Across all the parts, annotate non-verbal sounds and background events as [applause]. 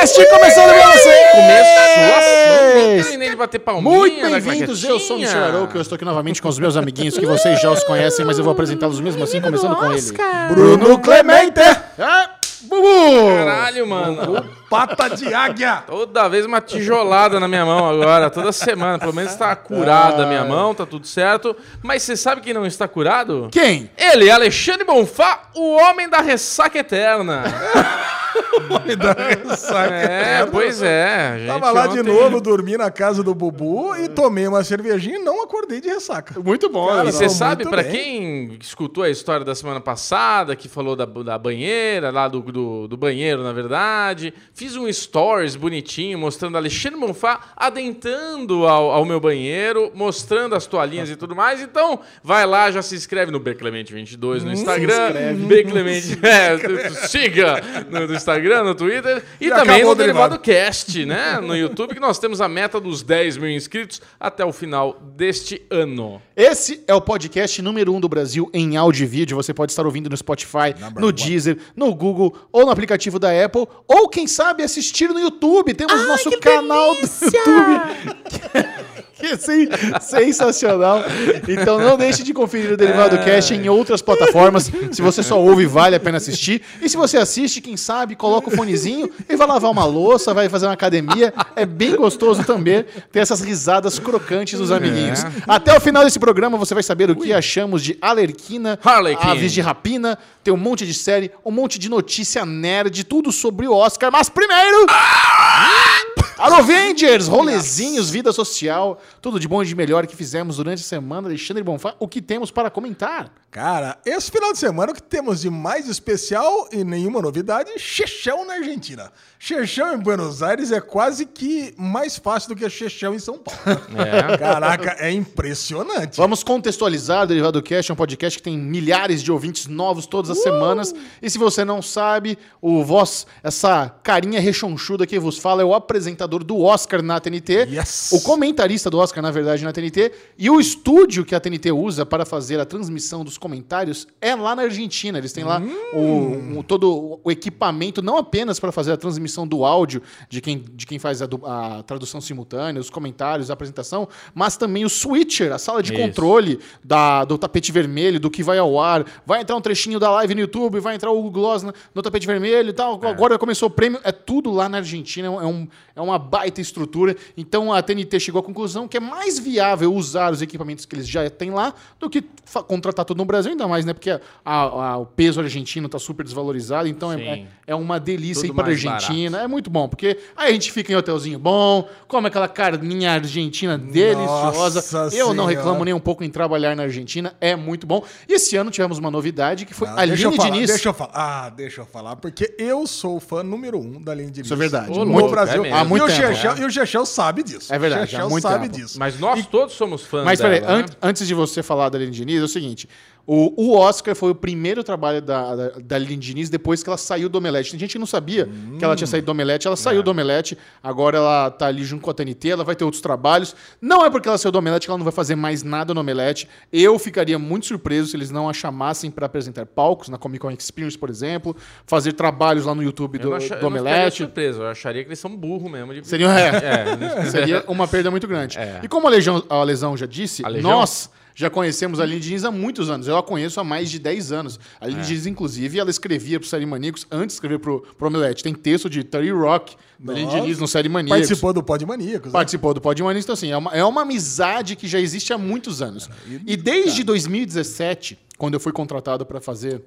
Cast começando pra você! Começou assim, nem terminei de bater palminha. Muito na bem-vindos, eu sou o Michel. Arouca, eu estou aqui novamente com os meus amiguinhos que vocês já os conhecem, mas eu vou apresentá-los mesmo assim, começando com ele. Bruno Clemente! Ah, Bubu! Caralho, mano. Pata de águia! Toda vez uma tijolada na minha mão agora, toda semana. Pelo menos tá curada a minha mão, tá tudo certo. Mas você sabe quem não está curado? Quem? Ele, Alexandre Bonfá, o homem da ressaca eterna. [laughs] [laughs] Me dá ressaca É, eterna. pois é. Tava lá de ontem- novo, dormi na casa do Bubu e tomei uma cervejinha e não acordei de ressaca. Muito bom. Cara, E né? você Não, sabe, bem. quem escutou a história da semana passada, que falou da, da banheira, lá do, do, do banheiro, na verdade, fiz um stories bonitinho mostrando Alexandre Bonfá adentrando ao, ao meu banheiro, mostrando as toalhinhas e tudo mais. Então, vai lá, já se inscreve no Beclemente22 no Instagram. inscreve. Beclemente, [laughs] é, [laughs] siga no, no Instagram, no Twitter. E Já também no o derivado. Cast, né? No YouTube, que nós temos a meta dos 10 mil inscritos até o final deste ano. Esse é o podcast número um do Brasil em áudio e vídeo. Você pode estar ouvindo no Spotify, Number no one. Deezer, no Google ou no aplicativo da Apple. Ou, quem sabe, assistir no YouTube. Temos nosso canal do YouTube. [laughs] que [laughs] é sen- sensacional. Então não deixe de conferir o Derivado Cast em outras plataformas. Se você só ouve, vale a pena assistir. E se você assiste, quem sabe, coloca o fonezinho e vai lavar uma louça, vai fazer uma academia. É bem gostoso também ter essas risadas crocantes dos amiguinhos. Até o final desse programa você vai saber o que achamos de Alerquina, Harlequin. Aves de Rapina, tem um monte de série, um monte de notícia nerd, tudo sobre o Oscar. Mas primeiro... Avengers, rolezinhos, vida social, tudo de bom e de melhor que fizemos durante a semana. Alexandre Bonfá, o que temos para comentar? Cara, esse final de semana o que temos de mais especial e nenhuma novidade, Chechão na Argentina. Chechão em Buenos Aires é quase que mais fácil do que Chechão em São Paulo. É. [laughs] Caraca, é impressionante. Vamos contextualizar o Derivado Cast, é um podcast que tem milhares de ouvintes novos todas as semanas. E se você não sabe, o voz, essa carinha rechonchuda que vos fala, é o apresentador do Oscar na TNT, Yes. o comentarista do Oscar, na verdade, na TNT, e o estúdio que a TNT usa para fazer a transmissão dos comentários é lá na Argentina. Eles têm lá o, o- todo o equipamento, não apenas para fazer a transmissão do áudio de quem, de quem faz a, a tradução simultânea, os comentários, a apresentação, mas também o switcher, a sala de Isso. controle da, do tapete vermelho, do que vai ao ar. Vai entrar um trechinho da live no YouTube, vai entrar o Google Gloss no, no tapete vermelho e tal. Agora começou o prêmio, é tudo lá na Argentina, é, um, é uma baita estrutura. Então a TNT chegou à conclusão que é mais viável usar os equipamentos que eles já têm lá do que contratar tudo no Brasil, ainda mais, né? Porque a- a- o peso argentino está super desvalorizado, então é, é, é uma delícia Tudo ir para a Argentina. É muito bom, porque aí a gente fica em hotelzinho bom, come aquela carninha argentina deliciosa. Nossa Eu não Senhora. reclamo nem um pouco em trabalhar na Argentina, é muito bom. E esse ano tivemos uma novidade que foi Ah, a deixa eu Aline falar, Diniz. deixa eu falar. Ah, deixa eu falar, porque eu sou o fã número um da Aline Diniz. Isso é verdade. No Muito, Brasil. é. Há muito e, o tempo, Chechel, é. e o Chechel sabe disso. É verdade, O Chechel há muito sabe tempo. disso. Mas nós todos somos fãs Mas dela, peraí, né? an- antes de você falar da Aline Diniz, é o seguinte: o, o Oscar foi o primeiro trabalho da, da, da Diniz depois que ela saiu do Omelete. Tem gente que não sabia que ela tinha saído do Omelete, ela saiu do Omelete, agora ela tá ali junto com a TNT, ela vai ter outros trabalhos. Não é porque ela saiu do Omelete que ela não vai fazer mais nada no Omelete. Eu ficaria muito surpreso se eles não a chamassem para apresentar palcos na Comic Con Experience, por exemplo, fazer trabalhos lá no YouTube Eu do, acha- do eu não ficaria Omelete. surpreso, eu acharia que eles são burros mesmo. De... Seria, [laughs] é, É, [laughs] seria uma perda muito grande. É. E como a, Legião, a Lesão já disse, A Legião? nós já conhecemos a Aline Diniz há muitos anos. Eu a conheço há mais de 10 anos. A É. Aline Diniz, inclusive, ela escrevia pro Série Maníacos antes de escrever pro, pro Omelete. Tem texto de Terry Rock da Aline. Diniz no Série Maníacos. Participou do Pod Maníacos. né? Participou do Pod Maníacos. Então, assim, é uma, é uma amizade que já existe há muitos anos. E desde 2017, quando eu fui contratado para fazer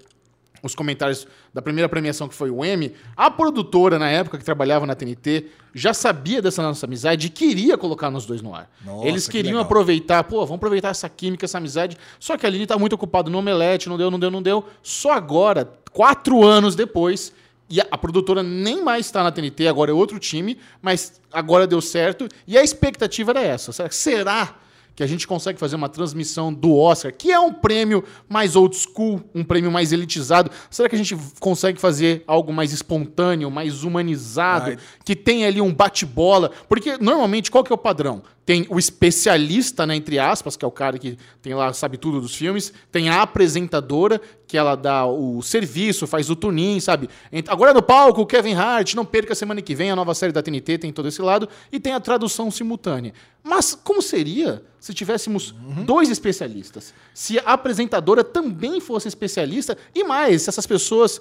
os comentários da primeira premiação que foi o Emmy, a produtora na época que trabalhava na TNT já sabia dessa nossa amizade e queria colocar nós dois no ar. Nossa, Eles que queriam legal. aproveitar, pô, vamos aproveitar essa química, essa amizade. Só que a Aline tá muito ocupada no Omelete, não deu, não deu, não deu. Só agora, quatro anos depois, e a, produtora nem mais está na TNT, agora é outro time, mas agora deu certo. E a expectativa era essa. Será que a gente consegue fazer uma transmissão do Oscar, que é um prêmio mais old school, um prêmio mais elitizado. Será que a gente consegue fazer algo mais espontâneo, mais humanizado, Ai. que tem ali um bate-bola? Porque normalmente qual que é o padrão? Tem o especialista, né, entre aspas, que é o cara que tem lá, sabe tudo dos filmes, tem a apresentadora, que ela dá o serviço, faz o tunin, sabe? Agora no palco, Kevin Hart, não perca semana que vem a nova série da TNT, tem todo esse lado, e tem a tradução simultânea. Mas como seria se tivéssemos dois especialistas? Se a apresentadora também fosse especialista, e mais, se essas pessoas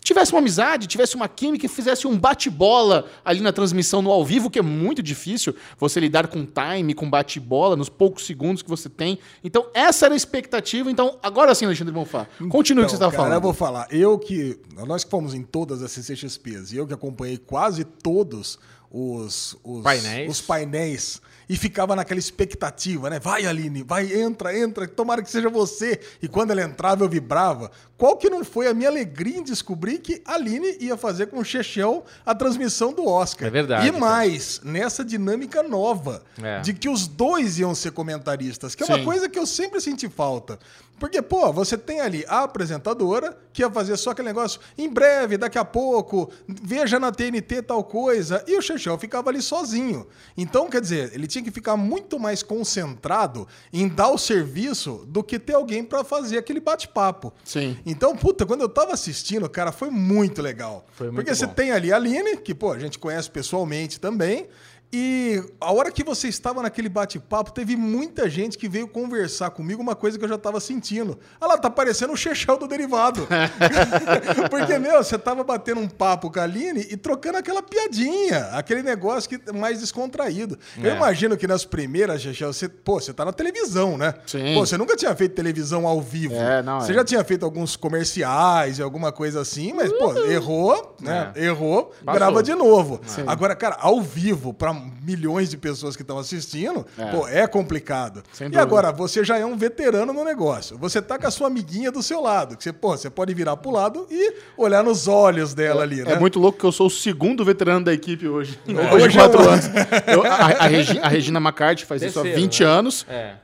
tivesse uma amizade, tivesse uma química e fizesse um bate-bola ali na transmissão no ao vivo, que é muito difícil você lidar com time, com bate-bola, nos poucos segundos que você tem. Então, essa era a expectativa. Então, agora sim, Alexandre Bonfá, continue o que você Então, estava cara, falando. Eu vou falar. Eu que. Nós que fomos em todas as CCXPs e eu que acompanhei quase todos os, os Painéis. os painéis e ficava naquela expectativa, né? Vai, Aline, vai, entra, entra, tomara que seja você. E quando ela entrava, eu vibrava. Qual que não foi a minha alegria em descobrir que a Aline ia fazer com o Chechel a transmissão do Oscar? É verdade, E mais, nessa dinâmica nova, É. de que os dois iam ser comentaristas, que é uma Sim. coisa que eu sempre senti falta. Porque, pô, você tem ali a apresentadora que ia fazer só aquele negócio, em breve, daqui a pouco, veja na TNT tal coisa, e o Chechel ficava ali sozinho. Então, quer dizer, ele tinha que ficar muito mais concentrado em dar o serviço do que ter alguém pra fazer aquele bate-papo. Sim. Então, puta, quando eu tava assistindo, cara, foi muito legal. Foi muito Porque você bom. tem ali a Aline, que, pô, a gente conhece pessoalmente também. E a hora que você estava naquele bate-papo, teve muita gente que veio conversar comigo uma coisa que eu já estava sentindo. Ah lá, tá parecendo o Chechel do Derivado. [laughs] [laughs] Porque, meu, você tava batendo um papo com a Aline e trocando aquela piadinha, aquele negócio que é mais descontraído. Eu É. imagino que nas primeiras, Chechel, você, pô, você tá na televisão, né? Sim. Pô, você nunca tinha feito televisão ao vivo. É, não, Você é. já tinha feito alguns comerciais e alguma coisa assim, mas, pô, errou, né? É. Errou, Passou. grava de novo. Sim. Agora, cara, ao vivo, pra milhões de pessoas que estão assistindo, É. pô, é complicado. Sem e dúvida. agora, você já é um veterano no negócio. Você tá com a sua amiguinha do seu lado, que você, pô, você pode virar pro lado e olhar nos olhos dela ali, né? É muito louco que eu sou o segundo veterano da equipe hoje. Hoje Hoje, é quatro o- anos. Eu- a, a Regi- a Regina McCarthy faz isso há Terceiro, 20 né? anos. É.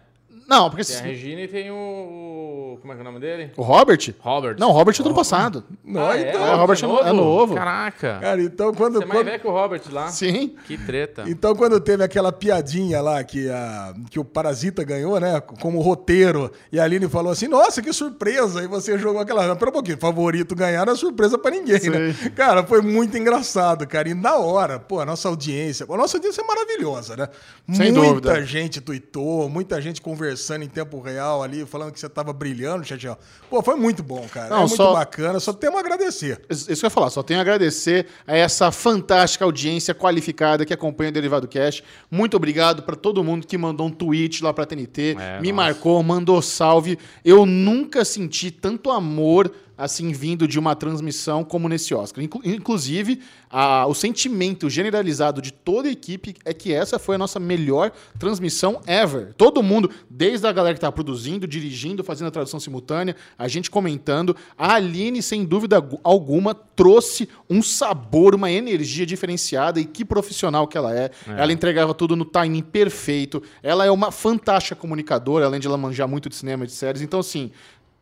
Não, porque Tem a Regina e tem o, o- Como é que é o nome dele? o Robert? Robert. Não, o Robert é do ano passado. Não, Ah, então, É, o Robert é no- é novo. Caraca. Cara, então quando, Você é mais quando- velho que o Robert lá. Sim. Que treta. Então, quando teve aquela piadinha lá que, a, que o Parasita ganhou, né? Como roteiro, e a Aline falou assim: Nossa, que surpresa! E você jogou aquela. Pera um pouquinho, favorito ganhar não é surpresa pra ninguém, né? Cara, foi muito engraçado, cara. E na hora, pô, a nossa audiência. A nossa audiência é maravilhosa, né? Sem muita dúvida. gente tweetou, muita gente conversando em tempo real ali, falando que você tava brilhando, Chachel. Pô, foi muito bom, cara. Não, é muito só- bacana, só temos a agradecer. Isso que eu ia falar, só tenho a agradecer a essa fantástica audiência qualificada que acompanha o Derivado Cash. Muito obrigado para todo mundo que mandou um tweet lá para TNT, É, me nossa. marcou, mandou salve. Eu nunca senti tanto amor assim vindo de uma transmissão como nesse Oscar. Inclu- inclusive, a- o sentimento generalizado de toda a equipe é que essa foi a nossa melhor transmissão ever. Todo mundo, desde a galera que está produzindo, dirigindo, fazendo a tradução simultânea, a gente comentando, a Aline, sem dúvida algu- alguma, trouxe um sabor, uma energia diferenciada e que profissional que ela é. Ela entregava tudo no timing perfeito. Ela é uma fantástica comunicadora, além de ela manjar muito de cinema e de séries. Então, assim,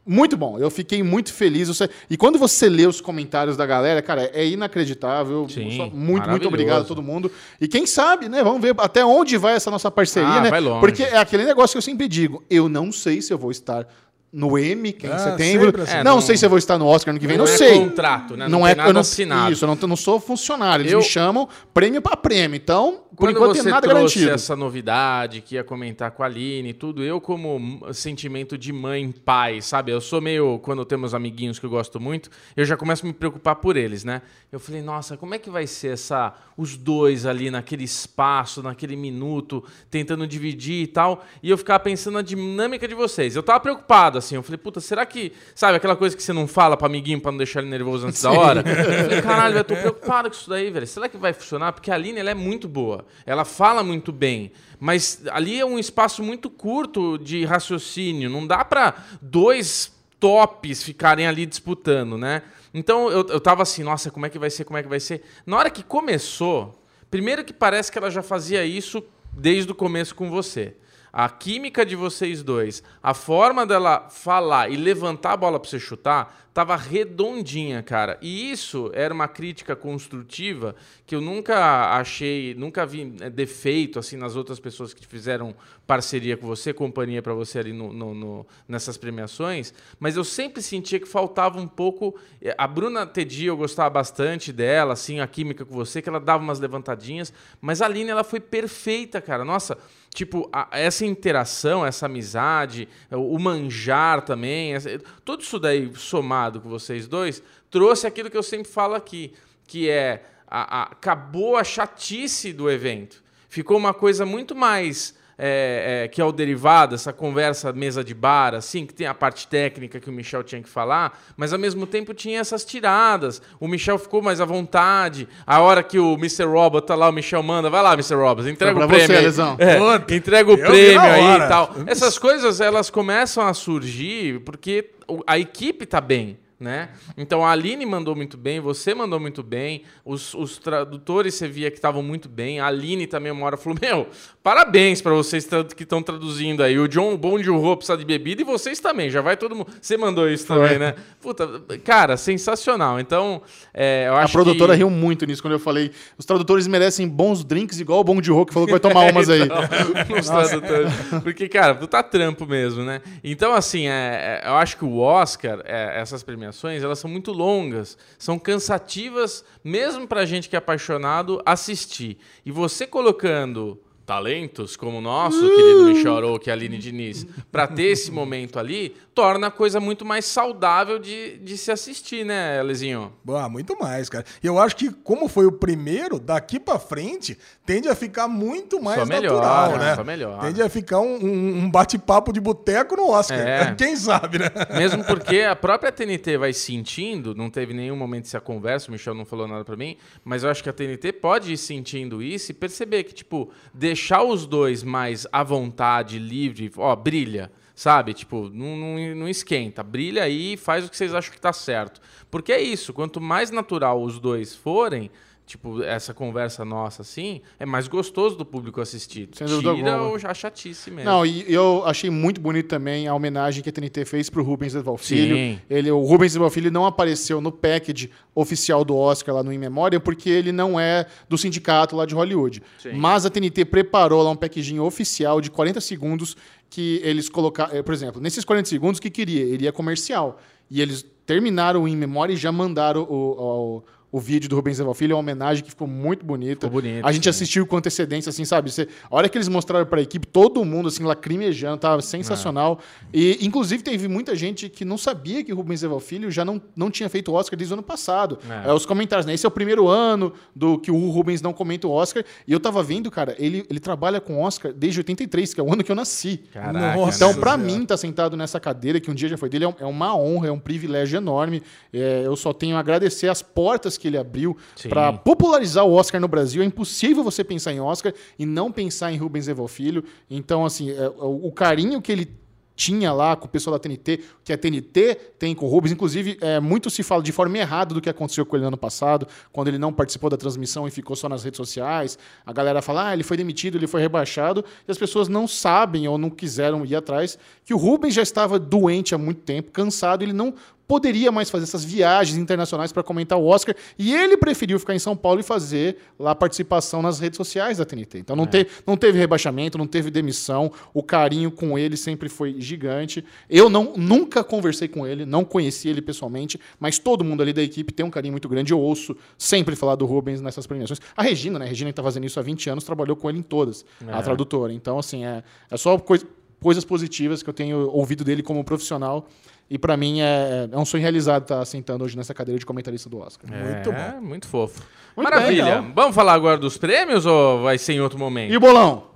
muito bom, eu fiquei muito feliz. Você- E quando você lê os comentários da galera, cara, é inacreditável. Sim, muito, muito obrigado a todo mundo. E quem sabe, né? Vamos ver até onde vai essa nossa parceria, Ah, né? Porque é aquele negócio que eu sempre digo: eu não sei se eu vou estar no M, que é em Ah, setembro. assim. É, não, não- sei se eu vou estar no Oscar ano que vem, não, Não é sei. contrato, né? Não Não, tem é nada eu não, assinado. Isso, eu não, não sou funcionário. Eles Eu- me chamam prêmio para prêmio. Então, por Quando enquanto, você tem nada trouxe garantido. essa novidade, que ia comentar com a Aline e tudo, eu como sentimento de mãe pai, sabe? Eu sou meio, quando temos amiguinhos que eu gosto muito, eu já começo a me preocupar por eles, né? Eu falei, nossa, como é que vai ser essa os dois ali naquele espaço, naquele minuto, tentando dividir e tal, e eu ficava pensando na dinâmica de vocês. Eu tava preocupado, assim, eu falei, puta, será que, sabe, aquela coisa que você não fala pra amiguinho pra não deixar ele nervoso antes da hora? Eu falei, [laughs] caralho, eu tô preocupado com isso daí, velho. Será que vai funcionar? Porque a Aline, ela é muito boa. Ela fala muito bem. Mas ali é um espaço muito curto de raciocínio. Não dá pra dois tops ficarem ali disputando, né? Então eu, eu tava assim, nossa, como é que vai ser? Como é que vai ser? Na hora que começou, primeiro que parece que ela já fazia isso desde o começo com você. A química de vocês dois, a forma dela falar e levantar a bola para você chutar, tava redondinha, cara. E isso era uma crítica construtiva que eu nunca achei, nunca vi é, defeito assim nas outras pessoas que fizeram parceria com você, companhia para você ali no, no, no, nessas premiações. Mas eu sempre sentia que faltava um pouco. É, a Bruna Tedi, eu gostava bastante dela, assim, a química com você, que ela dava umas levantadinhas. Mas a Aline, ela foi perfeita, cara. Nossa, tipo, a, essa interação, essa amizade, o manjar também, essa, tudo isso daí somado com vocês dois, trouxe aquilo que eu sempre falo aqui, que é a, a, acabou a chatice do evento. Ficou uma coisa muito mais é, é, que é o derivado, essa conversa mesa de bar, assim, que tem a parte técnica que o Michel tinha que falar, mas ao mesmo tempo tinha essas tiradas. O Michel ficou mais à vontade. A hora que o Mr. Robot tá lá, o Michel manda, vai lá, Mr. Robot, entrega o prêmio. Você, aí. Lesão. É, entrega o prêmio aí e tal. Essas coisas elas começam a surgir porque a equipe tá bem. Né? Então a Aline mandou muito bem, você mandou muito bem, os, os tradutores você via que estavam muito bem, a Aline também uma hora falou: Meu, parabéns para vocês que estão traduzindo aí. O John de Rua precisa de bebida e vocês também, já vai todo mundo. Você mandou isso também, né? Puta, cara, sensacional. Então, é, eu acho A produtora que... riu muito nisso quando eu falei: os tradutores merecem bons drinks, igual o de Rua que falou que vai tomar [laughs] umas aí. então, [laughs] os tradutores. Porque, cara, tá trampo mesmo, né? Então, assim, é, é, eu acho que o Oscar, é, essas premiações, elas são muito longas, são cansativas, mesmo para gente que é apaixonado assistir. E você colocando talentos como o nosso uh! querido Michel Arouca e Aline Diniz, para ter esse momento ali, torna a coisa muito mais saudável de, de se assistir, né, Lezinho? Ah, muito mais, cara. E eu acho que, como foi o primeiro, daqui para frente, tende a ficar muito mais só natural, melhor, né? Só melhor. Tende a ficar um, um bate-papo de boteco no Oscar. É. [laughs] Quem sabe, né? Mesmo porque a própria TNT vai sentindo, não teve nenhum momento essa conversa, o Michel não falou nada para mim, mas eu acho que a TNT pode ir sentindo isso e perceber que, tipo, deixar os dois mais à vontade, livre, ó, brilha, sabe? Tipo, não, não, não esquenta, brilha aí e faz o que vocês acham que tá certo. Porque é isso, quanto mais natural os dois forem, tipo, essa conversa nossa, assim, é mais gostoso do público assistir. Sem Tira o, a chatice mesmo. Não, e eu achei muito bonito também a homenagem que a TNT fez pro Rubens Filho. Sim. Ele, o Rubens Filho não apareceu no package oficial do Oscar lá no In Memória, porque ele não é do sindicato lá de Hollywood. Sim. Mas a TNT preparou lá um packaging oficial de 40 segundos que eles colocaram... Eh, por exemplo, nesses 40 segundos, o que queria? Ele ia comercial. E eles terminaram o In Memória e já mandaram o, o o vídeo do Rubens Eval Filho, é uma homenagem que ficou muito bonita. Ficou bonito, a gente sim. assistiu com antecedência, assim, sabe? Você, a hora que eles mostraram para a equipe, todo mundo, assim, lacrimejando, tava sensacional. É. E, inclusive, teve muita gente que não sabia que o Rubens Eval Filho já não, não tinha feito o Oscar desde o ano passado. É. É, os comentários, né? Esse é o primeiro ano do que o Rubens não comenta o Oscar. E eu tava vendo, cara, ele, ele trabalha com Oscar desde 83, que é o ano que eu nasci. Caraca, então, para mim, estar tá sentado nessa cadeira, que um dia já foi dele, é, é uma honra, é um privilégio enorme. É, eu só tenho a agradecer as portas que ele abriu para popularizar o Oscar no Brasil. É impossível você pensar em Oscar e não pensar em Rubens Eval Filho. Então, assim, é, o carinho que ele tinha lá com o pessoal da TNT, que a TNT tem com o Rubens. Inclusive, é, muito se fala de forma errada do que aconteceu com ele no ano passado, quando ele não participou da transmissão e ficou só nas redes sociais. A galera fala, ah, ele foi demitido, ele foi rebaixado, e as pessoas não sabem ou não quiseram ir atrás que o Rubens já estava doente há muito tempo, cansado, ele não poderia mais fazer essas viagens internacionais para comentar o Oscar e ele preferiu ficar em São Paulo e fazer lá participação nas redes sociais da TNT. Então não, é. teve, não teve rebaixamento, não teve demissão, o carinho com ele sempre foi gigante. Eu não nunca conversei com ele, não conheci ele pessoalmente, mas todo mundo ali da equipe tem um carinho muito grande. Eu ouço sempre falar do Rubens nessas premiações. A Regina, né? A Regina que está fazendo isso há 20 anos, trabalhou com ele em todas, é. a tradutora. Então, assim, é, é só coisa, coisas positivas que eu tenho ouvido dele como profissional e para mim é, é, um sonho realizado estar sentando hoje nessa cadeira de comentarista do Oscar. É, muito bom. Muito fofo. Muito Maravilha. Bem, Vamos falar agora dos prêmios ou vai ser em outro momento? E o bolão?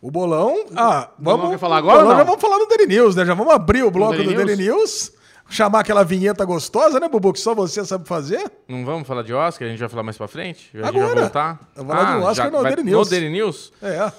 O bolão. Ah, vamos. Quer falar agora? já vamos falar do Daily News, né? Já vamos abrir o bloco Daily do Daily News chamar aquela vinheta gostosa, né, Bubu? Que só você sabe fazer. Não vamos falar de Oscar, a gente vai falar mais pra frente? A gente Agora. vai voltar? Vamos falar ah, do Oscar no Daily News. No Daily News? É.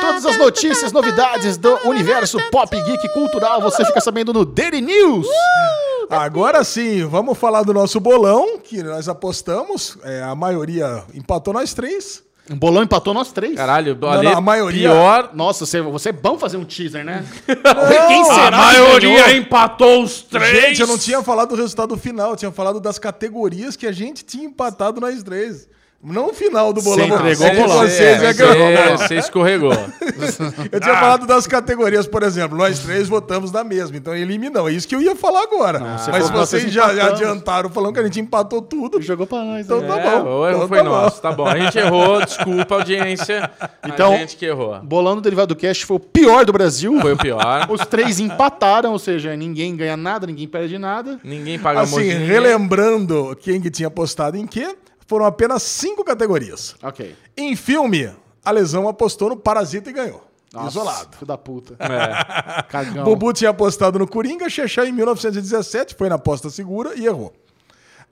Todas as notícias, novidades do universo pop geek cultural você fica sabendo no Daily News. Uh, Agora sim, vamos falar do nosso bolão, que nós apostamos. É, a maioria empatou nós três. O bolão empatou nós três. Caralho, Não, Ale, não, a maioria- pior. Nossa, você, você é bom fazer um teaser, né? [laughs] Quem A maioria empatou os três. Gente, eu não tinha falado do resultado final, eu tinha falado das categorias que a gente tinha empatado nós três. Não o final do bolão. Você entregou você, o bolão. Vocês é que Você, [laughs] você escorregou. [laughs] Eu tinha falado das categorias, por exemplo, nós três votamos na mesma, então eliminou. É isso que eu ia falar agora. você Mas vocês já, já adiantaram falando que a gente empatou tudo. Jogou pra nós. Então né? tá É, bom. o erro Então foi tá bom. nosso, tá bom. A gente errou, desculpa, audiência. Então- a gente que errou. Bolão do Derivado do Cast foi o pior do Brasil. Foi o pior. Os três empataram, ou seja, ninguém ganha nada, ninguém perde nada. Ninguém paga um Assim, monte de ninguém. relembrando quem que tinha apostado em quê, foram apenas cinco categorias. Ok. Em filme, a Lesão apostou no Parasita e ganhou. Nossa, Isolado. Filho da puta. É. [laughs] Cagão. Bubu tinha apostado no Coringa, Xexé em 1917, foi na aposta segura e errou.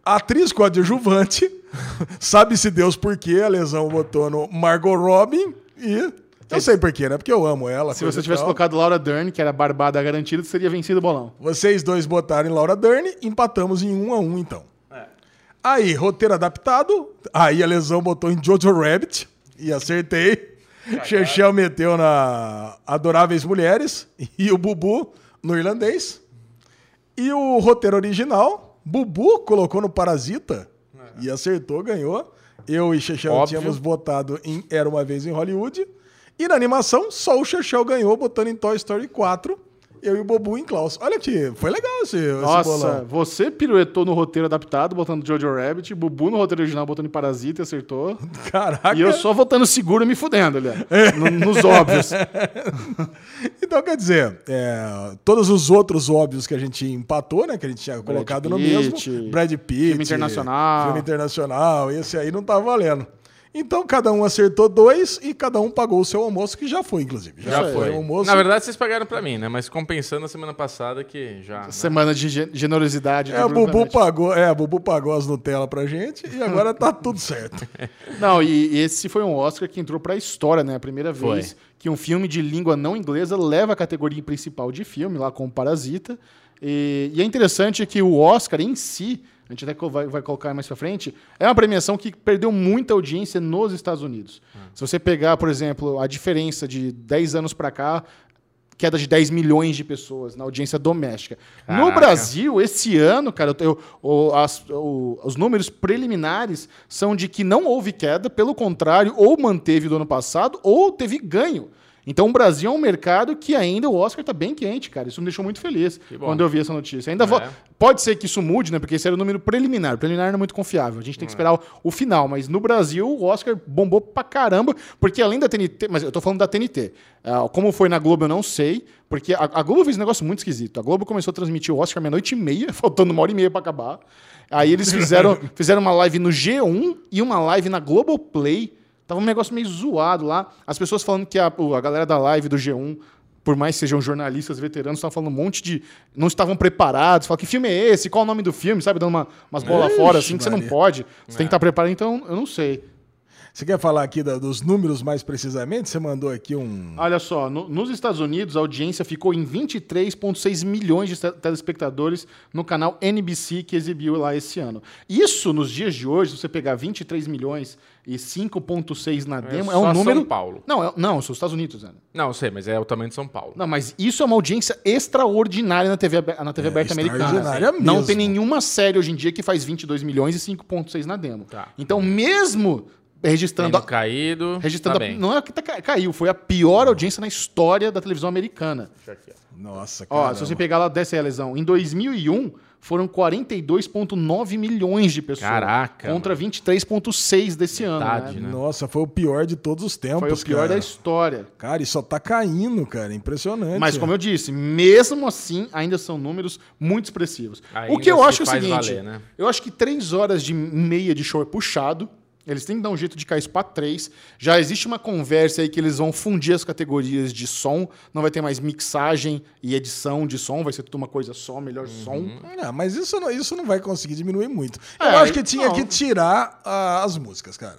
Atriz coadjuvante, [laughs] sabe-se Deus por quê, a lesão botou no Margot Robin e. Eu sei por quê, né? Porque eu amo ela. Se você tivesse tal. colocado Laura Dern, que era barbada garantida, teria vencido o bolão. Vocês dois botaram em Laura Dern, empatamos em um a um, então. É. Aí, roteiro adaptado. Aí a lesão botou em Jojo Rabbit e acertei. Chechel meteu na Adoráveis Mulheres e o Bubu no Irlandês. E o roteiro original, Bubu colocou no Parasita e acertou, ganhou. Eu e Chechel tínhamos botado em Era Uma Vez em Hollywood. E na animação, só o Chechel ganhou, botando em Toy Story 4. Eu e o Bobu em Klaus. Olha que foi legal esse, esse Nossa, bolão. você piruetou no roteiro adaptado, botando Jojo Rabbit, Bubu no roteiro original, botando em Parasita e acertou. [laughs] Caraca. E eu só votando seguro e me fudendo, ali. no- Nos óbvios. [laughs] Então, quer dizer, é, todos os outros óbvios que a gente empatou, né? Que a gente tinha colocado no Pitt, mesmo. Brad Pitt. filme internacional. Filme internacional. Esse aí não tá valendo. Então, cada um acertou dois e cada um pagou o seu almoço, que já foi, inclusive. Já foi. o almoço. Na verdade, vocês pagaram pra mim, né? Mas compensando a semana passada que já. né? Semana de ge- generosidade. É, do o Bubu pagou, é, o Bubu pagou as Nutella pra gente e agora tá [laughs] tudo certo. Não, e, esse foi um Oscar que entrou pra história, né? A primeira Foi. vez que um filme de língua não inglesa leva a categoria principal de filme, lá com o Parasita. E, e é interessante que o Oscar em si, a gente até vai, vai colocar mais pra frente, é uma premiação que perdeu muita audiência nos Estados Unidos. Se você pegar, por exemplo, a diferença de 10 anos pra cá, queda de 10 milhões de pessoas na audiência doméstica. No Caraca. Brasil, esse ano, cara, eu, o- as- o- os números preliminares são de que não houve queda, pelo contrário, ou manteve do ano passado, ou teve ganho. Então o Brasil é um mercado que ainda o Oscar tá bem quente, cara. Isso me deixou muito feliz quando eu vi essa notícia. Ainda vou- É. pode ser que isso mude, né? Porque esse era o número preliminar. O preliminar não é muito confiável. A gente tem que esperar o, o final. Mas no Brasil, o Oscar bombou pra caramba, porque além da TNT, mas eu tô falando da TNT. Ah, como foi na Globo, eu não sei, porque a, a Globo fez um negócio muito esquisito. A Globo começou a transmitir o Oscar meia-noite e meia, [laughs] faltando uma hora e meia pra acabar. Aí eles fizeram, [laughs] fizeram uma live no G1 e uma live na Globoplay. Tava um negócio meio zoado lá. As pessoas falando que a, a galera da live do G1, por mais que sejam jornalistas veteranos, estavam falando um monte de. Não estavam preparados. Falaram, que filme é esse? Qual o nome do filme? Sabe? Dando uma, umas bolas fora, assim, que você não Maria. pode. Você tem que estar preparado. Então, eu não sei. Você quer falar aqui da- dos números mais precisamente? Você mandou aqui um. Olha só, no- nos Estados Unidos, a audiência ficou em 23,6 milhões de te- telespectadores no canal NBC que exibiu lá esse ano. Isso, nos dias de hoje, se você pegar 23 milhões e 5,6 na demo, é, só um número. São Paulo. Não, é, não, são os Estados Unidos, Ana. Não, eu sei, mas é o tamanho de São Paulo. Não, mas isso é uma audiência extraordinária na TV, na TV aberta americana. extraordinária Não mesmo. tem nenhuma série hoje em dia que faz 22 milhões e 5,6 na demo. Tá. Então, mesmo registrando. Tendo a- caído. registrando tá a- não é que tá, ca- caiu, foi a pior audiência na história da televisão americana. Nossa, Ó, cara. se você pegar lá, desce aí, lesão. Em 2001, foram 42,9 milhões de pessoas. Caraca, Contra 23,6 desse Metade, ano. Né? né? Nossa, foi o pior de todos os tempos. Foi o pior cara. da história. Cara, e só tá caindo, cara. Impressionante. Mas, como eu disse, mesmo assim, ainda são números muito expressivos. Ainda o que eu se acho é o seguinte: valer, né? eu acho que três horas de meia de show é puxado. Eles têm que dar um jeito de cair isso pra três. Já existe uma conversa aí que eles vão fundir as categorias de som. Não vai ter mais mixagem e edição de som, vai ser tudo uma coisa só, melhor som. Ah, mas isso não, isso não vai conseguir diminuir muito. É, eu acho que tinha não. que tirar ah, as músicas, cara.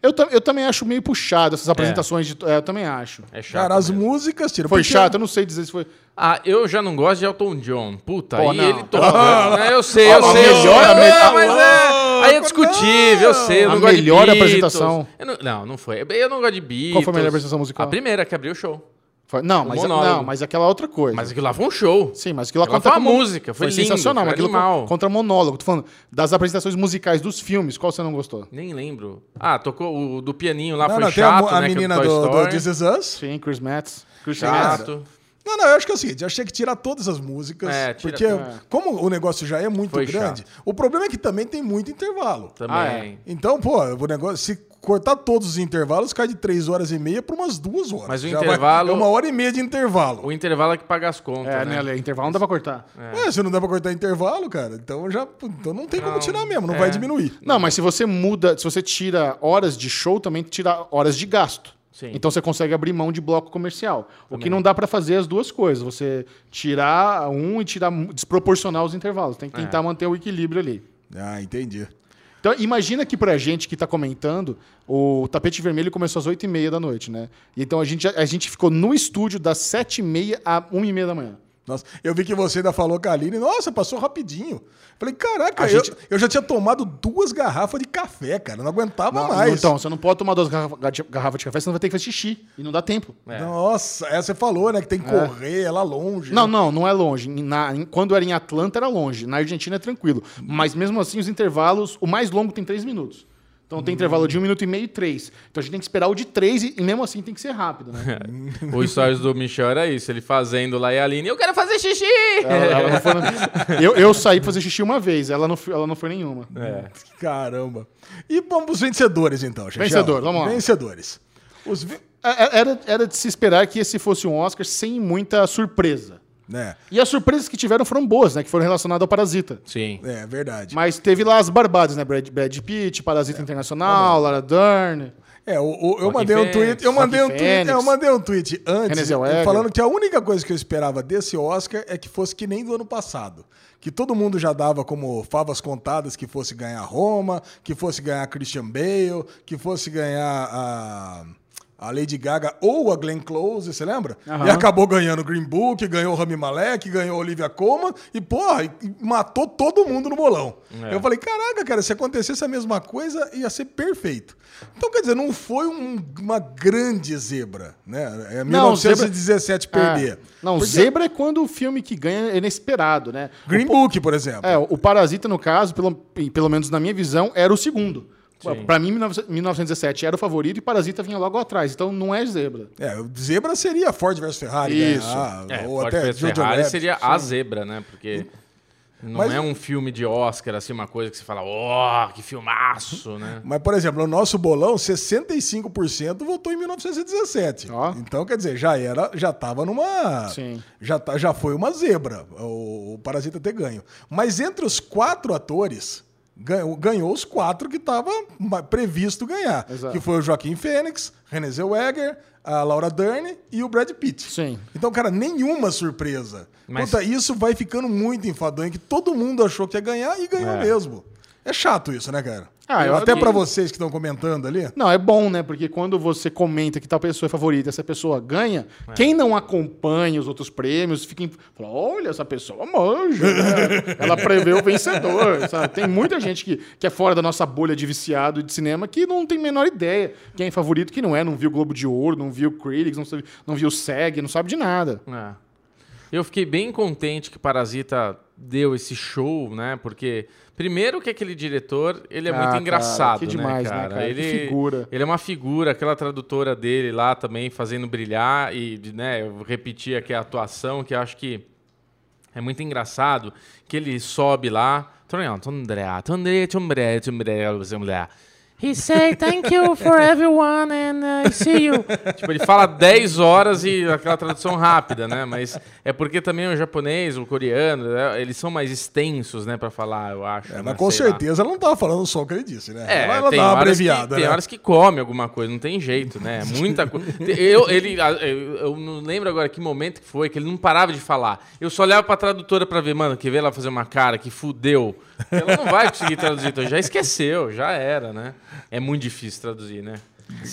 Eu, eu também acho meio puxado essas apresentações de. é, eu também acho. É chato. cara, as mesmo. músicas tiram. Foi porque- chato, eu não sei dizer se foi. Ah, eu já não gosto de Elton John. Puta, Pô, aí não. ele toca. né? [laughs] Eu sei, eu A sei. eu melhor- sei. a me- Ah, mas é. Aí é discutível, eu sei. Eu A não gosto de melhor Beatles. apresentação. Eu não, não, não foi. Eu não gosto de Beatles. Qual foi a melhor apresentação musical? A primeira que abriu o show. Foi- Não, mas, monólogo. não, mas aquela outra coisa. Mas aquilo lá foi um show. Sim, mas aquilo lá conta foi uma como- música, foi lindo, sensacional, foi mas aquilo animal. con- contra monólogo. Tô falando das apresentações musicais dos filmes, qual você não gostou? Nem lembro. Ah, tocou o do pianinho lá, Não, foi não, tem a, chato, mu- a né? que é menina do, do. This Is Us. Sim, Chris Metz. Christian Metz. Chato. Não, não, eu acho que é o seguinte, eu achei que tirar todas as músicas, É, tira porque tudo. como o negócio já é muito Foi grande, o problema é que também tem muito intervalo. Também. Ah, é. Então, pô, o negócio, se cortar todos os intervalos, cai de três horas e meia para umas duas horas. Mas o Já vai- intervalo- é uma hora e meia de intervalo. O intervalo é que paga as contas, É, né? né, Ale? Intervalo não dá pra cortar. Ué, se não dá pra cortar intervalo, cara, então já então não tem como Não, tirar mesmo, não é. vai diminuir. Não, mas se você muda, se você tira horas de show, também tira horas de gasto. Sim. Então você consegue abrir mão de bloco comercial. O que não dá pra fazer é as duas coisas. Você tirar um e tirar desproporcional os intervalos. Tem que tentar manter o equilíbrio ali. Ah, entendi. Então, imagina que pra gente que tá comentando, o tapete vermelho começou às 8h30 da noite, né? E Então a gente, a gente ficou no estúdio das 7h30 a 1h30 da manhã. Nossa, eu vi que você ainda falou com a Aline, nossa, passou rapidinho. Falei, caraca, A eu, gente- eu já tinha tomado duas garrafas de café, cara, não aguentava Não, mais. Então, você não pode tomar duas garrafa- garrafas de café, senão vai ter que fazer xixi. E não dá tempo. É. Nossa, essa você falou, né, que tem que correr, é lá longe. Não, né? não, não é longe. Na- em- quando era em Atlanta, era longe. Na Argentina é tranquilo. Mas mesmo assim, os intervalos, o mais longo tem três minutos. Então tem intervalo de um minuto e meio e três. Então a gente tem que esperar o de três e, e mesmo assim tem que ser rápido, né? [laughs] O stories do Michel era isso, ele fazendo lá e a Aline, eu quero fazer xixi! Ela- ela não foi no- eu, eu saí pra fazer xixi uma vez, ela não, foi- ela não foi nenhuma. É. Caramba. E vamos pros vencedores, então, Chechel. Vencedor, vamos lá. Vencedores. Os vi- É- é- Era, era de se esperar que esse fosse um Oscar sem muita surpresa. Né, E as surpresas que tiveram foram boas, né? Que foram relacionadas ao Parasita. Sim. é verdade. Mas teve lá as barbadas, né? Brad, Brad Pitt, Parasita Internacional, Lara Dern. É, o, o- eu mandei um tweet, eu mandei um tweet, eu mandei um tweet antes falando que a única coisa que eu esperava desse Oscar é que fosse que nem do ano passado. Que todo mundo já dava como favas contadas que fosse ganhar Roma, que fosse ganhar Christian Bale, que fosse ganhar a, a Lady Gaga ou a Glenn Close, você lembra? Aham. E acabou ganhando Green Book, ganhou Rami Malek, ganhou Olivia Colman e, porra, e- matou todo mundo no bolão. É. Eu falei, caraca, cara, se acontecesse a mesma coisa, ia ser perfeito. Então, quer dizer, não foi um- uma grande zebra, né? É Não, 1917 perder. É. Não, Porque- zebra é quando o filme que ganha é inesperado, né? Green Book, por exemplo. É, o Parasita, no caso, pelo, pelo menos na minha visão, era o segundo. Sim. Pra mim, 19- 1917 era o favorito e Parasita vinha logo atrás. Então não é zebra. É, zebra seria Ford versus Ferrari, Isso. ganhar, É, ou Ford até Jojo Ferrari Rabbit. seria a zebra, né? Porque não Mas- é um filme de Oscar, assim, uma coisa que você fala, ó, que filmaço, né? Mas, por exemplo, no nosso bolão, 65% votou em 1917. Ó. Então, quer dizer, já era, já tava numa. Sim. Já, tá, já foi uma zebra o, o Parasita ter ganho. Mas entre os quatro atores, ganhou, ganhou os quatro que estava previsto ganhar. Exato. Que foi o Joaquim Fênix, Renée Zellweger, a Laura Dern e o Brad Pitt. Sim. Então, cara, nenhuma surpresa. Mas- Puta, isso vai ficando muito enfadonho, que todo mundo achou que ia ganhar e ganhou É. mesmo. É chato isso, né, cara? Ah, eu- Até pra vocês que estão comentando ali. Não, é bom, né? Porque quando você comenta que tal pessoa é favorita, essa pessoa ganha, É. quem não acompanha os outros prêmios fica. em- Fala, olha, essa pessoa manja, né? [laughs] Ela prevê o vencedor, sabe? Tem muita gente que, que é fora da nossa bolha de viciado de cinema que não tem a menor ideia quem é favorito, quem não é, não viu o Globo de Ouro, não viu o Critics, não, sabe- não viu o SEG, não sabe de nada. É. Eu fiquei bem contente que Parasita deu esse show, né? Porque, primeiro que aquele diretor, ele é Ah, muito cara, engraçado, que demais, né, né, cara? cara? Que Ele, figura. Ele é uma figura, aquela tradutora dele lá também fazendo brilhar e, né, eu repetir aqui a atuação, que eu acho que é muito engraçado, que ele sobe lá, He say thank you for everyone and I see you. [laughs] tipo, ele fala 10 horas e aquela tradução rápida, né? Mas é porque também o japonês, o coreano, né, eles são mais extensos, né, pra falar, eu acho. É, né? mas com Sei lá. certeza ela não tava falando só o que ele disse, né? É, ela ela tem, dá uma horas abreviada, que, tem né? horas que come alguma coisa, não tem jeito, né? Muita coisa. Eu, ele, eu, eu não lembro agora que momento que foi, que ele não parava de falar. Eu só olhava pra tradutora pra ver, mano, quer ver ela fazer uma cara que fudeu. Ela não vai conseguir traduzir, então já esqueceu, já era, né? É muito difícil traduzir, né?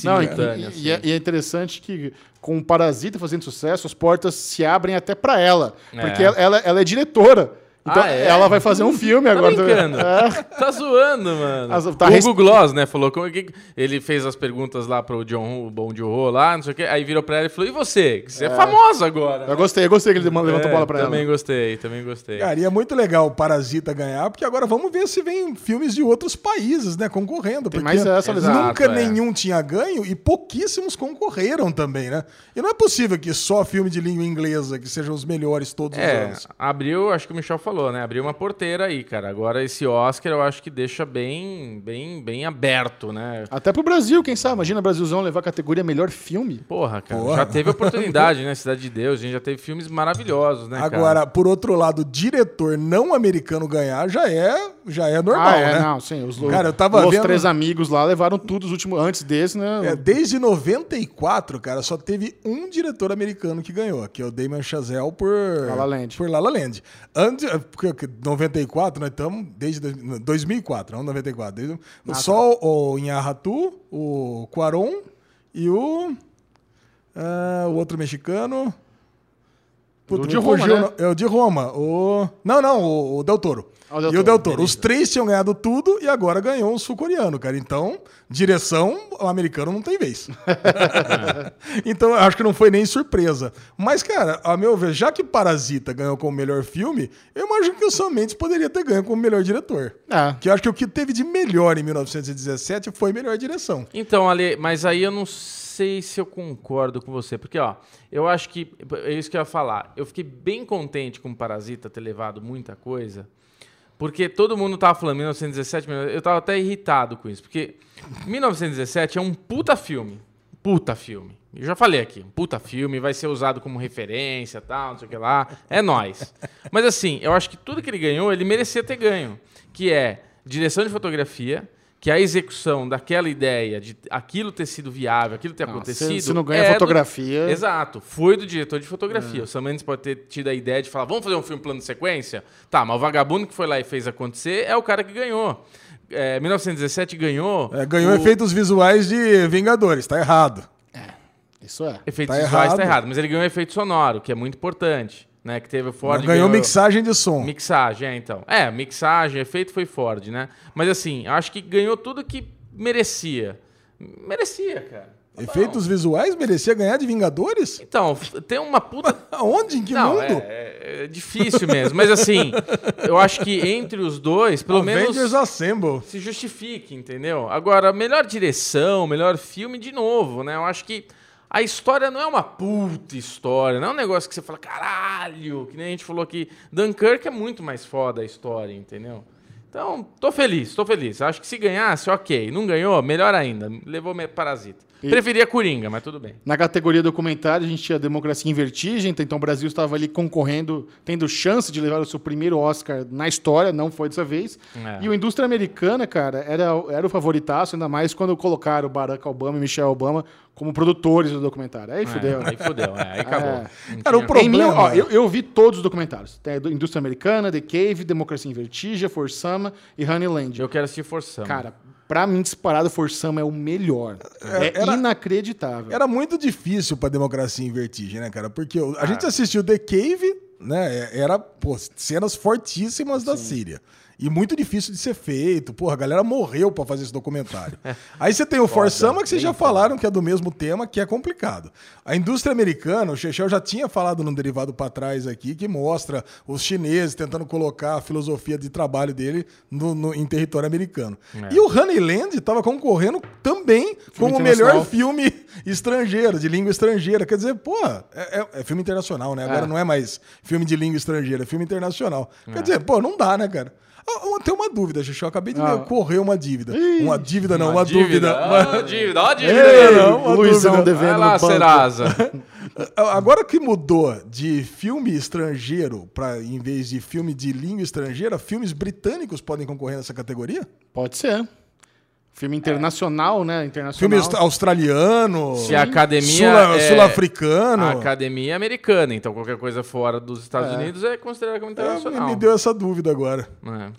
Não, e, assim. e é, e é interessante que com o Parasita fazendo sucesso, as portas se abrem até pra ela. É. Porque ela, ela, ela é diretora. Então Ah, é? ela vai fazer um filme Tá agora. brincando. É. Tá zoando, mano. As- tá o res- Hugo Gloss, né, falou como que ele fez as perguntas lá pro John, o Bom Joe lá, não sei o quê. Aí virou pra ela e falou: "E você? Que Você é, famosa agora". Eu gostei, eu gostei que ele levantou É, bola pra também ela. gostei, também gostei. Cara, e é muito legal o Parasita ganhar, porque agora vamos ver se vem filmes de outros países, né, concorrendo. Tem porque mais essa, Exato, Nunca é. nenhum tinha ganho e pouquíssimos concorreram também, né? E não é possível que só filme de língua inglesa que sejam os melhores todos os É, anos. abriu, acho que o Michel falou, né? Abriu uma porteira aí, cara. Agora esse Oscar eu acho que deixa bem, bem, bem aberto, né? Até pro Brasil, quem sabe? Imagina o Brasilzão levar a categoria melhor filme. Porra, cara. Porra. Já teve oportunidade, né? Cidade de Deus, a gente já teve filmes maravilhosos, né, cara? Agora, por outro lado, diretor não americano ganhar já é, já é normal, ah, é, né? não, sim. Os, Cara, eu tava os vendo- três amigos lá levaram tudo os últimos. Antes desse, né? É, desde 94, cara, só teve um diretor americano que ganhou, que é o Damon Chazelle por La La Land. Por La La Land. Antes, é, porque que 94, nós estamos desde dois- 2004, não 94. Desde, Ah, só tá. o Inharratu, o Quaron e o ah, o outro mexicano. Puta, de Roma, fugiu né? o- É o de Roma. O... Não, não, o, o Del Toro. Ah, o Del e o Del Toro. beleza. Os três tinham ganhado tudo e agora ganhou um sul-coreano, cara. Então, direção, o americano não tem vez. [laughs] então, eu acho que não foi nem surpresa. Mas, cara, a meu ver, já que Parasita ganhou como melhor filme, eu imagino que o Sam Mendes poderia ter ganho como melhor diretor. É. Que eu acho que o que teve de melhor em 1917 foi melhor direção. Então, Ale, mas aí eu não sei se eu concordo com você, porque ó, eu acho que é isso que eu ia falar. Eu fiquei bem contente com o Parasita ter levado muita coisa, porque todo mundo tava falando 1917, eu tava até irritado com isso, porque 1917 é um puta filme, puta filme. Eu já falei aqui, um puta filme, vai ser usado como referência, tal, não sei o que lá. É nóis. Mas assim, eu acho que tudo que ele ganhou, ele merecia ter ganho, que é direção de fotografia, que a execução daquela ideia de aquilo ter sido viável, aquilo ter Não, acontecido. se- se não ganha é do- fotografia- Exato. Foi do diretor de fotografia. O Sam Mendes pode ter tido a ideia de falar, vamos fazer um filme plano de sequência? Tá, mas o vagabundo que foi lá e fez acontecer é o cara que ganhou. É, 1917 ganhou. É, ganhou o- efeitos visuais de Vingadores, tá errado. Isso é. Efeitos Tá visuais tá errado. errado, mas ele ganhou efeito sonoro, que é muito importante. Né? Que teve o Ford. ganhou mixagem de som. Mixagem, é, então. É, mixagem, efeito foi Ford, né? Mas assim, acho que ganhou tudo que merecia. Merecia, cara. Tá. Efeitos visuais merecia ganhar de Vingadores? Então, tem uma puta. [laughs] Aonde? Em que Não, mundo? é, é difícil mesmo. Mas assim, eu acho que entre os dois, pelo Avengers menos. Assemble. se justifique, entendeu? Agora, melhor direção, melhor filme, de novo, né? Eu acho que a história não é uma puta história, não é um negócio que você fala, caralho, que nem a gente falou aqui. Dunkirk é muito mais foda a história, entendeu? Então, tô feliz, tô feliz. Acho que se ganhasse, ok. Não ganhou, melhor ainda. Levou me- Parasita. Preferia Coringa, mas tudo bem. Na categoria documentário, a gente tinha Democracia em Vertigem, então o Brasil estava ali concorrendo, tendo chance de levar o seu primeiro Oscar na história, não foi dessa vez. É. E o Indústria Americana, cara, era, era o favoritaço, ainda mais quando colocaram o Barack Obama e Michelle Obama como produtores do documentário. Aí fudeu, É, né? aí fudeu, é, aí acabou. É. Cara, o mim, problema- ó, eu, eu vi todos os documentários. Tem a do- Indústria Americana, The Cave, Democracia em Vertigem, Forsama e Honeyland. Eu quero assistir Forçando. Cara, pra mim, disparado, Forsama é o melhor. É, Era- inacreditável. Era muito difícil pra democracia em vertigem, né, cara? Porque a Ah. gente assistiu The Cave, né? é- Era, pô, cenas fortíssimas da Síria. E muito difícil de ser feito. Porra, a galera morreu pra fazer esse documentário. [laughs] Aí você tem o Forsama, que vocês já falaram que é do mesmo tema, que é complicado. A indústria americana, o Chechel já tinha falado num derivado pra trás aqui, que mostra os chineses tentando colocar a filosofia de trabalho dele no, no- em território americano. E o Honeyland estava concorrendo também como o melhor filme estrangeiro, de língua estrangeira. Quer dizer, pô, é, é- é filme internacional, né? Agora É. não é mais filme de língua estrangeira, é filme internacional. Quer dizer, pô, não dá, né, cara? Ah, ah, Tem uma dúvida, Xixi. Eu acabei de Ah. correr uma dívida. uma dívida, não, uma, Uma dúvida. Ó, Uma- dívida, ó a dívida Ei, não, uma Luizão dúvida. devendo Vai lá, no banco. Serasa. [laughs] Agora que mudou de filme estrangeiro para em vez de filme de língua estrangeira, filmes britânicos podem concorrer nessa categoria? Pode ser. Filme internacional, né? Filme Internacional. aust- australiano, Se a academia sul- é- sul-africano. A academia é americana, então qualquer coisa fora dos Estados É. Unidos é considerada como É, internacional. me deu essa dúvida agora. É.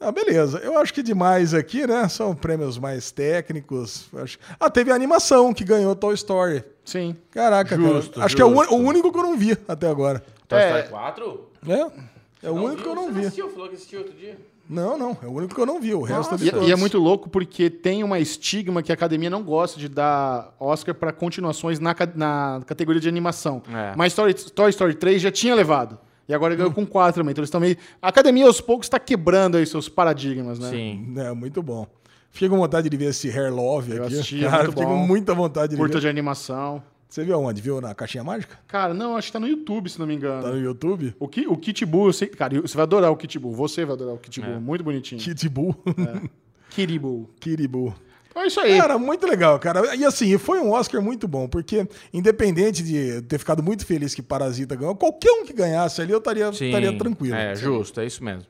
Ah, beleza. Eu acho que demais aqui, né? São prêmios mais técnicos. Acho... Ah, teve a animação que ganhou Toy Story. Sim. Caraca, Justo, cara. Acho que é o, justo. único que eu não vi até agora. Toy É. Story 4? É? É o único que eu não Você vi. assistiu? Falou que assistiu outro dia? Não, não. É o único que eu não vi. O resto eu vi E, todos. e é muito louco porque tem uma estigma que a academia não gosta de dar Oscar para continuações na, na categoria de animação. É. Mas Toy, Toy Story 3 já tinha levado. E agora ganhou com 4 também. Então eles estão meio. A academia aos poucos está quebrando aí seus paradigmas, né? Sim. É, muito bom. Fiquei com vontade de ver esse Hair Love Eu aqui. assisti, é Cara, muito fiquei bom. com muita vontade de Curta ver. de animação. Você viu aonde? Viu na Caixinha Mágica? Cara, não, acho que tá no YouTube, se não me engano. Tá no YouTube? O, Ki, o Kit Buu, eu sei, cara, você vai adorar o Kit Buu. Você vai adorar o Kit Buu. É. Muito bonitinho. Kitibu. [laughs] Kiribu. Kiribu. Então é isso aí. Cara, muito legal, cara. E assim, foi um Oscar muito bom, porque independente de ter ficado muito feliz que Parasita ganhou, qualquer um que ganhasse ali eu estaria tranquilo. É, justo, é isso mesmo.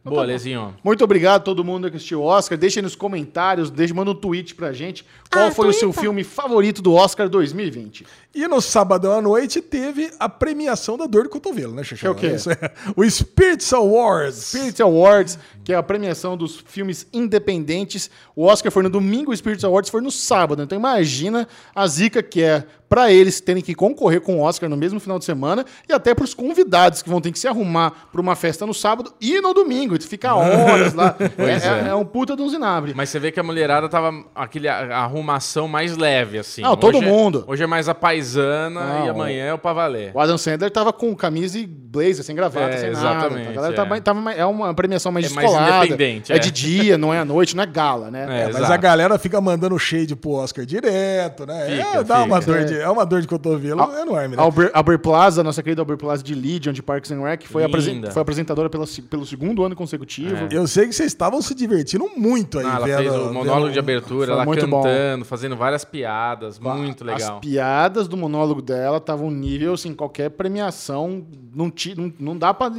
Então Boa, tá bom. Lezinho. Muito obrigado a todo mundo que assistiu o Oscar. Deixa aí nos comentários, deixa, manda um tweet pra gente. Qual foi o seu filme favorito do Oscar 2020? E no sábado à noite teve a premiação da dor de cotovelo, né, Xixi? Que é o quê? Isso é o Spirits Awards. Spirit Awards, que é a premiação dos filmes independentes. O Oscar foi no domingo, o Spirit Awards foi no sábado. Então imagina a zica que é pra eles terem que concorrer com o Oscar no mesmo final de semana e até pros convidados que vão ter que se arrumar pra uma festa no sábado e no domingo. E ficar [laughs] horas lá. Pois é, é. é um puta de um zinabre. Mas você vê que a mulherada tava aquele a- a arrumação mais leve, assim. Não, todo Hoje é- mundo. hoje é mais a paisana Não, e amanhã é o pra valer. O Adam Sandler tava com camisa e blazer, sem gravata, É, sem exatamente, nada. A galera é. tava, tava mais- é uma premiação mais É mais descolada. independente, É. é. de dia, não é à noite, não é gala, né? É, É, mas exato. a galera fica mandando shade pro Oscar direto, né? Fica, é, dá uma fica. dor de, é uma dor de cotovelo A- enorme, né? Albert, Albert Plaza, nossa querida Albert Plaza de Legion, de Parks and Rec, foi, apresen- foi apresentadora pela pelo segundo ano consecutivo. É. Eu sei que vocês estavam se divertindo muito aí, Ah, ela vendo, fez o monólogo vendo- de abertura, ela muito bom. cantando, fazendo várias piadas, muito legal. As piadas do monólogo dela estavam nível, assim, qualquer premiação não, ti- não, não dá pra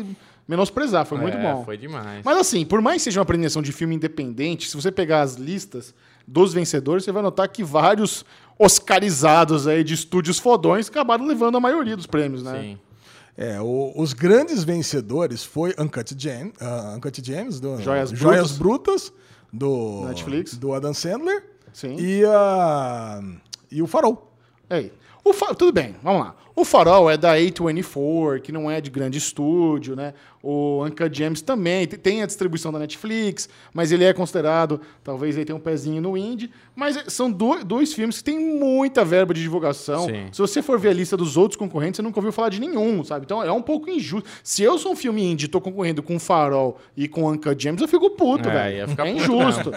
menosprezar, foi muito É, bom. Foi demais. Mas assim, por mais que seja uma premiação de filme independente, se você pegar as listas dos vencedores, você vai notar que vários oscarizados aí de estúdios fodões acabaram levando a maioria dos prêmios, né? Sim. É, o- os grandes vencedores foi Uncut, Gem, ah, Uncut Gems, do, Joias Brutas, do, Netflix. do Adam Sandler, Sim. E, a, e o Farol. Aí. O fa- Tudo bem, vamos lá. O Farol é da A24, que não é de grande estúdio, né? O Uncut Gems também te- tem a distribuição da Netflix, mas ele é considerado, talvez ele tenha um pezinho no indie. Mas é- são do- dois filmes que têm muita verba de divulgação. Sim. Se você for ver a lista dos outros concorrentes, você nunca ouviu falar de nenhum, sabe? Então é um pouco injusto. Se eu sou um filme indie e tô concorrendo com Farol e com Uncut Gems, eu fico puto, É, velho. ia ficar É puto injusto.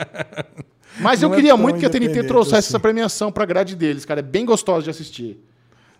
Mas eu Não é queria tão muito que a TNT trouxesse assim. essa premiação pra grade deles, cara. É bem gostoso de assistir.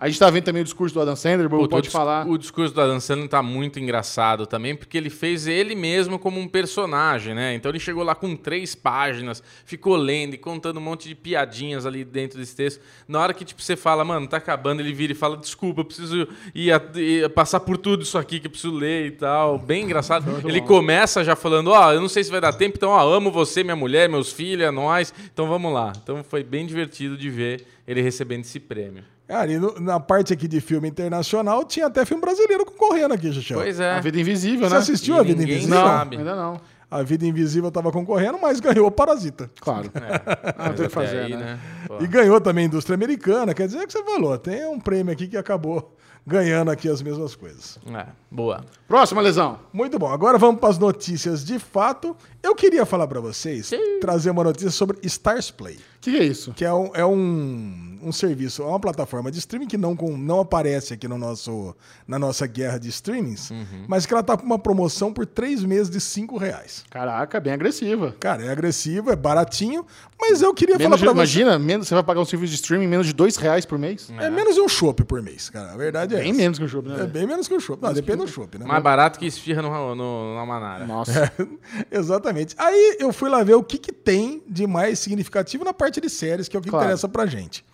A gente tá vendo também o discurso do Adam Sandler, Puta, pode o falar. O discurso do Adam Sandler tá muito engraçado também, porque ele fez ele mesmo como um personagem, né? Então ele chegou lá com três páginas, ficou lendo e contando um monte de piadinhas ali dentro desse texto. Na hora que tipo, você fala, mano, tá acabando, ele vira e fala, desculpa, eu preciso ir, a- ir passar por tudo isso aqui que eu preciso ler e tal. Bem engraçado. ele bom. começa já falando, ó, eu não sei se vai dar tempo, então, ó, amo você, minha mulher, meus filhos, é nós. Então vamos lá. Então foi bem divertido de ver ele recebendo esse prêmio. Cara, e no- na parte aqui de filme internacional, tinha até filme brasileiro concorrendo aqui, Xuxa. Pois é. A Vida Invisível, Você né? assistiu E A Vida Invisível? Não, sabe. ainda não. A Vida Invisível tava concorrendo, mas ganhou Parasita. Claro. É, Ah, tem que fazer, aí, né? Pô. E ganhou também a indústria americana. Quer dizer é o que você falou, tem um prêmio aqui que acabou ganhando aqui as mesmas coisas. É, boa. Próxima lesão. Muito bom. Agora vamos para as notícias de fato. Eu queria falar para vocês, trazer uma notícia sobre Stars Play, O que, que é isso? que é um, é um, um serviço, é uma plataforma de streaming que não, com- não aparece aqui no nosso, na nossa guerra de streamings, mas que ela tá com uma promoção por três meses de cinco reais. Caraca, bem agressiva. Cara, é agressivo, é baratinho, mas eu queria Menos de- falar para você. imagina, menos, você vai pagar um serviço de streaming menos de dois reais por mês? É menos de um chopp por mês, cara. A verdade é Bem essa. menos que o show, né? É bem menos que o chopp. Não, depende do chopp, né? Mais barato que esfirra no, no, na Manara. Nossa. [laughs] Exatamente. Aí eu fui lá ver o que, que tem de mais significativo na parte de séries, que é o que Claro. interessa pra gente.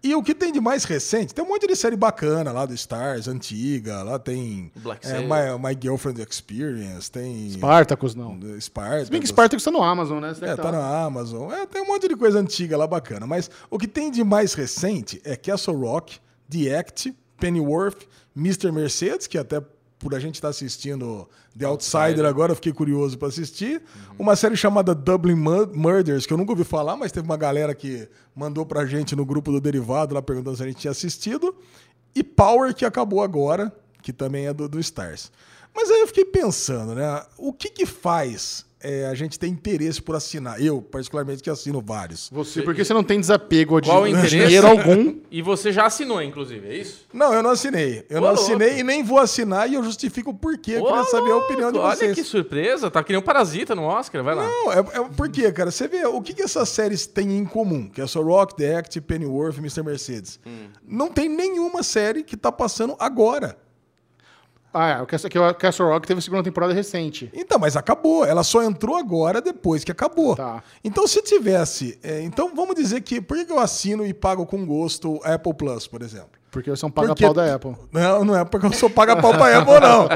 E o que tem de mais recente, tem um monte de série bacana lá do Stars, antiga, lá tem Black é. My, My Girlfriend Experience, tem Spartacus, não. Spartacus. Se bem que Spartacus tá no Amazon, né? É, tá tá na Amazon. É, tem um monte de coisa antiga lá bacana. Mas o que tem de mais recente é Castle Rock, The Act, Pennyworth, Mr. Mercedes, que até por a gente estar assistindo The Outsider, Outsider. agora eu fiquei curioso para assistir. Uma série chamada Dublin Mu- Murders, que eu nunca ouvi falar, mas teve uma galera que mandou pra gente no grupo do Derivado lá perguntando se a gente tinha assistido. E Power, que acabou agora, que também é do, do Stars. Mas aí eu fiquei pensando, né? O que que faz é, a gente ter interesse por assinar? Eu, particularmente, que assino vários. Você, porque você não tem desapego Qual de interesse? dinheiro algum. [laughs] E você já assinou, inclusive, é isso? Não, eu não assinei. Eu Ô, não louco. assinei e nem vou assinar e eu justifico o porquê. Eu Ô, queria saber a louco, opinião de Olha vocês. que surpresa, tá que nem um parasita no Oscar, vai lá. Não, é, é por quê, cara? Você vê o que, que essas séries têm em comum, que é só Rock, The Act, Pennyworth e Mr. Mercedes. Hum. Não tem nenhuma série que tá passando agora. Ah, é, o Castle, que o Castle Rock teve segunda temporada recente. Então, mas acabou. Ela só entrou agora depois que acabou. Tá. Então, se tivesse. é, então, vamos dizer que. Por que eu assino e pago com gosto a Apple Plus, por exemplo? Porque você é um paga-pau da Apple. Não, não é porque eu sou paga-pau pra Apple, não.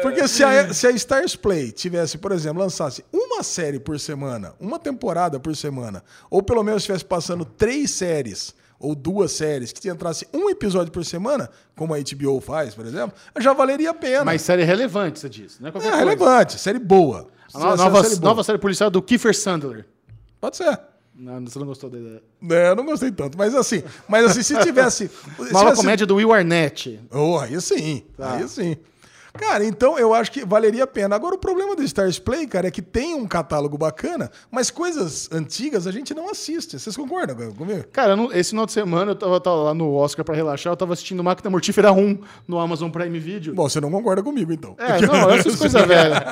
Porque se a, se a Stars Play tivesse, por exemplo, lançasse uma série por semana, uma temporada por semana, ou pelo menos estivesse passando três séries ou duas séries, que entrasse um episódio por semana, como a HBO faz, por exemplo, já valeria a pena. Mas série relevante, você disse. Não é é qualquer coisa. relevante, série boa. A no- Série nova, boa. nova série policial do Kiefer Sandler. Pode ser. Não, você não gostou da ideia. É, eu não gostei tanto, mas assim, mas assim, se tivesse. [laughs] se Nova tivesse- comédia do Will Arnett. Oh, aí sim, Tá. aí sim. Cara, então eu acho que valeria a pena. Agora, o problema do Stars Play, cara, é que tem um catálogo bacana, mas coisas antigas a gente não assiste. Vocês concordam comigo? Cara, não- esse final de semana eu tava, tava lá no Oscar pra relaxar, eu tava assistindo Máquina Mortífera 1 no Amazon Prime Video. Bom, você não concorda comigo, então. É, não, [laughs] eu assisto coisa velha.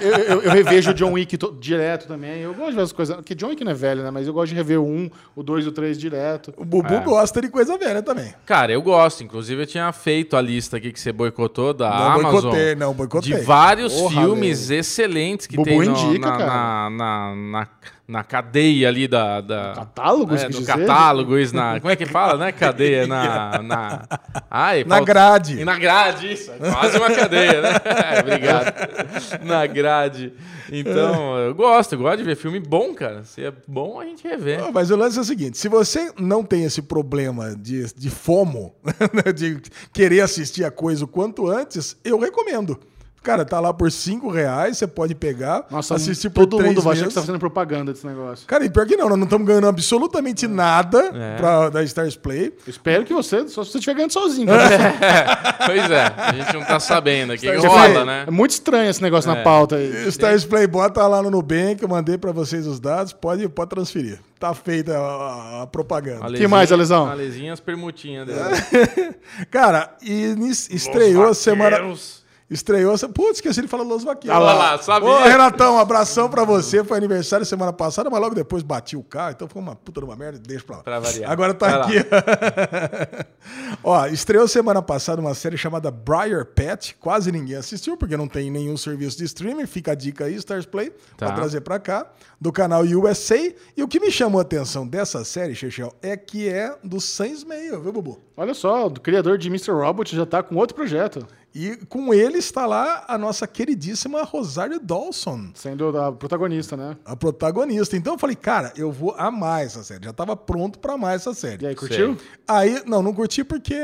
Eu, eu- eu revejo o John Wick to- direto também. Eu gosto de ver as coisas. Porque John Wick não é velho, né? Mas eu gosto de rever o 1, o 2 e o 3 direto. O Bubu É. gosta de coisa velha também. Cara, eu gosto. Inclusive, eu tinha feito a lista aqui que você boicotou da Não Amazon. Boicotei, não boicotei. De vários Porra, filmes excelentes que Bubu tem no- indica, na, cara. na, na, na, na cadeia ali da... da... Catálogo, É, você no quis dizer? catálogo, isso na. Como é que fala, né? Cadeia, na. [laughs] na... Ai, Na falta- grade. E na grade, isso. É quase uma cadeia, né? [laughs] É, obrigado. Na grade. Então, eu gosto, eu gosto de ver filme bom, cara. Se é bom, a gente revê. Ah, Mas o lance é o seguinte: se você não tem esse problema de, de fomo, [laughs] né, de querer assistir a coisa o quanto antes, eu recomendo. Cara, tá lá por 5 reais, você pode pegar, Nossa, assistir por todo mundo vai achar que você tá fazendo propaganda desse negócio. Cara, e pior que não, nós não estamos ganhando absolutamente nada É. pra, da Stars Play. Eu espero que você, só se você estiver ganhando sozinho. cara. [laughs] Pois é, a gente não tá sabendo aqui. Rola, foi- né? É muito estranho esse negócio na É. pauta aí. Stars Play, bota lá no Nubank, eu mandei pra vocês os dados, pode, pode transferir. Tá feita a, a propaganda. Alezinha- mais, Alesão? Alezinha, as permutinhas dele. [laughs] Cara, e estreou a semana. Vaqueiros. Estreou essa. Putz, esqueci de falar Los Vaqueiros. Olha lá, sabia? Ô, Renatão, um abração pra você. Foi aniversário semana passada, mas logo depois bati o carro, então foi uma puta de uma merda, deixa pra lá. Pra variar. Agora tá Vai lá. aqui. [laughs] Ó, estreou semana passada uma série chamada Briar Pet. Quase ninguém assistiu, porque não tem nenhum serviço de streaming. Fica a dica aí, Stars Play, Tá. pra trazer pra cá. Do canal USA. E o que me chamou a atenção dessa série, Chechel, é que é do Sans Meio, viu, Bubu? Olha só, o criador de Mr. Robot já tá com outro projeto, E com ele está lá a nossa queridíssima Rosário Dawson. sendo a protagonista, né? a protagonista. Então eu falei, cara, eu vou amar essa série. Já tava pronto pra amar essa série. E aí, curtiu? Aí, não, não curti porque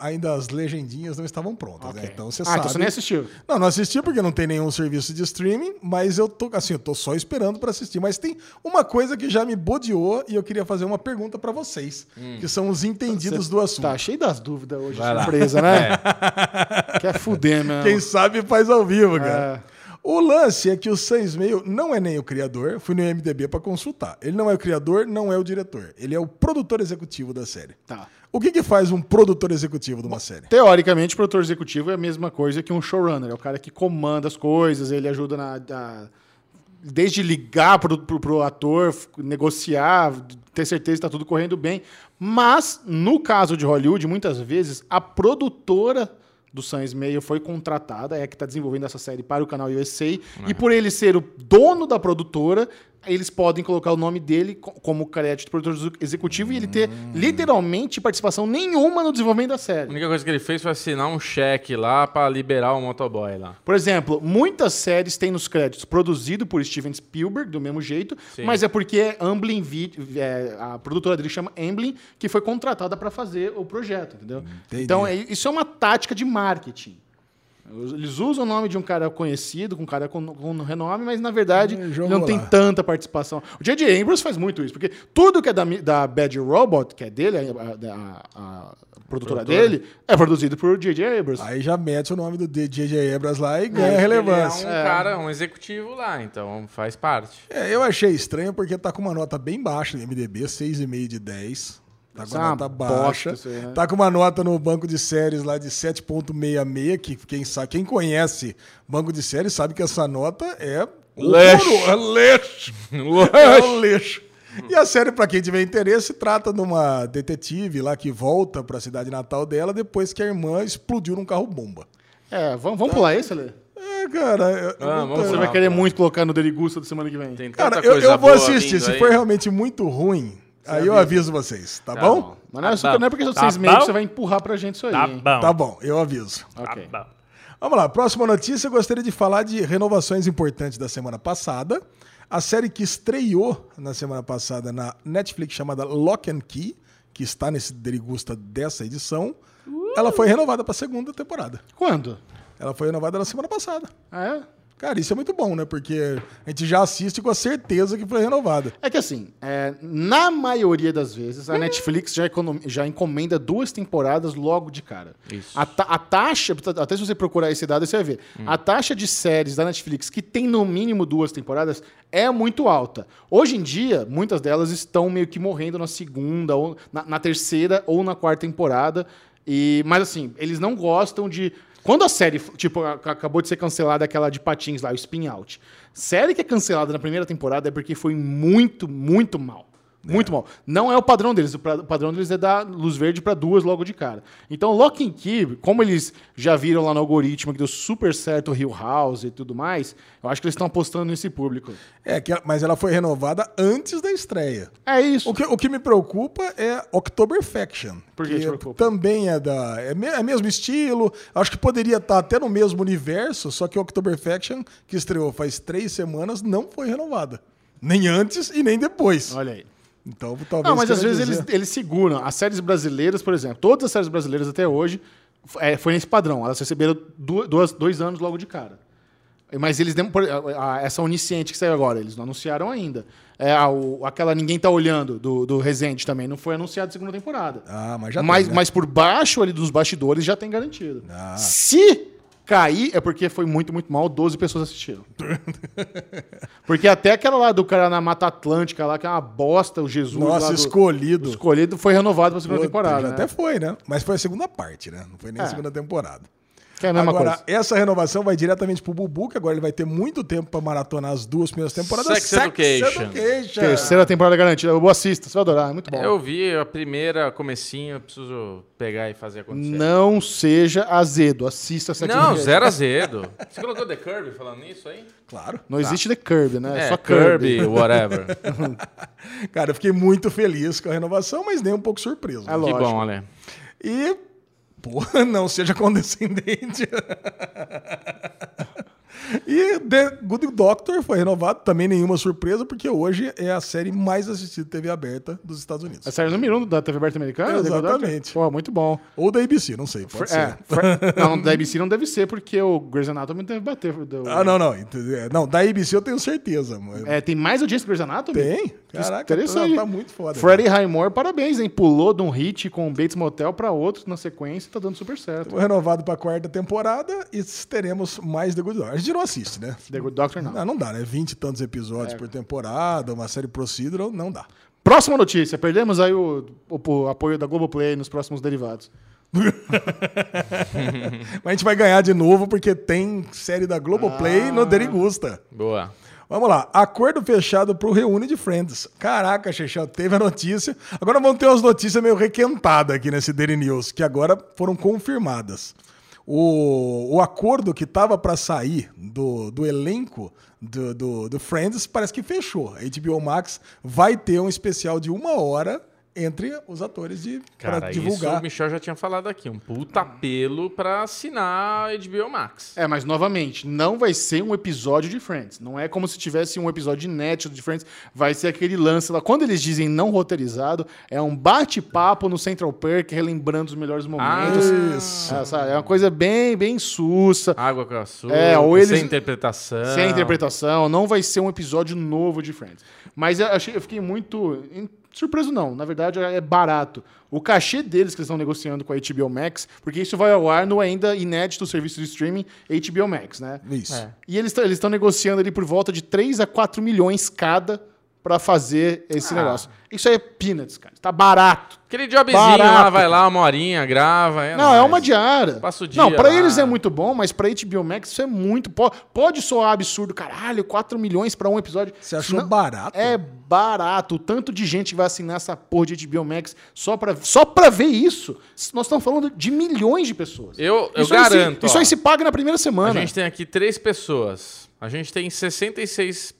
ainda as legendinhas não estavam prontas, né? Ok. Então você ah, sabe. então você nem assistiu. Não, não assisti porque não tem nenhum serviço de streaming, mas eu tô assim, eu tô só esperando pra assistir. Mas tem uma coisa que já me bodeou e eu queria fazer uma pergunta pra vocês, que são os entendidos do assunto. Tá cheio das dúvidas hoje, Vai lá. surpresa, né? [laughs] Quer fuder mesmo. Quem sabe faz ao vivo, cara. É. O lance é que o Sans Meio não é nem o criador, fui no MDB pra consultar. Ele não é o criador, não é o diretor. Ele é o produtor executivo da série. Tá. O que, que faz um produtor executivo de uma série? Teoricamente, o produtor executivo é a mesma coisa que um showrunner. É o cara que comanda as coisas, ele ajuda na. na- desde ligar pro, pro, pro ator, negociar, ter certeza que está tudo correndo bem. Mas, no caso de Hollywood, muitas vezes, a produtora do Sans Meio foi contratada, é a que está desenvolvendo essa série para o canal USA. E por ele ser o dono da produtora, eles podem colocar o nome dele co- como crédito produtor executivo e ele ter literalmente participação nenhuma no desenvolvimento da A série. única coisa que ele fez foi assinar um cheque lá pra liberar o motoboy lá. Por exemplo, muitas séries têm nos créditos produzido por Steven Spielberg, do mesmo jeito, Sim. mas é porque é Amblin, é, a produtora dele chama Amblin, que foi contratada para fazer o projeto, entendeu? Entendi. Então, é- isso é uma tática de marketing. Eles usam o nome de um cara conhecido, com um cara com, com renome, mas na verdade É, ele jogou não tem lá. tanta participação. O J.J. Abrams faz muito isso, porque tudo que é da, da Bad Robot, que é dele, a, a- a produtora dele, é produzido por J.J. Abrams. Aí já mete o nome do J.J. Abrams lá e Ele ganha relevância. é um cara, um executivo lá, então faz parte. É, eu achei estranho porque tá com uma nota bem baixa no MDB, 6,5 de 10. Tá com Isso a uma nota baixa. isso aí, né? Tá com uma nota no banco de séries lá de 7,66, que quem, sabe, quem conhece banco de séries sabe que essa nota é Lixo. horror- é lixo. É lixo. E a série, pra quem tiver interesse, trata de uma detetive lá que volta pra cidade natal dela depois que a irmã explodiu num carro-bomba. É, vamos, vamos pular esse, Ale? É, cara... eu- Ah, Você vai querer tá. muito colocar no Derigusta da semana que vem. Tem tanta Cara, eu, coisa eu vou boa assistir. Se for realmente muito ruim, aí eu aviso vocês, tá, Tá bom? bom. Mas não é, Tá super- bom. não é porque eu Tá seis meio que você vai empurrar pra gente isso aí. Tá hein? bom. Tá bom, eu aviso. Ok. Tá bom. Vamos lá, próxima notícia. Eu gostaria de falar de renovações importantes da semana passada. A série que estreou na semana passada na Netflix, chamada Lock and Key, que está nesse derigusta dessa edição, ela foi renovada para a segunda temporada. Quando? Ela foi renovada na semana passada. Ah, é? Cara, isso é muito bom, né? Porque a gente já assiste com a certeza que foi renovada. É que assim, é, na maioria das vezes, a Netflix já, econom- já encomenda duas temporadas logo de cara. Isso. A, ta- a taxa, até se você procurar esse dado, você vai ver. A taxa de séries da Netflix que tem no mínimo duas temporadas é muito alta. Hoje em dia, muitas delas estão meio que morrendo na segunda, ou na, na terceira ou na quarta temporada. E, mas assim, eles não gostam de. Quando a série, tipo, acabou de ser cancelada aquela de patins lá, o Spin Out. Série que é cancelada na primeira temporada é porque foi muito, muito mal. Muito mal. Não é o padrão deles. O padrão deles é dar luz verde para duas logo de cara. Então, Lock and Key, como eles já viram lá no algoritmo que deu super certo o Hill House e tudo mais, eu acho que eles estão apostando nesse público. É, que, mas ela foi renovada antes da estreia. É isso. O que, o que me preocupa é October Faction. Por que te preocupa? Também é da. É, me- é mesmo estilo. Acho que poderia estar até no mesmo universo, só que October Faction, que estreou faz três semanas, não foi renovada. Nem antes e nem depois. Olha aí. Então, talvez. Não, mas às vezes dizer- eles, eles seguram. As séries brasileiras, por exemplo, todas as séries brasileiras até hoje é, foi nesse padrão. Elas receberam du- duas, dois anos logo de cara. Mas eles essa onisciente que saiu agora, eles não anunciaram ainda. É, a- o- aquela Ninguém Tá Olhando, do, do Resende também, não foi anunciada segunda temporada. Ah, mas já mas, tem, né? mas por baixo ali dos bastidores já tem garantido. Ah. Se cair, é porque foi muito, muito mal, 12 pessoas assistiram. [laughs] porque até aquela lá do cara na Mata Atlântica lá, que é uma bosta, o Jesus Nossa, do- escolhido. escolhido foi renovado para a segunda temporada. né? Até foi, né? Mas foi a segunda parte, né? Não foi nem a É. segunda temporada. É a mesma agora, coisa. essa renovação vai diretamente pro Bubu, que agora ele vai ter muito tempo pra maratonar as duas primeiras temporadas. Sex Education. Education. Terceira temporada garantida. Eu vou assistir, você vai adorar, é muito bom. Eu vi a primeira, comecinho, eu preciso pegar e fazer acontecer. Não seja azedo, assista Sex Não, zero azedo. Você colocou The Kirby falando nisso aí? Claro. Não existe The Kirby, né? É, É, só Kirby, Kirby. whatever. [laughs] Cara, eu fiquei muito feliz com a renovação, mas nem um pouco surpreso. É né? que bom, Ale. E, pô, [laughs] não seja condescendente. [laughs] E The Good Doctor foi renovado, também nenhuma surpresa, porque hoje é a série mais assistida de TV aberta dos Estados Unidos. É série número um da TV aberta americana? Exatamente. Pô, muito bom. Ou da ABC, não sei, pode É, ser. Fre- [laughs] não, da ABC não deve ser, porque o Grey's Anatomy deve bater. do- Ah, não, não. entendeu? Não, da ABC eu tenho certeza. mas- É, tem mais audiência que Grey's Anatomy? Tem? Que Caraca, interessante. tá, tá muito foda. Freddie Highmore, parabéns, hein? Pulou de um hit com o Bates Motel pra outro na sequência, tá dando super certo. Foi renovado pra quarta temporada e teremos mais The Good Doctor. A gente não assiste, né? The Good Doctor não. Não, não dá, né? 20 e tantos episódios por temporada, uma série procedural, não dá. Próxima notícia. Perdemos aí o, o- o apoio da Globoplay nos próximos derivados. [laughs] Mas a gente vai ganhar de novo porque tem série da Globoplay Ah. no Derigusta. Boa. Vamos lá. Acordo fechado pro Reúne de Friends. Caraca, Chechel, teve a notícia. Agora vamos ter umas notícias meio requentadas aqui nesse Daily News, que agora foram confirmadas. O, o acordo que tava para sair do, do elenco do, do, do Friends parece que fechou. A HBO Max vai ter um especial de uma hora entre os atores de Cara, para isso divulgar. o Michel já tinha falado aqui. Um puta apelo pra assinar a HBO Max. É, mas novamente, não vai ser um episódio de Friends. Não é como se tivesse um episódio inédito de Friends. Vai ser aquele lance lá. Quando eles dizem não roteirizado, é um bate-papo no Central Park, relembrando os melhores momentos. Isso. É, sabe? É uma coisa bem, bem sussa. Água com açúcar, É, ou eles- sem interpretação. Sem interpretação, não vai ser um episódio novo de Friends. Mas eu, achei, eu fiquei muito. Surpreso não, na verdade é barato. O cachê deles que eles estão negociando com a HBO Max, porque isso vai ao ar no ainda inédito serviço de streaming HBO Max, né? Isso. É. E eles estão eles estão negociando ali por volta de 3 a 4 milhões cada pra fazer esse Ah. negócio. Isso aí é peanuts, cara. Tá barato. Aquele jobzinho Barato. lá, vai lá uma horinha, grava. É Não, é nóis. uma diária. Passa o dia Não, pra lá. eles é muito bom, mas pra HBO Max isso é muito. po- Pode soar absurdo, caralho, 4 milhões pra um episódio. Você achou Não, barato? É barato. O tanto de gente que vai assinar essa porra de HBO Max só pra, só pra ver isso. Nós estamos falando de milhões de pessoas. Eu, eu isso aí se- garanto. isso ó, aí se paga na primeira A semana. gente tem aqui três pessoas. A gente tem 66%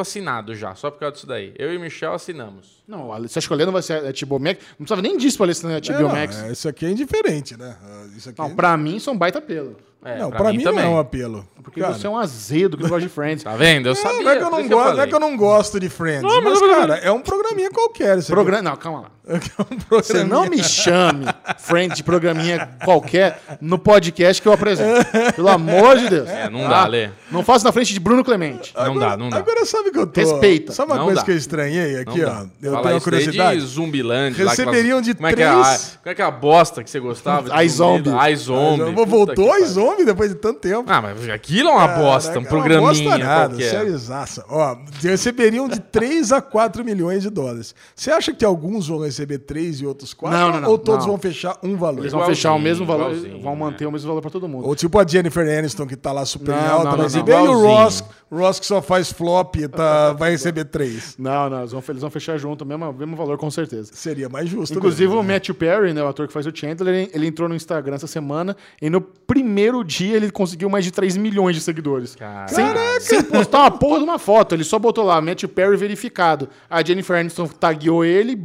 assinado já, só por causa disso daí. Eu e o Michel assinamos. Não, você acha que o Leno vai ser a HBO Max? Não precisava nem disso pra ele assinar a É, HBO não, Max. é, isso aqui é indiferente, né? Ah, Isso aqui Não, é- pra mim isso é um baita apelo. É, não, pra, mim, também. não é um apelo. Porque Cara, você é um azedo que não gosta de Friends. [laughs] Tá vendo? Eu sabia. não é que eu não gosto, não é que eu não gosto de Friends. Não, mas, mas- cara, é um programinha qualquer. Esse aqui. Programa... Não, calma lá. É um Você não me chame, friend de programinha qualquer, no podcast que eu apresento. Pelo amor de Deus. É, não dá, Lê. Não faça na frente de Bruno Clemente. Não dá, não dá. Agora sabe que eu tô. Respeita. Sabe uma Não coisa dá. que eu estranhei aqui, Não ó? dá. Eu Fala tenho uma curiosidade. de Zumbiland. lá, Receberiam aquelas- de como é que é a- três- Como é que é a bosta que você gostava? zumbi? iZombie. Vou- Puta Voltou a zombie depois de tanto tempo. Ah, mas aquilo é uma bosta, um Caraca, programinha Não bosta nada, sériozaça. Ó, receberiam de 3 a 4 milhões de dólares. Você acha que alguns vão receber 3 e outros 4? Não, não, não, Ou todos não. vão fechar um valor? Eles vão Igualzinho, fechar o mesmo valor, vão né? manter o mesmo valor pra todo mundo. Ou tipo a Jennifer Aniston, que tá lá super Não, em alta, não, vai não, receber. não. E o. Ross, Ross que só faz flop, tá, vai receber 3. Não, não, eles vão, eles vão fechar junto, o mesmo, mesmo valor com certeza. Seria mais justo. Inclusive mesmo, o né? Matthew Perry, né, o ator que faz o Chandler, ele, ele entrou no Instagram essa semana e no primeiro dia ele conseguiu mais de 3 milhões de seguidores. Caraca. Sem, sem postar uma porra de uma foto. Ele só botou lá, Matthew Perry verificado. A Jennifer Aniston tagueou ele,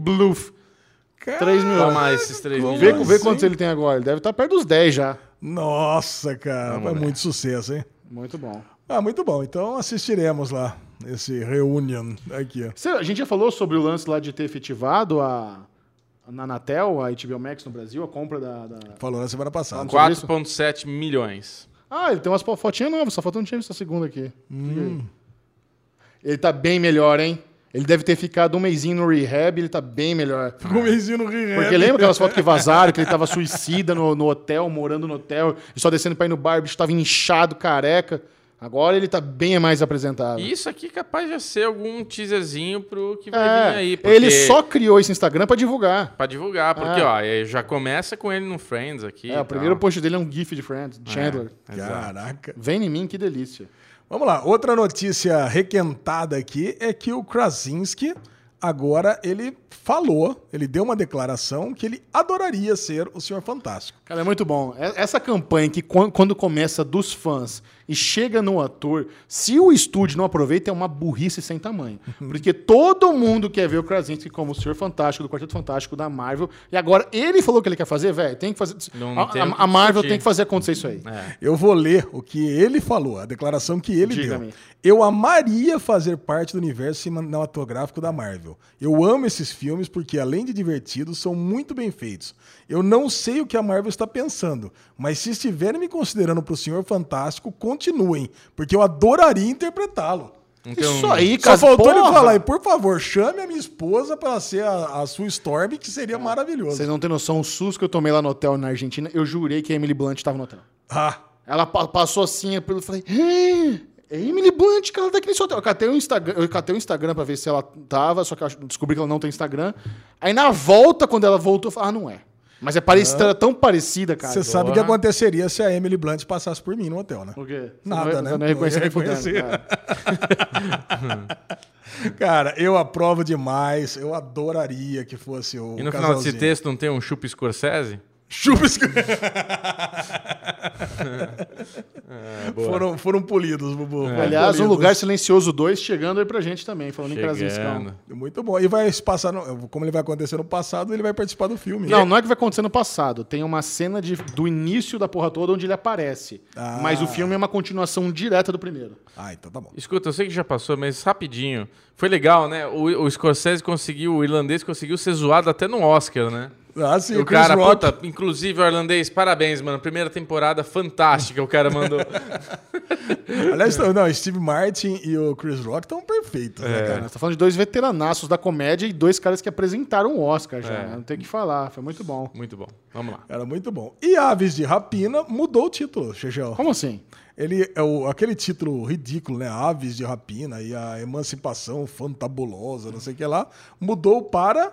bluf. 3 milhões. Toma esses 3 Como Vê, milhões. vê assim? quantos ele tem agora. Ele deve estar perto dos 10 já. Nossa, cara, foi muito sucesso, hein? Muito bom. Ah, muito bom. Então assistiremos lá esse reunion aqui, a gente já falou sobre o lance lá de ter efetivado a, na Anatel, a HBO Max no Brasil, a compra da... da- Falou na semana passada. Vamos. 4,7 milhões. Ah, ele tem umas fo- fotinhas novas, só falta um time essa segunda aqui. Ele tá bem melhor, hein? Ele deve ter ficado um mêsinho no rehab, ele tá bem melhor. Ficou um mêsinho no rehab. Porque lembra aquelas fotos que vazaram, que ele tava suicida no, no hotel, morando no hotel, e só descendo pra ir no bar, o bicho tava inchado, careca. Agora ele tá bem mais apresentável. E isso aqui é capaz de ser algum teaserzinho pro que vai É, vir aí. Porque... ele só criou esse Instagram pra divulgar. Pra divulgar, porque, É. ó, é, já começa com ele no Friends aqui. É, o primeiro post dele é um gif de Friends, de Chandler. É. Caraca. Vem em mim, que delícia. Vamos lá. Outra notícia requentada aqui é que o Krasinski agora ele falou, ele deu uma declaração que ele adoraria ser o Senhor Fantástico. Cara, é muito bom. Essa campanha que quan- quando começa dos fãs e chega no ator, se o estúdio não aproveita, é uma burrice sem tamanho. Porque todo mundo quer ver o Krasinski como o Senhor Fantástico, do Quarteto Fantástico da Marvel. E agora ele falou que ele quer fazer, velho, tem que fazer. Não a, tem a- a Marvel discutir. tem que fazer acontecer isso aí. É. Eu vou ler o que ele falou, a declaração que ele Diga-me. deu. Eu amaria fazer parte do universo cinematográfico da Marvel. Eu amo esses filmes porque, além de divertidos, são muito bem feitos. Eu não sei o que a Marvel está pensando, mas se estiverem me considerando para o Senhor Fantástico, continuem, porque eu adoraria interpretá-lo. Tem Isso aí, Só cara. faltou ele porra! falar, e por favor, chame a minha esposa para ser a, a sua Storm, que seria maravilhoso. Vocês não têm noção, o susto que eu tomei lá no hotel na Argentina, eu jurei que a Emily Blunt estava no hotel. Ah, Ela pa- passou assim, eu falei, "Ah, é Emily Blunt, que ela tá aqui nesse hotel. Eu catei o Instagram, eu catei o Instagram pra ver se ela tava, só que eu descobri que ela não tem Instagram. Aí na volta, quando ela voltou, eu falei, ah, não é. Mas é parecida, tão parecida, cara. você sabe o que aconteceria se a Emily Blunt passasse por mim no hotel, né? O quê? Nada, não, né? Não ia reconhecer Não ia reconhecer. É. [laughs] Cara, eu aprovo demais. Eu adoraria que fosse o E no final desse texto não tem um chupa Scorsese? Chupa esse... [laughs] É, boa. Foram, foram polidos, Bubu. foram Aliás, um polidos. lugar silencioso 2 chegando aí pra gente também, falando em Krasinski. Chegando. Muito bom. E vai passar, no- como ele vai acontecer no passado, ele vai participar do filme. Não, não é que vai acontecer no passado. Tem uma cena de- do início da porra toda onde ele aparece. Ah. Mas o filme é uma continuação direta do primeiro. Ah, então tá bom. Escuta, eu sei que já passou, mas rapidinho. Foi legal, né? O, o Scorsese conseguiu, o irlandês conseguiu ser zoado até no Oscar, né? Ah, sim, E o Chris cara, Rock. puta, inclusive o irlandês, parabéns, mano. Primeira temporada fantástica, o cara mandou. [laughs] Aliás, não, Steve Martin e o Chris Rock estão perfeitos, né, Cara, cara? você tá falando de dois veteranaços da comédia e dois caras que apresentaram o Oscar já. É. né? Não tem o que falar. Foi muito bom. Muito bom. Vamos lá. Era muito bom. E Aves de Rapina mudou o título, Chechel. Como assim? Ele é o, aquele título ridículo, né? Aves de Rapina e a emancipação fantabulosa, não sei o que lá, mudou para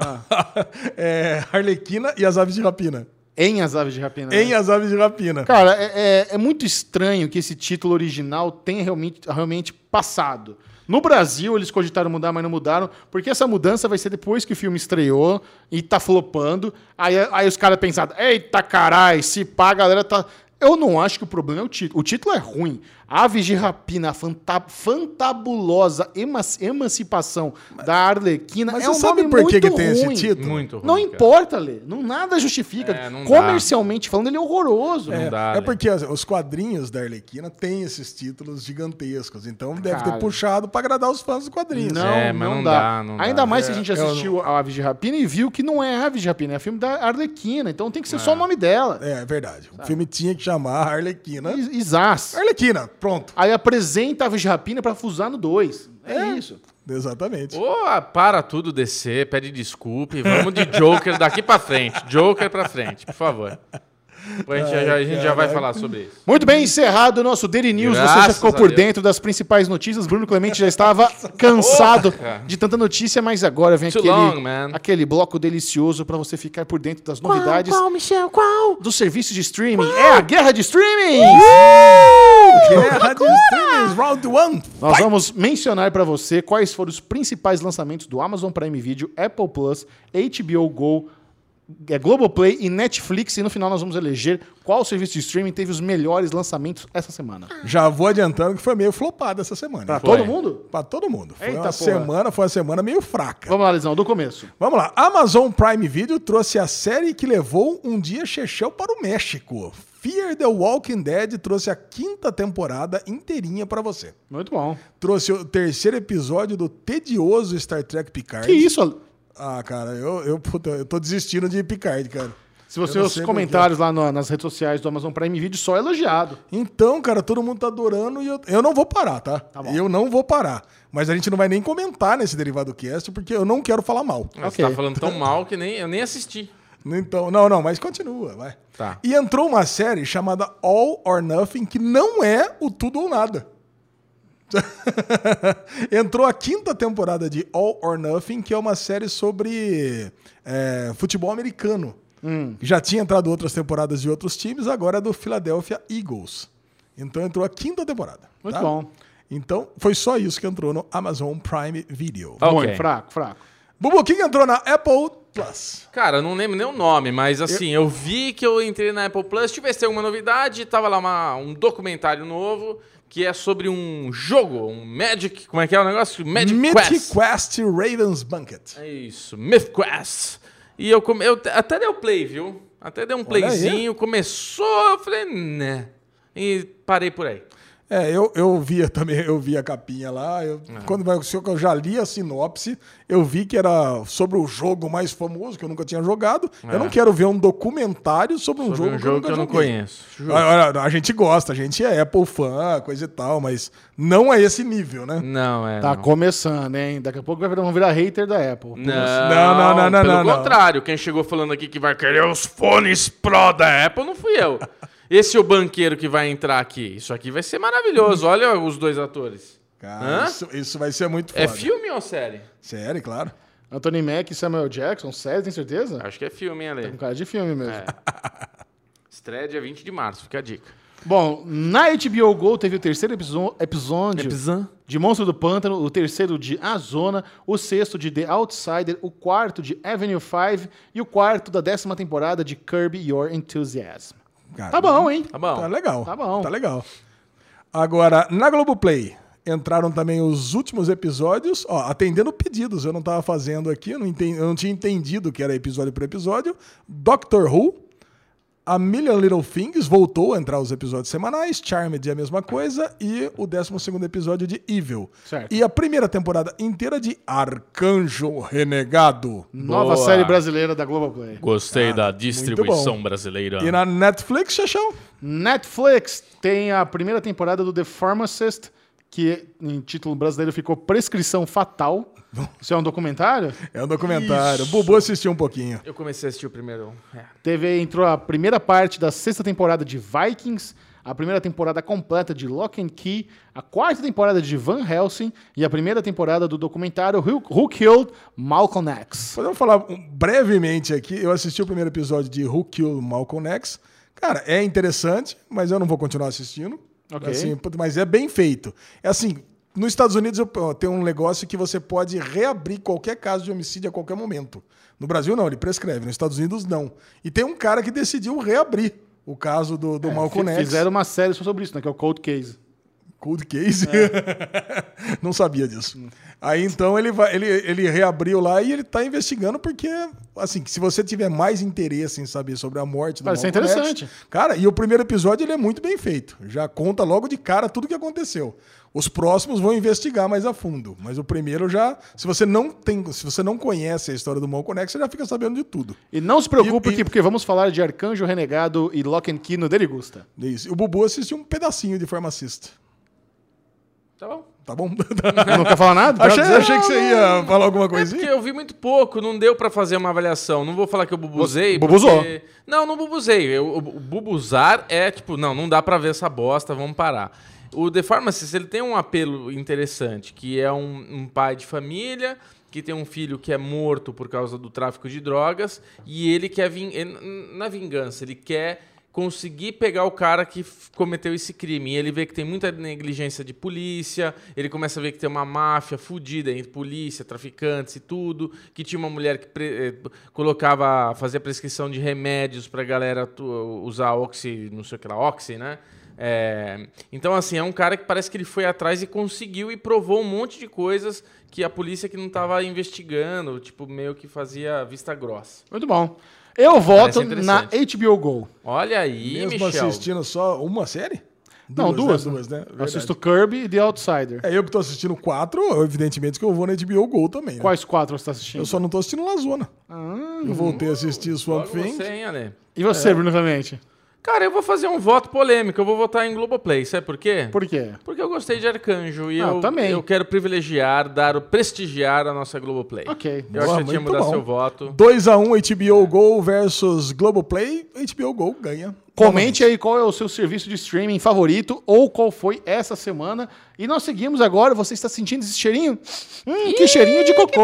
Ah. [laughs] é, Arlequina e as Aves de Rapina. Em As Aves de Rapina. né? Em as Aves de Rapina. Cara, é, é- é muito estranho que esse título original tenha realmente, realmente passado. No Brasil, eles cogitaram mudar, mas não mudaram, porque essa mudança vai ser depois que o filme estreou e tá flopando. Aí, aí os caras pensaram, eita carai, se pá, a galera tá. Eu não acho que o problema é o título. O título é ruim. Aves de Rapina, a fanta fantabulosa ema- emancipação da Arlequina Mas é você um sabe nome por que, que tem esse título? Muito ruim. Não cara. importa, Lê. Não, nada justifica. É, não dá. Comercialmente falando, ele é horroroso. É, dá, é né? porque as- os quadrinhos da Arlequina têm esses títulos gigantescos, então deve Cara. ter puxado pra agradar os fãs dos quadrinhos. Não, É, mas não, não dá. dá, não Ainda dá. mais É, se a gente eu assistiu a Aves de Rapina e viu que não é Aves de Rapina, é filme da Arlequina. Então tem que ser só o nome dela. É, é verdade. O filme tinha que chamar Arlequina. E- Isás. Arlequina, pronto. Aí apresenta Aves de Rapina pra fusar no 2. É, É. isso. Exatamente. Ô, para tudo descer, pede desculpa e vamos de Joker daqui pra frente. Joker pra frente, por favor. A gente, já, a gente já vai falar sobre isso. Muito bem, encerrado o nosso Daily News. Você já Graças ficou por dentro das principais notícias. Bruno Clemente já estava [laughs] cansado Porra. de tanta notícia, mas agora vem Too aquele, long, aquele bloco delicioso pra você ficar por dentro das novidades Michel? Qual? dos serviços de streaming. É a guerra de streaming! Guerra de Streamers, Round 1. Nós vamos mencionar para você quais foram os principais lançamentos do Amazon Prime Video, Apple Plus, HBO Go, é, Globoplay e Netflix. E no final nós vamos eleger qual serviço de streaming teve os melhores lançamentos essa semana. Já vou adiantando que foi meio flopado essa semana. Para hein? todo mundo? Pra todo mundo. Foi Eita, uma porra. semana, foi uma semana meio fraca. Vamos lá, Lisão, do começo. Vamos lá. Amazon Prime Video trouxe a série que levou um dia Chechel para o México. Fear the Walking Dead trouxe a quinta temporada inteirinha pra você. Muito bom. Trouxe o terceiro episódio do tedioso Star Trek Picard. Que isso? Ah, cara, eu, eu, puta, eu tô desistindo de Picard, cara. Se você os sei comentários lá no- nas redes sociais do Amazon Prime Video, só elogiado. Então, cara, todo mundo tá adorando e eu, eu não vou parar, tá? bom. eu não vou parar. Mas a gente não vai nem comentar nesse Derivado Cast, porque eu não quero falar mal. Você Ok. tá falando tão mal que nem, eu nem assisti. Então, não, não, mas continua, vai. Tá. E entrou uma série chamada All or Nothing, que não é o tudo ou nada. [laughs] entrou a quinta temporada de All or Nothing, que é uma série sobre é, futebol americano. Já tinha entrado outras temporadas de outros times, agora é do Philadelphia Eagles. Então entrou a quinta temporada. Muito tá? bom. Então foi só isso que entrou no Amazon Prime Video. Ok. Bom, fraco, fraco. Bubu, o que que entrou na Apple Plus? Cara, eu não lembro nem o nome, mas assim, eu, vi que eu entrei na Apple Plus, tivesse alguma novidade, tava lá uma- um documentário novo que é sobre um jogo, um Magic, como é que é o negócio? Magic Mythic Quest. Quest Raven's Banquet. É isso, Myth Quest. E eu, come- eu até dei o play, viu? Até dei um playzinho, começou, eu falei, né. E parei por aí. É, eu, eu via também, eu vi a capinha lá. eu- É. Quando vai- se eu já li a sinopse, eu vi que era sobre o jogo mais famoso que eu nunca tinha jogado. Eu não quero ver um documentário sobre um É. Sobre jogo, um que eu jogo nunca que eu não conheço. A, a- a gente gosta, a gente é Apple fã, coisa e tal, mas não é esse nível, né? Não, é. Tá não. começando, hein? Daqui a pouco vai virar- vão virar hater da Apple. Não, Não, não, não, não, Pelo não, não. contrário, quem chegou falando aqui que vai querer os fones Pro da Apple não fui eu. Esse é o banqueiro que vai entrar aqui. Isso aqui vai ser maravilhoso. Olha os dois atores. Cara, isso, isso vai ser muito foda. É filme ou série? Sério, claro. Anthony Mack e Samuel Jackson, sério, tem certeza? Acho que é filme, hein, Ale? Um cara de filme mesmo. É. [laughs] Estreia dia 20 de março, fica a dica. Bom, na HBO Go teve o terceiro episódio Episan? de Monstro do Pântano, o terceiro de A Zona, o sexto de The Outsider, o quarto de Avenue 5 e o quarto da décima temporada de Kirby Your Enthusiasm. Cara, Tá bom, hein? Tá bom. Tá legal. Tá bom. Tá legal. Agora, na Globoplay, entraram também os últimos episódios, ó, atendendo pedidos. Eu não tava fazendo aqui, eu não, entendi, eu não tinha entendido que era episódio por episódio. Doctor Who, A Million Little Things voltou a entrar os episódios semanais, Charmed é a mesma coisa, e o 12 episódio de Evil. Certo. E a primeira temporada inteira de Arcanjo Renegado. Nova Boa. série brasileira da Globoplay. Gostei da bom. distribuição brasileira. E na Netflix, Xaxão? Netflix tem a primeira temporada do The Pharmacist, que em título brasileiro ficou Prescrição Fatal. Isso é um documentário? É um documentário. O Bubu assistiu um pouquinho. Eu comecei a assistir o primeiro. É. Teve, entrou a primeira parte da sexta temporada de Vikings, a primeira temporada completa de Lock and Key, a quarta temporada de Van Helsing e a primeira temporada do documentário Who, Killed Malcolm X. Podemos falar brevemente aqui. Eu assisti o primeiro episódio de Who Killed Malcolm X. Cara, é interessante, mas eu não vou continuar assistindo. Ok. Assim, mas é bem feito. É assim, nos Estados Unidos tem um negócio que você pode reabrir qualquer caso de homicídio a qualquer momento. No Brasil não, ele prescreve. Nos Estados Unidos não. E tem um cara que decidiu reabrir o caso do, do Malcolm X. É, Fizeram uma série só sobre isso, né? Que é o Cold Case. Cold Case? É. [laughs] não sabia disso. Aí então ele, vai, ele, ele reabriu lá e ele tá investigando porque, assim, se você tiver mais interesse em saber sobre a morte do Parece ser Malcolm X, interessante. cara, e o primeiro episódio ele é muito bem feito. Já conta logo de cara tudo o que aconteceu. Os próximos vão investigar mais a fundo, mas o primeiro já, se você não tem, se você não conhece a história do Malcolm X, você já fica sabendo de tudo. E não se preocupe, E- e- que- porque vamos falar de Arcanjo Renegado e Lock and Key no Derigusta. É Isso. O Bubu assistiu um pedacinho de Pharmacist. Tá bom. Tá bom? [laughs] Não quer falar nada? achei, achei que você ia falar alguma É coisinha. porque eu vi muito pouco, não deu pra fazer uma avaliação. Não vou falar que eu bubuzei. Bubuzou. porque- Não, não bubuzei. Eu, o, o bubuzar é tipo, não, não dá pra ver essa bosta, vamos parar. O The Pharmacist, ele tem um apelo interessante, que é um, um pai de família que tem um filho que é morto por causa do tráfico de drogas e ele quer vin na vingança, ele quer conseguir pegar o cara que cometeu esse crime. E ele vê que tem muita negligência de polícia, ele começa a ver que tem uma máfia fudida entre polícia, traficantes e tudo, que tinha uma mulher que eh, colocava, fazia prescrição de remédios pra galera tu- usar oxi, não sei o que lá, oxi, né? É, então, assim, é um cara que parece que ele foi atrás e conseguiu e provou um monte de coisas que a polícia que não estava investigando, tipo, meio que fazia vista grossa. Muito bom. Eu voto na. HBO Go. Olha aí, Mesmo Michel. assistindo só uma série? Não, duas. Né? Duas, né? Eu Verdade. assisto Kirby e The Outsider. É eu que tô assistindo quatro, evidentemente que eu vou na HBO Go também. né? Quais quatro você está assistindo? Eu só não tô assistindo Lazona. Ah. Eu voltei a assistir Swamp Logo Thing. você, hein, Ale? E você, Bruno Clemente? Cara, eu vou fazer um voto polêmico. Eu vou votar em Globoplay. Sabe por quê? Por quê? Porque eu gostei de Arcanjo e Ah, eu, também. eu quero privilegiar, dar o prestigiar a nossa Globoplay. Ok. Eu acho Boa, que eu tinha mudar bom. seu voto. 2x1 HBO Go versus Globoplay. HBO Go ganha. Comente aí qual é o seu serviço de streaming favorito ou qual foi essa semana. E nós seguimos agora. Você está sentindo esse cheirinho? Hum, que cheirinho de cocô!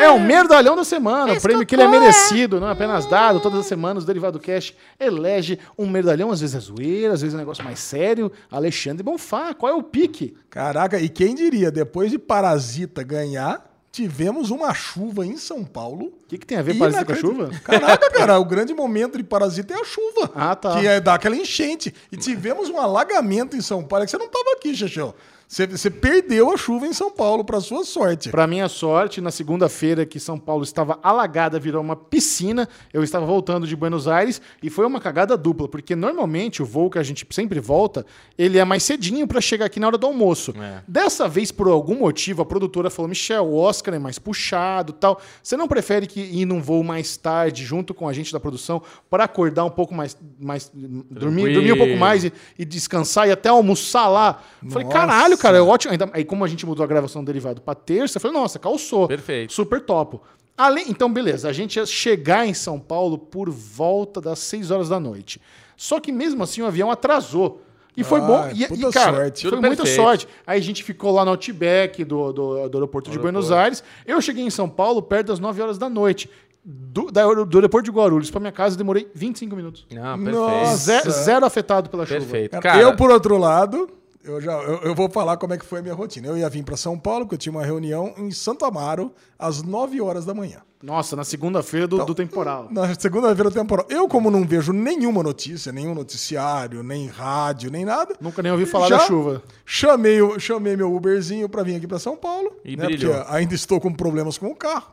É o merdalhão da semana. o prêmio que ele é merecido, não é apenas dado. Todas as semanas o Derivado Cash elege um merdalhão. Às vezes é zoeira, às vezes é um negócio mais sério. Alexandre Bonfá, qual é o pique? Caraca, e quem diria, depois de Parasita ganhar, tivemos uma chuva em São Paulo. O que, que tem a ver Parasita com a chuva? Caraca, cara, o grande momento de Parasita é a chuva. Ah, tá. Que é dar aquela enchente. E tivemos um alagamento em São Paulo. É que você não estava aqui, Xexão. Você, você perdeu a chuva em São Paulo, para sua sorte. Para minha sorte, na segunda-feira que São Paulo estava alagada, virou uma piscina, eu estava voltando de Buenos Aires e foi uma cagada dupla, porque normalmente o voo que a gente sempre volta, ele é mais cedinho para chegar aqui na hora do almoço. É. Dessa vez, por algum motivo, a produtora falou: Michel, o Oscar é mais puxado tal. Você não prefere que ir num voo mais tarde, junto com a gente da produção, para acordar um pouco mais. mais dormir, dormir um pouco mais e, e descansar e até almoçar lá? Falei, Nossa. caralho, cara, é ótimo. Ainda, aí, como a gente mudou a gravação do derivado para terça, eu falei, nossa, calçou. Perfeito. Super topo. Além, então, beleza, a gente ia chegar em São Paulo por volta das 6 horas da noite. Só que mesmo assim o avião atrasou. E foi Ah, bom. E, e, cara, sorte. foi Tudo muita perfeito. sorte. Aí a gente ficou lá no Outback do, do, do aeroporto de Buenos Aires. Eu cheguei em São Paulo perto das 9 horas da noite. Do, da, do aeroporto de Guarulhos para minha casa, demorei 25 minutos. Ah, Nossa. perfeito. Ze- zero afetado pela chuva. Perfeito. Cara, Cara, eu, por outro lado, Eu já eu, eu vou falar como é que foi a minha rotina. Eu ia vir para São Paulo, porque eu tinha uma reunião em Santo Amaro às 9 horas da manhã. Nossa, na segunda-feira do, do temporal. Na segunda-feira do temporal. Eu, como não vejo nenhuma notícia, nenhum noticiário, nem rádio, nem nada. Nunca nem ouvi falar já da chuva. Chamei, chamei meu Uberzinho para vir aqui para São Paulo. E né, brilhou. Porque ainda estou com problemas com o carro.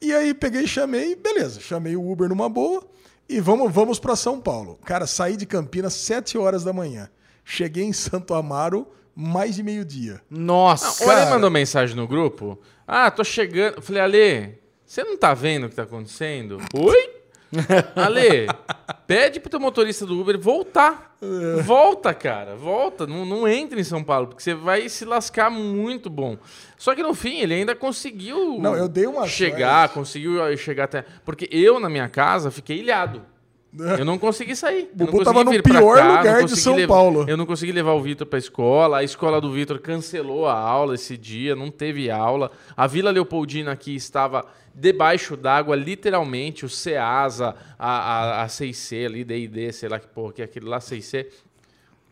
E aí peguei e chamei, beleza. Chamei o Uber numa boa e vamos, vamos para São Paulo. Cara, saí de Campinas 7 horas da manhã. Cheguei em Santo Amaro mais de meio-dia. Nossa. O Ale cara. mandou mensagem no grupo. Ah, tô chegando. Falei, Ale, você não tá vendo o que tá acontecendo? Oi? [laughs] Ale, pede pro teu motorista do Uber voltar. Volta, cara. Volta. Não, não entre em São Paulo, porque você vai se lascar muito bom. Só que no fim, ele ainda conseguiu Não, eu dei uma chegar, sorte. conseguiu chegar até. Porque eu, na minha casa, fiquei ilhado. Eu não consegui sair. Eu não Bubu consegui tava no pior cá, lugar de São levar- Paulo. Eu não consegui levar o Vitor pra escola. A escola do Vitor cancelou a aula esse dia, não teve aula. A Vila Leopoldina aqui estava debaixo d'água, literalmente. O CEASA, a, a, a 6C ali, D&D, sei lá que porra, que é aquele lá 6C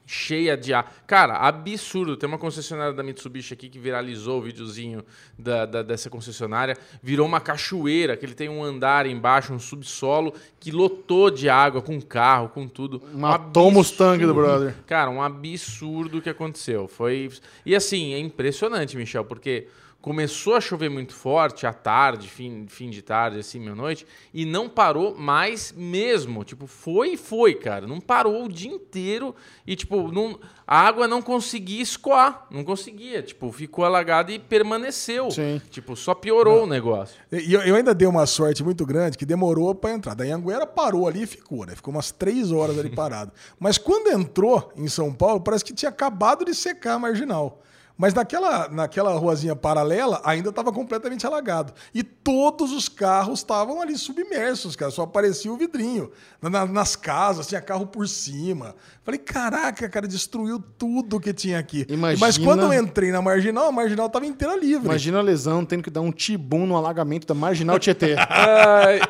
cheia de ar. Cara, absurdo. Tem uma concessionária da Mitsubishi aqui que viralizou o videozinho da, da- dessa concessionária. Virou uma cachoeira, que ele tem um andar embaixo, um subsolo, que lotou de água com carro, com tudo. Matou o Um Mustang do brother. Cara, um absurdo que aconteceu. Foi. E assim, é impressionante, Michel, porque começou a chover muito forte à tarde, fim, fim de tarde, assim, meia-noite, e não parou mais mesmo. Tipo, foi e foi, cara. Não parou o dia inteiro e, tipo, não, a água não conseguia escoar. Não conseguia. Tipo, ficou alagada e permaneceu. Sim. Tipo, só piorou o negócio. E eu, eu ainda dei uma sorte muito grande que demorou para entrar. Daí a Anguera parou ali e ficou, né? Ficou umas três horas ali parado. Mas quando entrou em São Paulo, parece que tinha acabado de secar a marginal. Mas naquela, naquela ruazinha paralela ainda estava completamente alagado. E todos os carros estavam ali submersos, cara. Só aparecia o vidrinho. Na- nas casas, tinha carro por cima. Falei, caraca, cara, destruiu tudo que tinha aqui. Imagina- Mas quando eu entrei na marginal, a marginal estava inteira livre. Imagina a lesão tendo que dar um tibum no alagamento da Marginal Tietê. [laughs] Ai.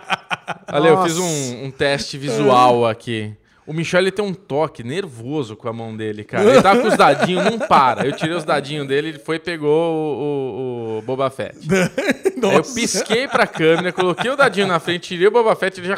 Ale, eu fiz um, um teste visual aqui. O Michel ele tem um toque nervoso com a mão dele, cara. Ele tava com os dadinhos, não para. Eu tirei os dadinhos dele, ele foi e pegou o, o- o Boba Fett. [laughs] Aí eu pisquei pra câmera, coloquei o dadinho na frente, tirei o Boba Fett, ele já.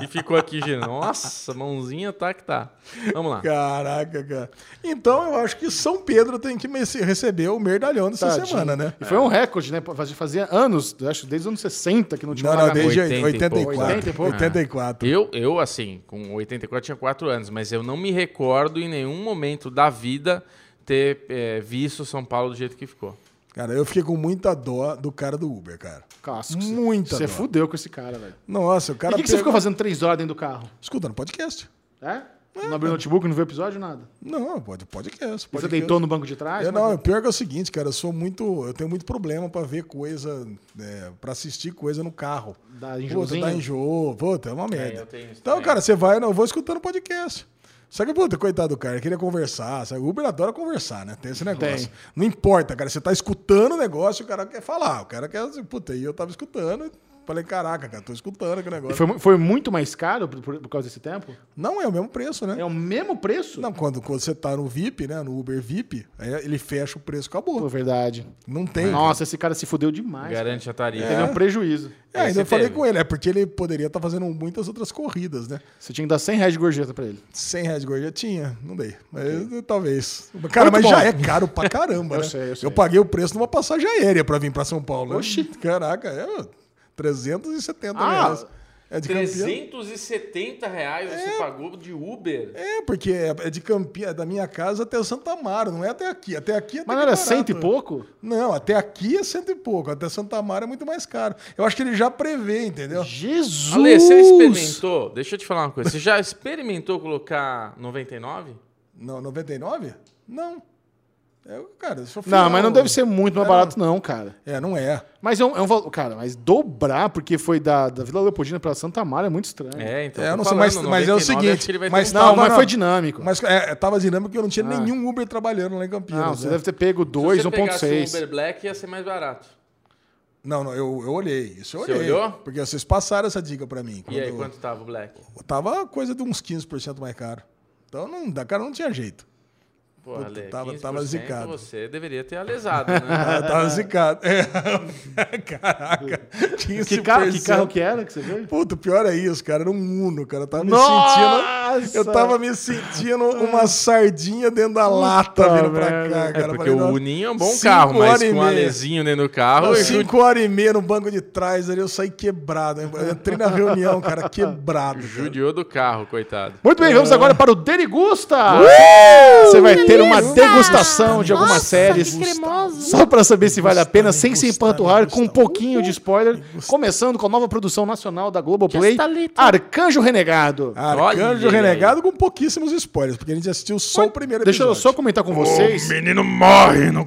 E ficou aqui girando. Nossa, mãozinha tá que tá. Vamos lá. Caraca, cara. Então eu acho que São Pedro tem que receber o medalhão dessa Tadinho. semana, né? E foi um recorde, né? Fazia, anos, acho desde os anos 60 que não tinha Não, não, desde 80 e 84. 80 e pouco. 84. Eu, eu, assim, com 84 tinha 4 anos, mas eu não me recordo em nenhum momento da vida ter eh, visto São Paulo do jeito que ficou. Cara, eu fiquei com muita dó do cara do Uber, cara. Casco. Muita Você dó. fudeu com esse cara, velho. Nossa, o cara. o que, que você pegou- ficou fazendo três horas dentro do carro? Escutando podcast. É? Não abriu o notebook, não viu episódio, nada. Não, pode podcast. E você podcast. deitou no banco de trás? Eu, Como é não, o pior que é o seguinte, cara, eu sou muito. Eu tenho muito problema pra ver coisa. É, pra assistir coisa no carro. Dá Puta, enjoozinho? dá enjoo. Puta, é uma merda. eu tenho isso então, também. cara, você vai, não, eu vou escutando podcast. Só que, puta, coitado do cara, queria conversar. Sabe? O Uber adora conversar, né? Tem esse negócio. Tem. Não importa, cara, você tá escutando o negócio e o cara quer falar. O cara quer, puta, e eu tava escutando. Falei, caraca, cara, tô escutando aquele negócio. foi, foi muito mais caro por, por- por causa desse tempo? Não, é o mesmo preço, né? É o mesmo preço? Não, quando, quando você tá no VIP, né? No Uber VIP, aí ele fecha o preço, acabou. Pô, verdade. Não tem. Nossa, esse cara se fudeu demais. Garante a tarifa. Teve um prejuízo. É, ainda eu falei com ele, é porque ele poderia estar fazendo muitas outras corridas, né? Você tinha que dar 100 reais de gorjeta pra ele. 100 reais de gorjeta tinha, não dei. Mas eh, talvez. Cara, Muito mas bom. já é caro pra caramba, [laughs] Eu né? sei, eu sei. paguei o preço numa passagem aérea pra vir pra São Paulo. né? Oxi. Caraca, é 370 Ah, reais. É de Campinas. 370 reais você pagou de Uber. É, porque é é de Campinas, é da minha casa até Santa Amaro, não é até aqui. Até aqui é até Mas não era barato. cento e pouco? Não, até aqui é cento e pouco. Até Santa Amaro é muito mais caro. Eu acho que ele já prevê, entendeu? Jesus! Ale, você experimentou? Deixa eu te falar uma coisa. Você já experimentou colocar 99? Não, 99? Não. É, cara, eu sou Não, fiel. mas não deve ser muito mais É, não. barato, não, cara. É, não é. Mas é um, é um valor. Cara, mas dobrar, porque foi da, da Vila Leopoldina pra Santa Amaro é muito estranho. É, então. É, eu não sei, mas- mas é o 99, seguinte, mas um Não, Tava, mas não. foi dinâmico. Mas é, tava dinâmico porque eu não tinha Ah. nenhum Uber trabalhando lá em Campinas. não, você né? deve ter pego Se 2, você pegasse um 1.6. Uber Black, ia ser mais barato. Não, não, eu, eu olhei. Isso eu Você olhei. olhou? Porque vocês passaram essa dica pra mim. E aí, quanto tava o Black? Tava coisa de uns 15% mais caro. Então, não, da cara não tinha jeito. Pô, Puta, Ale, tava- 15% tava zicado. Você deveria ter alesado, né? [laughs] Ah, tava zicado. É. [laughs] Caraca. 15%. Que carro, que carro que era que você veio? Puta, o pior é isso, cara. Era um Uno, cara. Eu tava me Nossa! sentindo. Eu tava me sentindo uma sardinha dentro da lata vindo pra cá, É cara. porque Falei, o Uninho é um bom carro, mas com um alezinho dentro do carro. Não, eu cinco horas e meia no banco de trás ali, eu saí quebrado. Eu entrei na reunião, cara, [laughs] quebrado. cara. Judiou do carro, coitado. Muito bem, vamos agora para o Derigusta. Você vai ter uma degustação de algumas séries. Só para saber se vale a pena, sem se empanturrar, com um pouquinho de spoiler. Começando com a nova produção nacional da Globoplay. Arcanjo Renegado. Arcanjo. Renegado com pouquíssimos spoilers, porque a gente assistiu só o primeiro Deixa eu episódio. só comentar com vocês. menino morre no. [laughs]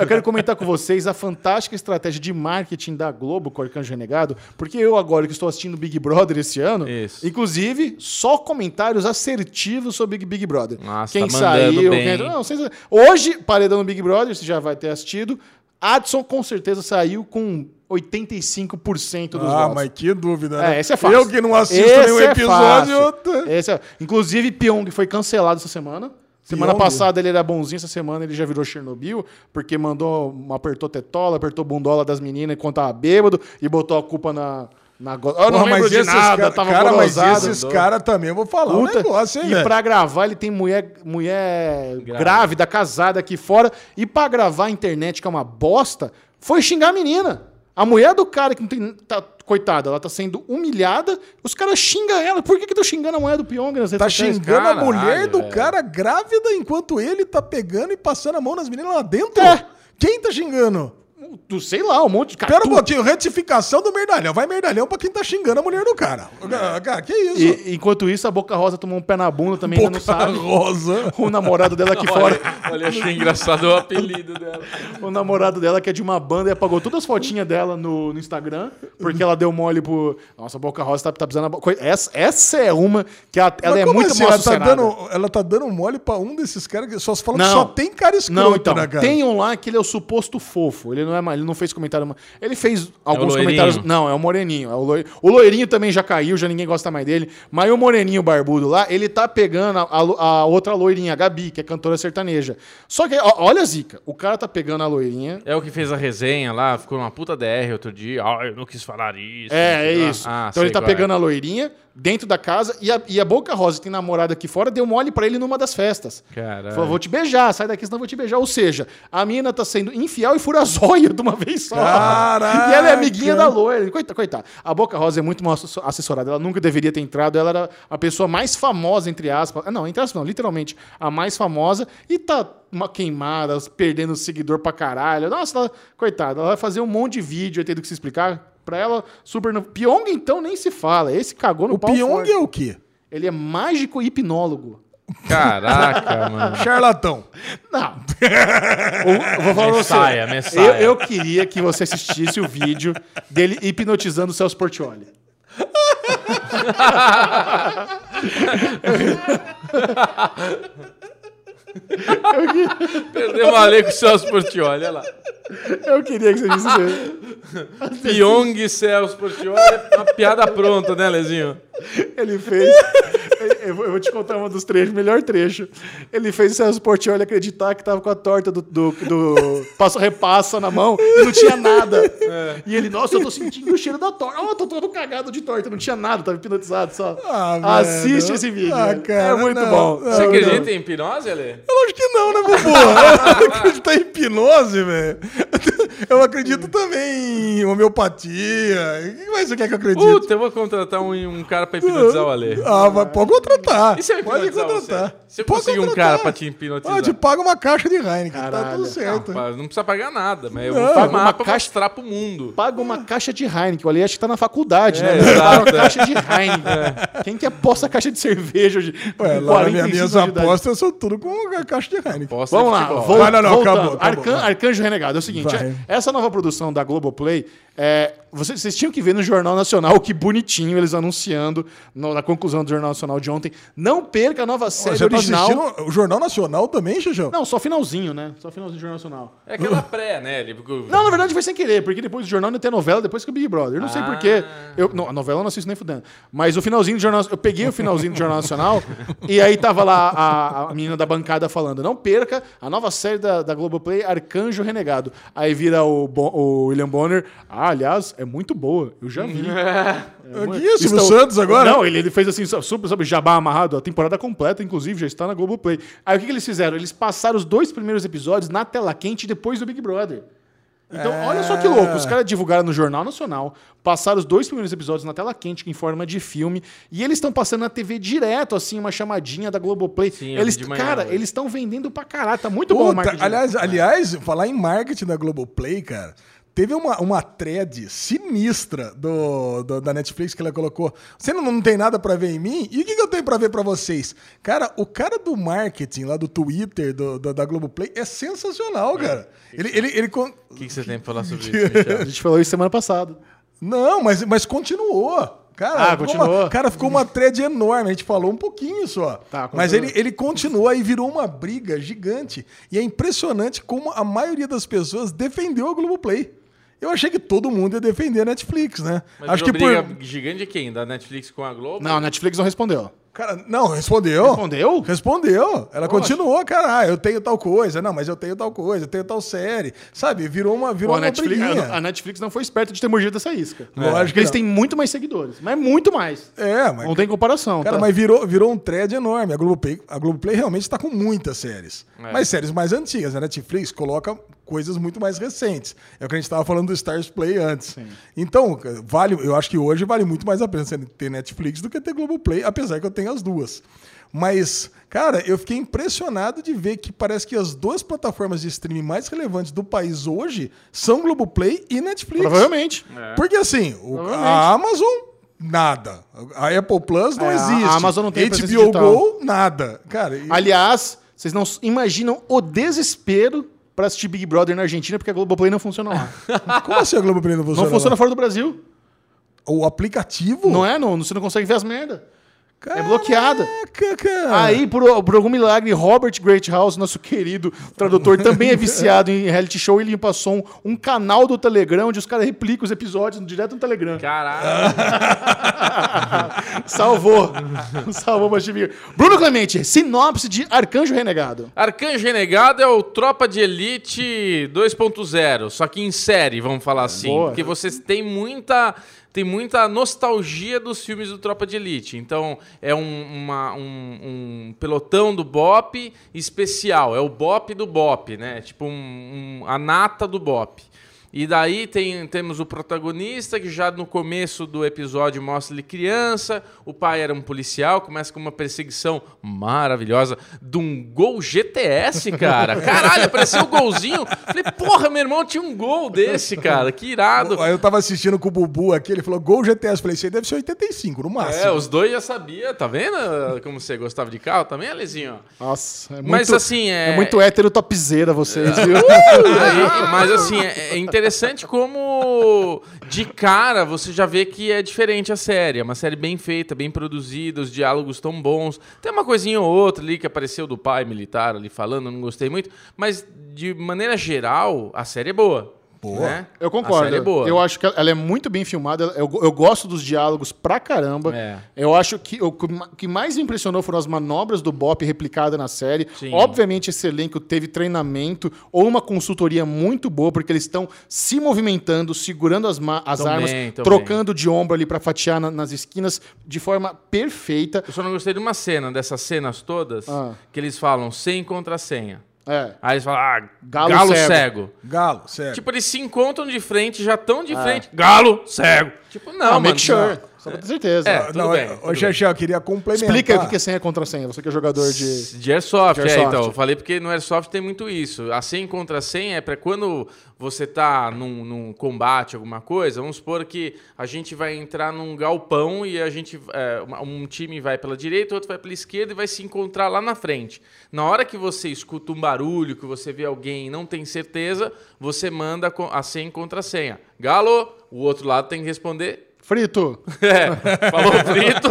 Eu quero comentar com vocês a fantástica estratégia de marketing da Globo com o Arcanjo Renegado, porque eu agora que estou assistindo Big Brother esse ano, Isso. inclusive, só comentários assertivos sobre Big Brother. Nossa, quem tá saiu, bem. quem entrou- não, vocês- Hoje, paredão no Big Brother, você já vai ter assistido. Adson com certeza saiu com 85% dos Ah, votos. mas que dúvida, né? É, esse é fácil. Eu que não assisto Esse nenhum é episódio. fácil. Esse é- Inclusive, Pyong foi cancelado essa semana. Semana Pyong? passada ele era bonzinho, essa semana ele já virou Chernobyl, porque mandou, apertou tetola, apertou bundola das meninas enquanto tava bêbado e botou a culpa na. Na go- Eu não Porra, lembro de nada, cara, tava cara, mas gorosado. esses caras também, eu vou falar um Puta, negócio, hein, e velho? pra gravar, ele tem mulher, mulher grávida. casada aqui fora. E pra gravar a internet, que é uma bosta, foi xingar a menina. A mulher do cara que não tem. Tá, coitada, ela tá sendo humilhada. Os caras xingam ela. Por que que estão xingando a mulher do Pyong nas redes Tá sociais? xingando a Caralho, mulher do velho. cara grávida enquanto ele tá pegando e passando a mão nas meninas lá dentro? É. Quem tá xingando? Tu sei lá, um monte de cara. Pera um pouquinho, retificação do merdalhão. Vai merdalhão pra quem tá xingando a mulher do cara. Que isso? E, enquanto isso, a Boca Rosa tomou um pé na bunda também, ainda não Boca sabe. rosa. [laughs] O namorado dela aqui [laughs] fora. Olha, achei engraçado o apelido dela. O namorado dela, que é de uma banda, e apagou todas as fotinhas dela no, no Instagram, porque ela deu mole pro. Nossa, a Boca Rosa tá, tá precisando. Essa, essa é uma que a- ela Mas é como muito assim? mal ela tá, dando, ela tá dando mole pra um desses caras que só se fala que Não. só tem cara escroto, Não, então, né, cara? tem um lá que ele é o suposto fofo. Ele não é mais, ele não fez comentário. Ele fez alguns loirinho? comentários. Não, é o moreninho. É o, loi- o loirinho também já caiu, já ninguém gosta mais dele. Mas o moreninho barbudo lá, ele tá pegando a, a a outra loirinha, a Gabi, que é cantora sertaneja. Só que, ó, olha a zica. O cara tá pegando a loirinha. É o que fez a resenha lá, ficou numa puta DR outro dia. Ah, eu não quis falar isso. É, é isso. Ah, então ele tá é. pegando a loirinha dentro da casa e a, e a Boca Rosa, que tem namorada aqui fora, deu mole pra ele numa das festas. Caralho. Falou, vou te beijar, sai daqui, senão eu vou te beijar. Ou seja, a mina tá sendo infiel e de uma vez só. Caraca! E ela é amiguinha da loira. Coitada, coitada. A Boca Rosa é muito mal assessor- assessorada. Ela nunca deveria ter entrado. Ela era a pessoa mais famosa, entre aspas. Ah, Não, entre aspas não, literalmente. A mais famosa. E tá uma queimada, perdendo seguidor pra caralho. Nossa, ela, coitada. Ela vai fazer um monte de vídeo, tendo que se explicar. Pra ela, super... No... Pyong, então, nem se fala. Esse cagou no O pau Pyong forte. é o quê? Ele é mágico e hipnólogo. Caraca, [laughs] mano. Charlatão. Não. [laughs] Eu vou falar pra você. Messiah, Messiah. Eu, eu queria que você assistisse o vídeo dele hipnotizando o Celso Portioli. [laughs] Perdeu o Ale com o Celso Portioli, olha lá. Eu queria que você visse isso. Pyong e Celso Portioli é uma piada pronta, né, Lezinho? Ele fez. Eu vou te contar um dos trechos, melhor trecho. Ele fez o Celso Portioli acreditar que tava com a torta do, do, do passo repassa na mão e não tinha nada. E ele, nossa, eu tô sentindo o cheiro da torta. Oh, tô todo cagado de torta, não tinha nada, tava hipnotizado só. Ah, Assiste velho. esse vídeo. Ah, velho. cara, é muito não, bom. não, Você não. acredita em hipnose, Ale? Eu acho que não, né, Bubu? [laughs] Eu acredito em hipnose, velho. [laughs] Eu acredito também em homeopatia. O que mais você quer que eu acredite? Puta, eu vou contratar um, um cara pra hipnotizar o Ale. Ah, vai, pode contratar. E se eu pode contratar. você? Eu Pode conseguir um cara pra te hipnotizar? Ah, te paga uma caixa de Heineken, tá Caralho. tudo certo. Não precisa pagar nada, mas eu Não, vou paga filmar uma pra caixa- mostrar pro mundo. Paga uma caixa de Heineken. O Ali acho que tá na faculdade, É, né? exato, Paga uma é. caixa de Heineken. [laughs] Quem que aposta caixa de cerveja hoje? Ué, lá na minha, 45 minhas apostas são tudo com a caixa de Heineken. É Vamos lá, futebol. vol- Vai, não, não, acabou, acabou. Arcan- Arcanjo Renegado. É o seguinte, Vai. essa nova produção da Globoplay, É, vocês, vocês tinham que ver no Jornal Nacional que bonitinho eles anunciando no- na conclusão do Jornal Nacional de ontem. Não perca a nova série Você tá original. o Jornal Nacional também, Xixão? Não, só finalzinho, né? Só finalzinho do Jornal Nacional. É aquela pré, né? Ele- Não, na verdade foi sem querer, porque depois do jornal ainda tem a novela, depois que o Big Brother. Eu não sei Ah. porquê. Eu, não, a novela eu não assisto nem fudendo. Mas o finalzinho do Jornal Eu peguei o finalzinho do Jornal Nacional [laughs] e aí tava lá a, a menina da bancada falando: não perca a nova série da, da Globoplay, Arcanjo Renegado. Aí vira o, Bo- o William Bonner. Ah, aliás, é muito boa. Eu já vi. [laughs] Aqui, o Silvio Santos agora? Não, ele, ele fez assim, super, sabe, jabá amarrado, a temporada completa, inclusive, já está na Globoplay. Aí o que, que eles fizeram? Eles passaram os dois primeiros episódios na tela quente depois do Big Brother. Então, olha só que louco. Os caras divulgaram no Jornal Nacional, passaram os dois primeiros episódios na tela quente, em forma de filme, e eles estão passando na TV direto, assim, uma chamadinha da Globoplay. Sim, eles, manhã cara, hoje. eles estão vendendo pra caralho. Tá muito bom o Puta, marketing. aliás, aliás, falar em marketing da Globoplay, cara. Teve uma, uma thread sinistra do, do- da Netflix que ela colocou. Você não, não tem nada pra ver em mim? E o que, que eu tenho pra ver pra vocês? Cara, o cara do marketing lá do Twitter do, do- da Globoplay é sensacional, cara. Ele, ele, ele O que, que você tem pra falar sobre isso, [laughs] Michel? A gente falou isso semana passada. Não, mas, mas continuou. Cara, Ah, ficou continuou? Uma, cara, ficou uma thread enorme. A gente falou um pouquinho só. Tá, mas continua. ele, ele continuou e virou uma briga gigante. E é impressionante como a maioria das pessoas defendeu a Globoplay. Eu achei que todo mundo ia defender a Netflix, né? Mas Acho que por. gigante de quem? Da Netflix com a Globo? Não, a Netflix não respondeu. Cara, não, respondeu. Respondeu? Respondeu. Ela continuou, cara. Ah, eu tenho tal coisa. Não, mas eu tenho tal coisa, eu tenho tal série. Sabe? Virou uma, virou Pô, a, uma Netflix, a, a Netflix não foi esperta de ter mordido dessa isca. Lógico Porque que eles têm muito mais seguidores. Mas muito mais. É, mas Não tem comparação. Cara, tá? mas virou, virou um thread enorme. A Globoplay, a Globoplay realmente está com muitas séries. É. Mas séries mais antigas. A Netflix coloca coisas muito mais recentes. É o que a gente estava falando do Stars Play antes. Então, vale, eu acho que hoje vale muito mais a pena ter Netflix do que ter Globoplay, apesar que eu tenho as duas. Mas, cara, eu fiquei impressionado de ver que parece que as duas plataformas de streaming mais relevantes do país hoje são Globoplay e Netflix. Provavelmente. Porque assim, o- Provavelmente. a Amazon, nada. A Apple Plus não É, a existe. Amazon não tem HBO. Go, nada. Cara, e- Aliás, vocês não imaginam o desespero pra assistir Big Brother na Argentina porque a Globoplay não funciona lá. [laughs] como assim a Globoplay não funciona? não funciona lá? fora do Brasil. O aplicativo? Não é? Não, você não consegue ver as merda. É bloqueada. Caraca, cara. Aí, por, por algum milagre, Robert Greathouse, nosso querido tradutor, também é viciado em reality show. Ele me passou um, um canal do Telegram onde os caras replicam os episódios direto no Telegram. Caralho. [laughs] Salvou. Salvou, Bastiminha. Bruno Clemente, sinopse de Arcanjo Renegado. Arcanjo Renegado é o Tropa de Elite 2.0, só que em série, vamos falar assim. boa. Porque vocês têm muita, tem muita nostalgia dos filmes do Tropa de Elite. Então, é um, uma- um- um pelotão do Bop especial. É o Bop do Bop, né? Tipo um- um- a nata do Bop. E daí tem, temos o protagonista que já no começo do episódio mostra ele criança, o pai era um policial, começa com uma perseguição maravilhosa de um gol GTS, cara. [laughs] Caralho, apareceu o golzinho. Falei, porra, meu irmão tinha um gol desse, cara. Que irado. Aí eu tava assistindo com o Bubu aqui, ele falou Gol GTS. Falei, isso aí deve ser 85, no máximo. É, os dois já sabia, tá vendo como você gostava de carro também, Alezinho? Nossa, é muito, Mas, assim, é- é muito hétero topzera vocês, [laughs] viu? Aí, mas assim, é, é interessante como de cara você já vê que é diferente a série. É uma série bem feita, bem produzida, os diálogos tão bons. Tem uma coisinha ou outra ali que apareceu do pai militar ali falando, não gostei muito. Mas de maneira geral, a série é boa. Boa. né? Eu A concordo. série é boa. Eu acho que ela é muito bem filmada. Eu, eu gosto dos diálogos pra caramba. É. Eu acho que o que mais me impressionou foram as manobras do Bop replicada na série. Sim. Obviamente, esse elenco teve treinamento ou uma consultoria muito boa, porque eles estão se movimentando, segurando as, as Também, armas, também. trocando de ombro ali pra fatiar na- nas esquinas de forma perfeita. Eu só não gostei de uma cena, dessas cenas todas, Ah. que eles falam sem contrassenha. É. Aí eles falam, ah, Galo galo, cego. cego. Galo, sério. Tipo, eles se encontram de frente, já estão de frente. Galo, cego. Tipo, não, Ah, mano. make sure. Só pra ter certeza. É, tudo não, bem, Ô, tudo Xexé, eu queria complementar. Explica o que é senha contra senha. Você que é jogador de. De Airsoft, De Airsoft. é, então. Eu falei porque no Airsoft tem muito isso. A senha contra senha é para quando você tá num, num combate, alguma coisa, vamos supor que a gente vai entrar num galpão e a gente. é, um time vai pela direita, outro vai pela esquerda e vai se encontrar lá na frente. Na hora que você escuta um barulho, que você vê alguém e não tem certeza, você manda a senha contra senha. Galo, o outro lado tem que responder Frito. é, falou frito,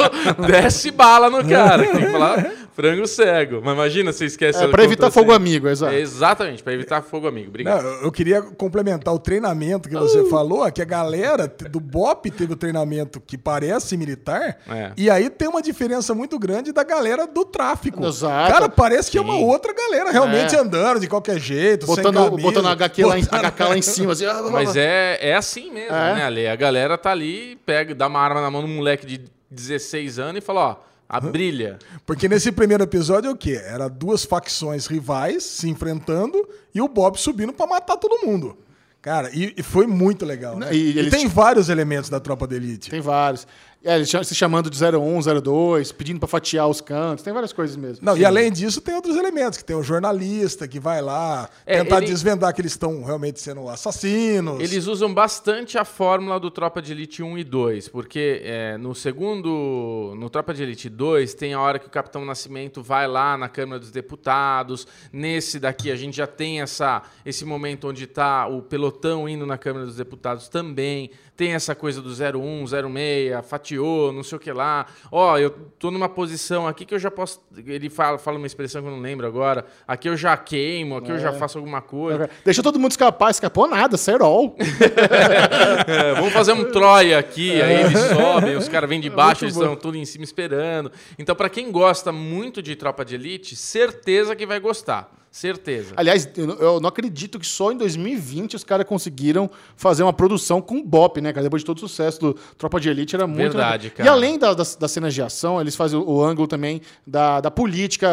desce bala no cara. Tem que falar frango cego. Mas imagina se esquece. É o pra evitar fogo amigo, exato. É, exatamente, pra evitar fogo amigo. Obrigado. Não, eu queria complementar o treinamento que você falou, que a galera do BOP teve o treinamento que parece militar, É. e aí tem uma diferença muito grande da galera do tráfico. Exato. Cara, parece que é uma Sim. outra galera realmente É. andando de qualquer jeito, sem Botando, camisa, botando a HQ lá, em, botando- HK lá em cima, assim. [laughs] ah, Mas é, é assim mesmo, É. né, Ale? A galera tá ali, pega, dá uma arma na mão de um moleque de 16 anos e fala, ó, a brilha. Porque nesse primeiro episódio é o quê? Era duas facções rivais se enfrentando e o Bob subindo pra matar todo mundo. Cara, e, e foi muito legal, né? E E, eles tem vários elementos da Tropa da Elite. Tem vários. É, eles se chamando de 01, 02, pedindo pra fatiar os cantos. Tem várias coisas mesmo. Não, e além disso, tem outros elementos, que tem o jornalista que vai lá É, tentar ele- desvendar que eles estão realmente sendo assassinos. Eles usam bastante a fórmula do Tropa de Elite 1 e 2, porque é, no segundo, no Tropa de Elite 2, tem a hora que o Capitão Nascimento vai lá na Câmara dos Deputados. Nesse daqui, a gente já tem essa, esse momento onde está o pelotão indo na Câmara dos Deputados também. Tem essa coisa do 01, 06, fatiou, não sei o que lá. Ó, eu tô numa posição aqui que eu já posso. Ele fala, fala uma expressão que eu não lembro agora. Aqui eu já queimo, aqui eu já faço alguma coisa. Deixa todo mundo escapar. Escapou nada, Serol. [laughs] [laughs] É, vamos fazer um Troia aqui, aí eles sobem, os caras vêm de [laughs] baixo, muito eles bom. estão tudo em cima esperando. Então, pra quem gosta muito de Tropa de Elite, certeza que vai gostar. Certeza. Aliás, eu não- acredito que só em 2020 os caras conseguiram fazer uma produção com Bop, né, cara? Depois de todo o sucesso do Tropa de Elite, era muito. Verdade, legal. cara. E além da- das, das cenas de ação, eles fazem o, o ângulo também da, da política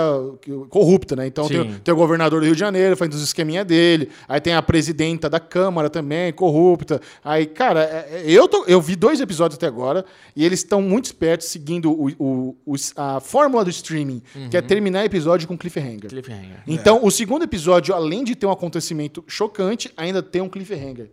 corrupta, né? Então tem, tem o governador do Rio de Janeiro fazendo os esqueminha dele, aí tem a presidenta da Câmara também, corrupta. Aí, cara, é- é- eu, tô- eu vi dois episódios até agora e eles estão muito espertos seguindo o- o- a fórmula do streaming, que é Uhum. terminar episódio com cliffhanger. Cliffhanger. Então, o segundo episódio, além de ter um acontecimento chocante, ainda tem um cliffhanger.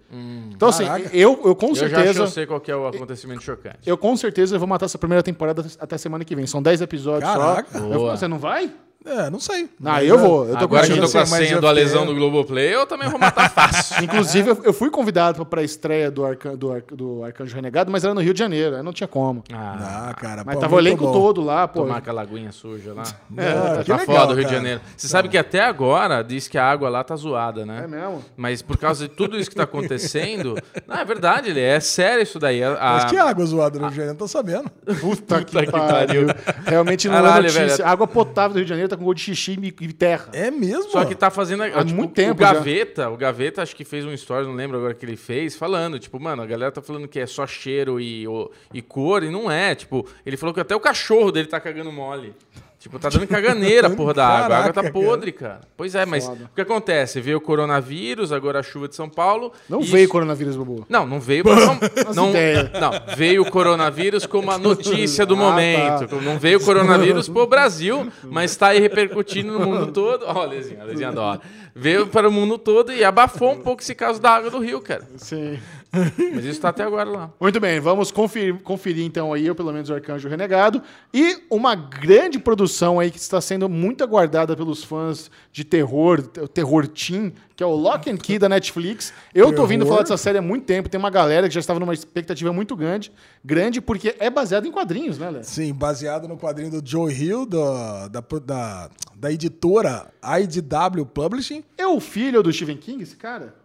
Então, assim, Caraca. eu, eu com Hum. eu já acho que certeza. eu sei qual que é o acontecimento chocante. Eu com certeza vou matar essa primeira temporada até semana que vem. São 10 episódios Caraca. só. Eu- Boa. você não vai? É, não sei. Ah, Mas, eu é, vou. Eu tô Agora que eu tô com a senha do Alesão fiquei- do Globoplay, eu também vou matar fácil. [laughs] Inclusive, eu, fui convidado para a estreia do, Arca, do, Ar- do Arcanjo Renegado, mas era no Rio de Janeiro. Aí não tinha como. Ah, Ah, cara, Mas pô, tava o elenco bom. todo lá, pô. tomar aquela aguinha suja lá. Ah, [laughs] tá que legal, foda o Rio de. Janeiro. Você sabe que até agora diz que a água lá tá zoada, né? É mesmo? Mas por causa de tudo isso que tá acontecendo. [laughs] Não, é verdade, ele é sério isso daí. A- Mas que água zoada no Rio de Janeiro, não tô sabendo. Puta, que, que pariu. Realmente não Caralho, é notícia. velho. Água potável do Rio de Janeiro tá com gosto de xixi e terra. É mesmo? Só que tá fazendo. Há tipo, muito tempo O já. Gaveta, o Gaveta acho que fez um story, não lembro agora que ele fez, falando, tipo, mano, a galera tá falando que é só cheiro e, o- e cor, e não é. Tipo, ele falou que até o cachorro dele tá cagando mole. Tipo, tá dando caganeira a porra da água. A água tá podre, cara. Pois é, mas Foda. o que acontece? Veio o coronavírus, agora a chuva de São Paulo. Não veio isso- coronavírus, Bobo. Não, não veio pra São [laughs] não, não, veio o coronavírus como [laughs] a notícia do Ah, momento. tá. Não veio o coronavírus pro Brasil, mas está aí repercutindo no mundo todo. Ó, a Lezinha, Lezinha adora. Veio para o mundo todo e abafou um pouco esse caso da água do rio, cara. Sim. [laughs] Mas isso tá até agora lá. Muito bem, vamos conferir, conferir então aí, ou pelo menos o Arcanjo Renegado. E uma grande produção aí que está sendo muito aguardada pelos fãs de terror, o terror teen, que é o Lock and Key da Netflix. Eu tô ouvindo falar dessa série há muito tempo, tem uma galera que já estava numa expectativa muito grande, grande porque é baseado em quadrinhos, né, Léo? Sim, baseado no quadrinho do Joe Hill, da, da, da, da editora IDW Publishing. É o filho do Stephen King, esse cara?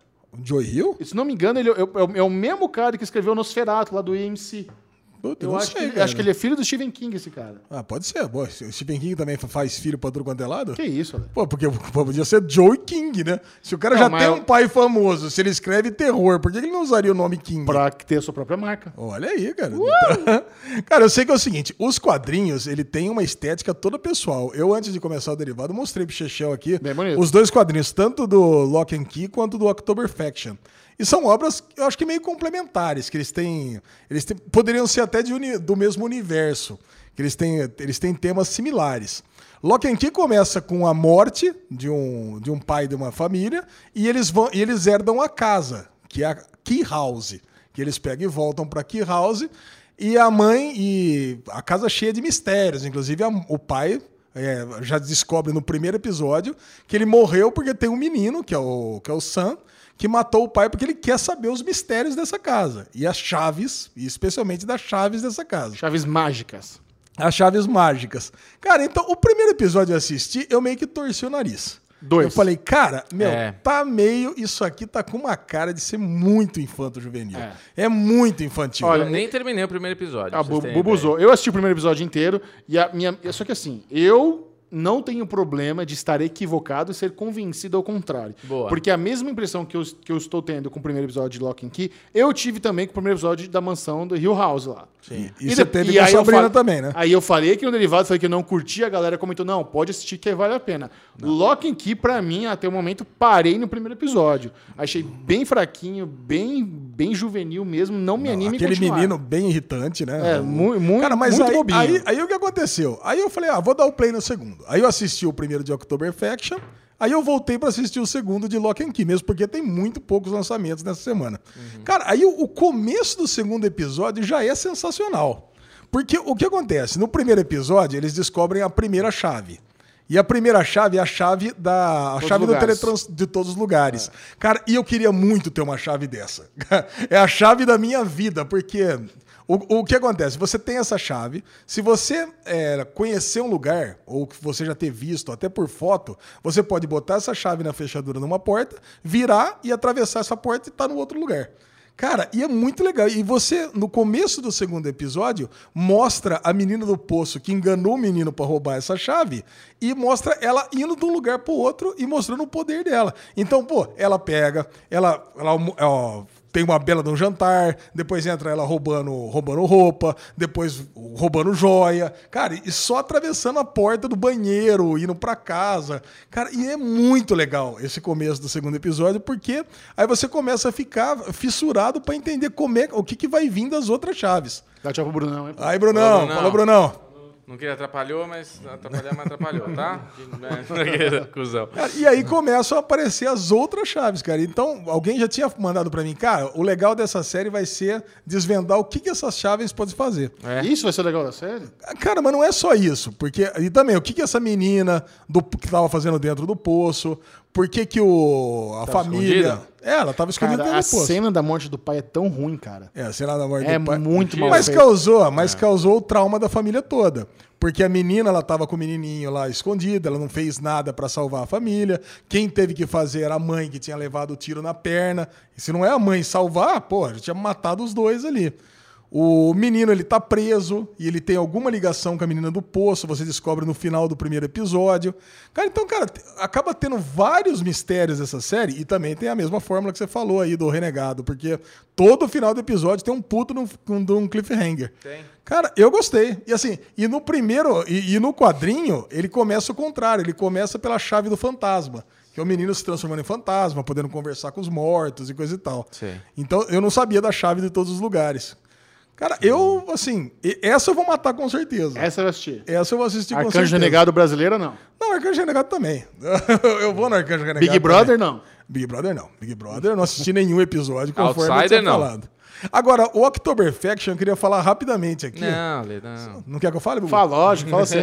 Joe Hill? Se não me engano, ele é, é- é o mesmo cara que escreveu Nosferatu, lá do AMC. Eu acho, sei, que, acho que ele é filho do Stephen King, esse cara. Ah, pode ser. O Stephen King também faz filho pra tudo quanto é lado? Que isso, Léo? Pô, porque pô, podia ser Joe King, né? Se o cara Não, já tem eu- um pai famoso, se ele escreve terror, por que ele não usaria o nome King? Pra ter a sua própria marca. Olha aí, cara. [laughs] cara, eu sei que é o seguinte, os quadrinhos, ele tem uma estética toda pessoal. Eu, antes de começar o derivado, mostrei pro Chechel aqui os dois quadrinhos, tanto do Lock and Key quanto do October Faction. E são obras, eu acho que meio complementares, que eles têm. Eles têm, poderiam ser até uni, do mesmo universo. Que eles têm, eles têm temas similares. Lock and Key começa com a morte de um, de um pai de uma família e eles, vão, e eles herdam a casa, que é a Key House. Que eles pegam e voltam para Key House. E a mãe, e a casa cheia de mistérios. Inclusive, a, o pai é, já descobre no primeiro episódio que ele morreu porque tem um menino, que é o, que é o Sam, que matou o pai porque ele quer saber os mistérios dessa casa. E as chaves, e especialmente das chaves dessa casa. Chaves mágicas. As chaves mágicas. Cara, então o primeiro episódio eu assisti, eu meio que torci o nariz. Dois. Eu falei, cara, meu, É. tá meio. Isso aqui tá com uma cara de ser muito infanto juvenil. É. É, muito infantil. Olha, eu nem terminei o primeiro episódio. Ah, bu bubuzou. Eu assisti o primeiro episódio inteiro e a minha. Só que assim, eu não tenho problema de estar equivocado e ser convencido ao contrário. Boa. Porque a mesma impressão que eu, que eu estou tendo com o primeiro episódio de Lock and Key, eu tive também com o primeiro episódio da mansão do Hill House lá. Sim. E você de- teve com a aí eu Sabrina também, né? Aí eu falei aqui no Derivado, falei que eu não curti, a galera comentou, não, pode assistir que vale a pena. Lock and Key, pra mim, até o momento, parei no primeiro episódio. Achei bem fraquinho, bem, bem juvenil mesmo, não me anime em Aquele continuar. menino bem irritante, né? É, mu- mu- Cara, mas muito aí, bobinho. aí, aí o que aconteceu? Aí eu falei, ah, vou dar o play no segundo. Aí eu assisti o primeiro de October Faction, aí eu voltei pra assistir o segundo de Lock and Key, mesmo porque tem muito poucos lançamentos nessa semana. Cara, aí o, o começo do segundo episódio já é sensacional. Porque o que acontece? No primeiro episódio, eles descobrem a primeira chave. E a primeira chave é a chave da a Todos chave do teletrans de todos os lugares. Cara, e eu queria muito ter uma chave dessa. [laughs] é a chave da minha vida, porque o, o que acontece? Você tem essa chave, se você é, conhecer um lugar, ou que você já ter visto até por foto, você pode botar essa chave na fechadura numa porta, virar e atravessar essa porta e estar no outro lugar. Cara, e é muito legal. E você, no começo do segundo episódio, mostra a menina do poço que enganou o menino pra roubar essa chave e mostra ela indo de um lugar pro outro e mostrando o poder dela. Então, pô, ela pega, ela, ela ó, tem uma bela de um jantar, depois entra ela roubando, roubando roupa, depois roubando joia. Cara, e só atravessando a porta do banheiro, indo pra casa. Cara, e é muito legal esse começo do segundo episódio, porque aí você começa a ficar fissurado pra entender como é, o que, que vai vir das outras chaves. Dá tchau pro Brunão, hein? Aí, Brunão, Brunão. fala, Brunão. Não queria atrapalhou, mas atrapalhar, mas atrapalhou, tá? [laughs] Cusão. Cara, e aí começam a aparecer as outras chaves, cara. Então, alguém já tinha mandado pra mim, cara, o legal dessa série vai ser desvendar o que, que essas chaves podem fazer. É. Isso vai ser legal da série? Cara, mas não é só isso. Porque. E também, o que, que essa menina do, que tava fazendo dentro do poço? Por que, que o, a Tava família. escondida? É, ela tava escondida Cara, dentro a do poço. cena da morte do pai é tão ruim, cara. É, a cena da morte É do pai. muito mal Mas feito. causou, mas causou o trauma da família toda. Porque a menina, ela tava com o menininho lá escondida, ela não fez nada pra salvar a família. Quem teve que fazer era a mãe que tinha levado o tiro na perna. E se não é a mãe salvar, pô, já tinha matado os dois ali. O menino, ele tá preso e ele tem alguma ligação com a menina do poço, você descobre no final do primeiro episódio. Cara, então, cara, acaba tendo vários mistérios essa série e também tem a mesma fórmula que você falou aí do Renegado, porque todo final do episódio tem um puto de um, de um cliffhanger. Tem. Cara, eu gostei. E assim, e no primeiro, e, e no quadrinho, ele começa o contrário, ele começa pela chave do fantasma. Que é o menino se transformando em fantasma, podendo conversar com os mortos e coisa e tal. Sim. Então eu não sabia da chave de todos os lugares. Cara, eu, assim, essa eu vou matar com certeza. Essa eu assisti. Essa eu vou assistir com Arcanjo certeza. Renegado brasileiro, não. Não, Arcanjo Renegado também. [laughs] eu vou no Arcanjo Renegado. Big Brother, também. não. Big Brother não. Big Brother eu não assisti nenhum episódio conforme eu Outsider, não. falado. Agora, o October Faction eu queria falar rapidamente aqui. Não, Lê, não. Não quer que eu fale? Bubu? Fala, lógico, fala assim.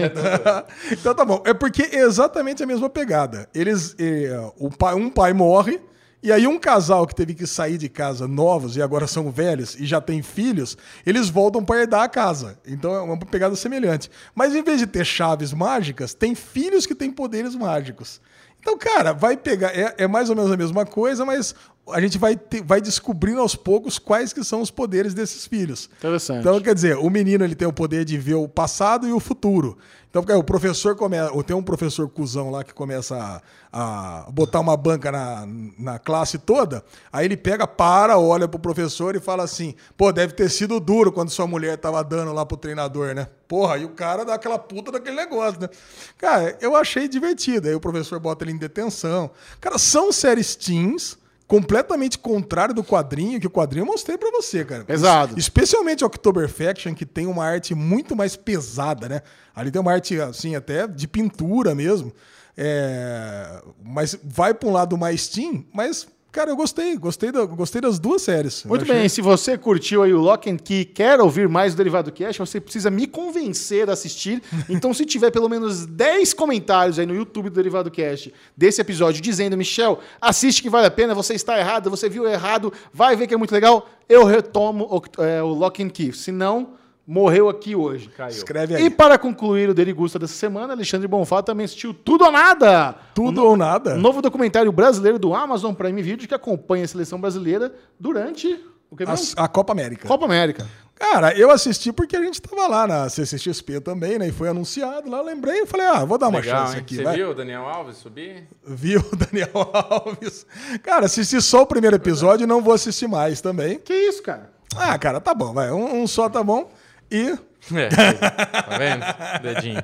[laughs] então tá bom. É porque é exatamente a mesma pegada. Eles, eh, o pai, um pai morre, e aí um casal que teve que sair de casa novos e agora são velhos e já tem filhos, eles voltam para herdar a casa. Então é uma pegada semelhante. Mas em vez de ter chaves mágicas, tem filhos que têm poderes mágicos. Então, cara, vai pegar. É, é mais ou menos a mesma coisa, mas a gente vai, ter- vai descobrindo aos poucos quais que são os poderes desses filhos. Interessante. Então, quer dizer, o menino ele tem o poder de ver o passado e o futuro. Então, porque o professor começa. Tem um professor cuzão lá que começa a, a botar uma banca na, na classe toda. Aí ele pega, para, olha pro professor e fala assim: pô, deve ter sido duro quando sua mulher tava dando lá pro treinador, né? Porra, e o cara dá aquela puta daquele negócio, né? Cara, eu achei divertido. Aí o professor bota ele em detenção. Cara, são séries teens completamente contrário do quadrinho, que o quadrinho eu mostrei pra você, cara. Pesado. Especialmente October Faction, que tem uma arte muito mais pesada, né? Ali tem uma arte, assim, até de pintura mesmo. É, Mas vai pra um lado mais teen, mas, cara, eu gostei. Gostei, da- gostei das duas séries. Muito achei- bem, se você curtiu aí o Lock and Key quer ouvir mais do Derivado Cash, você precisa me convencer a assistir. [laughs] Então, se tiver pelo menos 10 comentários aí no YouTube do Derivado Cash desse episódio dizendo, Michel, assiste que vale a pena, você está errado, você viu errado, vai ver que é muito legal, eu retomo o, é, o Lock and Key. Se não, morreu aqui hoje. Escreve aí. E para concluir o Derigusta dessa semana, Alexandre Bonfá também assistiu Tudo ou Nada. Tudo ou nada. Um novo documentário brasileiro do Amazon Prime Video que acompanha a seleção brasileira durante o que A, mesmo? a Copa América. Copa América. Cara, eu assisti porque a gente tava lá na CCXP também, né? E foi anunciado lá, lembrei e falei, ah, vou dar uma Legal, chance hein? aqui, Você vai. viu o Daniel Alves subir? Viu o [laughs] Daniel Alves? Cara, assisti só o primeiro episódio e não vou assistir mais também. Que isso, cara? Ah, cara, tá bom, vai. Um, um só tá bom. E, É, tá vendo? [laughs] Dedinho.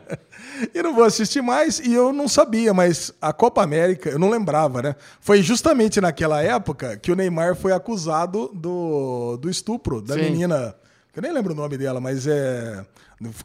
e não vou assistir mais. E eu não sabia, mas a Copa América, eu não lembrava, né? Foi justamente naquela época que o Neymar foi acusado do, do estupro da Sim. menina. que Eu nem lembro o nome dela, mas é.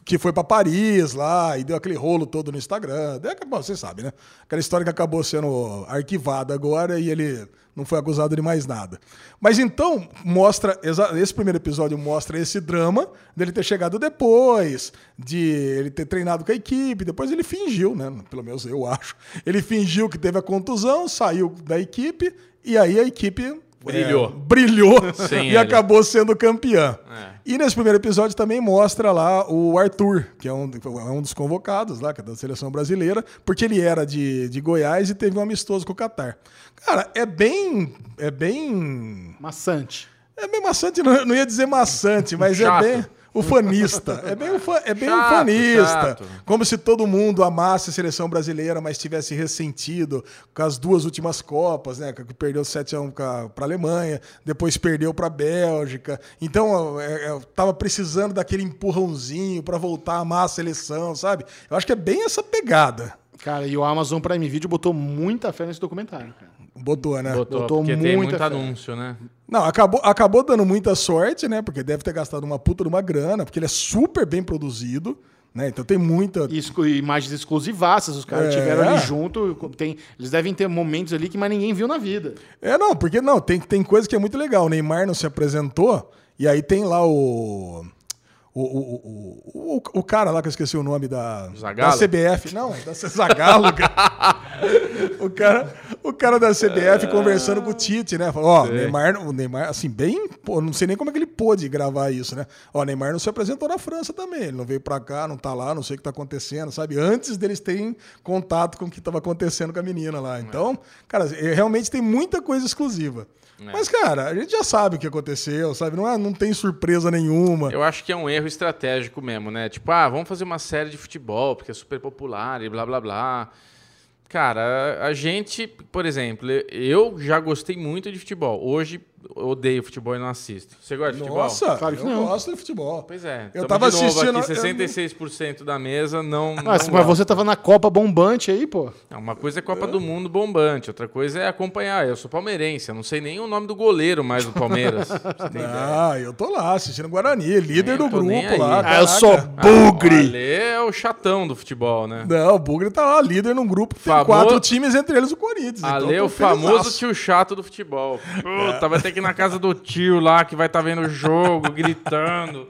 Que foi pra Paris lá e deu aquele rolo todo no Instagram. Daí acabou, você sabe, né? Aquela história que acabou sendo arquivada agora e ele não foi acusado de mais nada. Mas então, mostra. Esse primeiro episódio mostra esse drama dele ter chegado depois, de ele ter treinado com a equipe. Depois ele fingiu, né? Pelo menos eu acho. Ele fingiu que teve a contusão, saiu da equipe e aí a equipe. Brilhou. é, brilhou [laughs] Sem e ele. acabou sendo campeã. É. E nesse primeiro episódio também mostra lá o Arthur, que é um, é um dos convocados lá, que é da seleção brasileira, porque ele era de, de Goiás e teve um amistoso com o Catar. Cara, é bem. É bem. Maçante. É bem maçante, não, não ia dizer maçante, mas Chato. é bem ufanista. É bem, ufa, é bem Chato, ufanista. chato. Como se todo mundo amasse a seleção brasileira, mas tivesse ressentido com as duas últimas Copas, né? Que perdeu 7x1 para a Alemanha, depois perdeu para a Bélgica. Então, é, é, tava precisando daquele empurrãozinho para voltar a amar a seleção, sabe? Eu acho que é bem essa pegada. Cara, e o Amazon Prime Video botou muita fé nesse documentário, cara. Botou, né? Botou, Botou porque tem muita muito fé. anúncio, né? Não, acabou, acabou dando muita sorte, né? Porque deve ter gastado uma puta de uma grana, porque ele é super bem produzido, né? Então tem muita. Exclu- imagens exclusivaças, os caras É. tiveram ali junto. Tem, eles devem ter momentos ali que mais ninguém viu na vida. É, não, porque não, tem, tem coisa que é muito legal. O Neymar não se apresentou, e aí tem lá o. O, o, o, o, cara lá que eu esqueci o nome da, da? CBF. Não, da Zagalo, cara. o cara. O cara da CBF conversando com o Tite, né? Falou, ó, o Neymar, o Neymar, assim, bem. Pô, não sei nem como é que ele pôde gravar isso, né? Ó, o Neymar não se apresentou na França também. Ele não veio pra cá, não tá lá, não sei o que tá acontecendo, sabe? Antes deles terem contato com o que tava acontecendo com a menina lá. Então, cara, é, realmente tem muita coisa exclusiva. Mas, cara, a gente já sabe o que aconteceu, sabe? Não, é, não tem surpresa nenhuma. Eu acho que é um erro estratégico mesmo, né? Tipo, ah, vamos fazer uma série de futebol, porque é super popular e blá blá blá. Cara, a gente, por exemplo, eu já gostei muito de futebol. Hoje odeio futebol e não assisto. Você gosta de futebol? Nossa, Claro que eu não. gosto de futebol. Pois é. Eu tava de novo assistindo- Aqui, eu- 66% da mesa não. Ah, não mas gosta. você tava na Copa bombante aí, pô. Não, Uma coisa é Copa do Mundo bombante, outra coisa é acompanhar. Eu sou palmeirense, eu não sei nem o nome do goleiro mais do Palmeiras. pra [laughs] você tem ideia. Ah, eu tô lá assistindo Guarani, líder do grupo lá. Ah, eu sou Ah, bugre. O Ale é o chatão do futebol, né? Não, o Bugre tá lá, líder num grupo que tem Famo- quatro times, entre eles o Corinthians. Ale então é eu o famoso tio chato do futebol. Puta, vai ter que na casa do tio lá que vai estar vendo o jogo, gritando.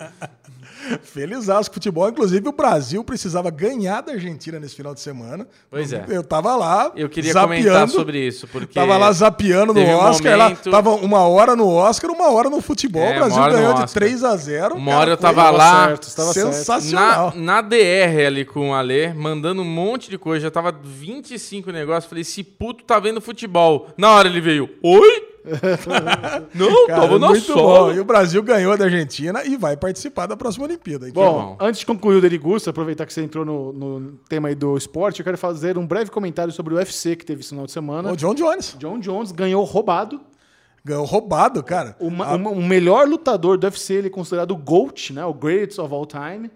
Felizaço com futebol. Inclusive, o Brasil precisava ganhar da Argentina nesse final de semana. Pois é. Eu tava lá. Eu queria zapeando, comentar sobre isso, porque. Tava lá zapeando no teve um Oscar. momento- Lá, tava uma hora no Oscar, uma hora no futebol. É, o Brasil ganhou de Oscar. 3 a 0 Uma cara, hora eu foi tava lá, certo, estava certo. sensacional. Na, na DR ali com o Ale, mandando um monte de coisa. Já tava 25 negócios. Falei, esse puto tá vendo futebol. Na hora ele veio, oi? [laughs] Não, Cara, tava muito bom. E o Brasil ganhou da Argentina e vai participar da próxima Olimpíada. Então, Bom, bom. antes de concluir o Derigusta, aproveitar que você entrou no, no tema aí do esporte, eu quero fazer um breve comentário sobre o UFC que teve esse final de semana. o John Jones John Jones ganhou roubado. ganhou roubado, cara. Uma- A- uma- o melhor lutador do UFC, ele é considerado o GOAT, né? O Greatest of All Time.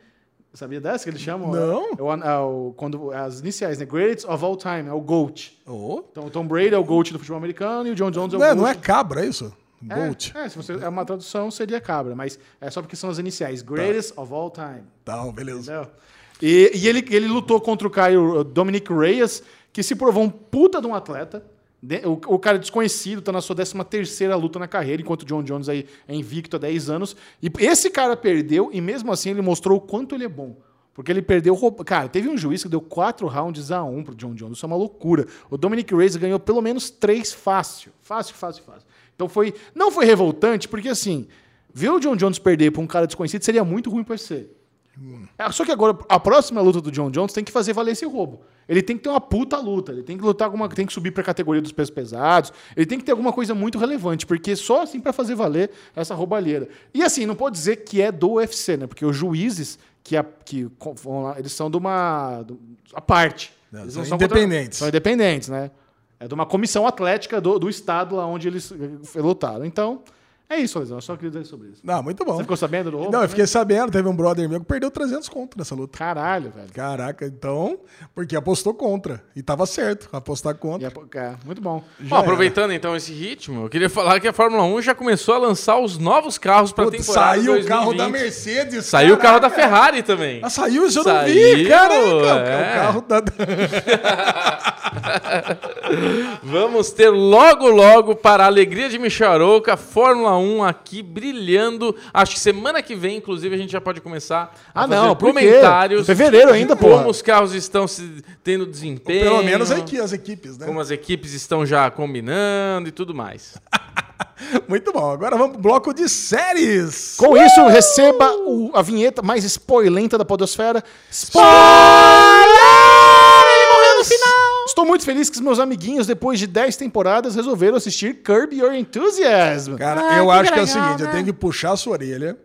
Sabia dessa que eles chamam? Não. É é o- quando, as iniciais, né? Greatest of all time, é o GOAT. Oh. Então o Tom Brady é o GOAT do futebol americano e o John Jones é o Não, é, GOAT. não é cabra, é isso? É, Bolt. É, se você, é uma tradução, seria cabra, mas é só porque são as iniciais. Greatest of all time. Tá, beleza. Entendeu? E, e ele, ele lutou contra o Caio Dominic Reyes, que se provou um puta de um atleta. O, cara desconhecido, tá na sua 13 terceira luta na carreira, enquanto o John Jones aí é invicto há 10 anos. E esse cara perdeu, e mesmo assim ele mostrou o quanto ele é bom. Porque ele perdeu. Cara, teve um juiz que deu 4 rounds a 1 pro John Jones. Isso é uma loucura. O Dominic Reyes ganhou pelo menos 3 fácil. Fácil, fácil, fácil. Então foi. Não foi revoltante, porque assim, ver o John Jones perder pra um cara desconhecido seria muito ruim pra você. É, Só que agora, a próxima luta do John Jones tem que fazer valer esse roubo. Ele tem que ter uma puta luta. Ele tem que lutar alguma. Tem que subir pra categoria dos pesos pesados. Ele tem que ter alguma coisa muito relevante, porque só assim pra fazer valer essa roubalheira. E assim, não pode dizer que é do UFC, né? Porque os juízes que, a- que lá, eles são de uma. do- a parte. Não, Eles são não contra- independentes. são independentes, né? É de uma comissão atlética do, do estado lá onde eles eh, lutaram. Então, é isso, Lesão. Eu só queria dizer sobre isso. Não, muito bom. Você ficou sabendo do roubo? Não, eu também? fiquei sabendo, teve um brother meu que perdeu 300 conto nessa luta. Caralho, velho. Caraca, então, porque apostou contra. E tava certo, apostar E contra. é, é, muito bom. Ó, era. aproveitando então esse ritmo, eu queria falar que a Fórmula 1 já começou a lançar os novos carros para Putz, temporada saiu o 2020. carro da Mercedes. Saiu o carro da caraca. Ferrari também. Ah, saiu eu não Saiu, vi, caraca. é. O carro da... [laughs] Vamos ter logo, logo, para a alegria de Michel Arouca, a Fórmula 1 aqui brilhando. Acho que semana que vem, inclusive, a gente já pode começar a Ah, fazer não, comentários. Em fevereiro ainda, de como os carros estão se tendo desempenho. Pelo menos aqui, as equipes, né? Como as equipes estão já combinando e tudo mais. [laughs] Muito bom. Agora vamos pro bloco de séries. Com isso, receba o- a vinheta mais spoilenta da podosfera. Spoiler! Ele morreu no final! Estou muito feliz que os meus amiguinhos, depois de 10 temporadas, resolveram assistir Curb Your Enthusiasm. Cara, Ah, eu que acho que é o seguinte, eu né? tenho que puxar a sua orelha,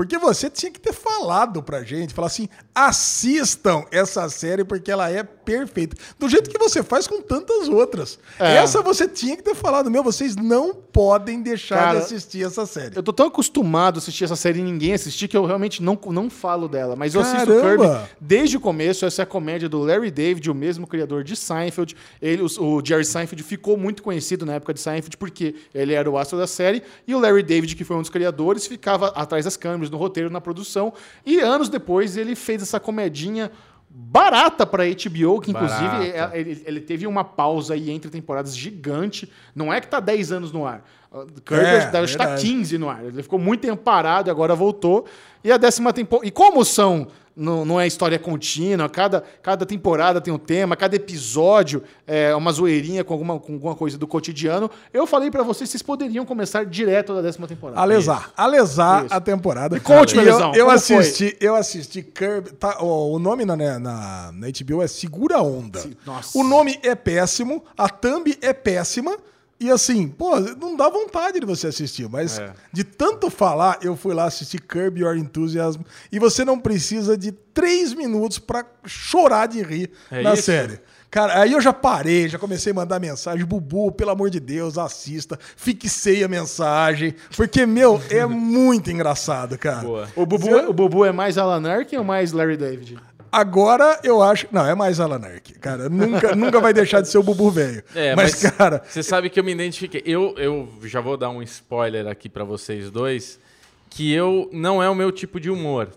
porque você tinha que ter falado pra gente, falar assim, assistam essa série porque ela é perfeita. Do jeito que você faz com tantas outras. É. Essa você tinha que ter falado, meu, vocês não podem deixar Cara, de assistir essa série. Eu tô tão acostumado a assistir essa série e ninguém assistir que eu realmente não, não falo dela. Mas eu assisto Caramba! Kirby desde o começo. Essa é a comédia do Larry David, o mesmo criador de Seinfeld. Ele, o, o Jerry Seinfeld ficou muito conhecido na época de Seinfeld porque ele era o astro da série. E o Larry David, que foi um dos criadores, ficava atrás das câmeras, no roteiro, na produção. E anos depois ele fez essa comedinha barata para HBO, que inclusive é- ele, ele teve uma pausa aí entre temporadas gigante. Não é que tá 10 anos no ar. Kirby É, está verdade. 15 no ar. Ele ficou muito tempo parado e agora voltou. E a décima temporada. E como são. Não, não é história contínua, cada, cada temporada tem um tema, cada episódio é uma zoeirinha com alguma, com alguma coisa do cotidiano. Eu falei pra vocês, vocês poderiam começar direto da décima temporada. Alesar, alesar Isso. a temporada. Me conte, eu, eu assisti, eu assisti Kirby. Tá, ó, o nome na, né, na, na HBO é Segura Onda. Sim, nossa. O nome é péssimo, a thumb é péssima. E assim, pô, não dá vontade de você assistir, mas É. de tanto falar, eu fui lá assistir Curb Your Enthusiasm e você não precisa de três minutos pra chorar de rir É na isso? série. Cara, aí eu já parei, já comecei a mandar mensagem. Bubu, pelo amor de Deus, assista. Fixei a mensagem. Porque, meu, é [laughs] muito engraçado, cara. Boa. O Bubu, o Bubu é mais Alan Arkin ou mais Larry David? Agora eu acho. Não, é mais Alan Arkin, cara. Nunca, [laughs] nunca vai deixar de ser o Bubu velho. É, mas, mas, cara. você sabe que eu me identifiquei. Eu, eu já vou dar um spoiler aqui pra vocês dois, que eu não é o meu tipo de humor.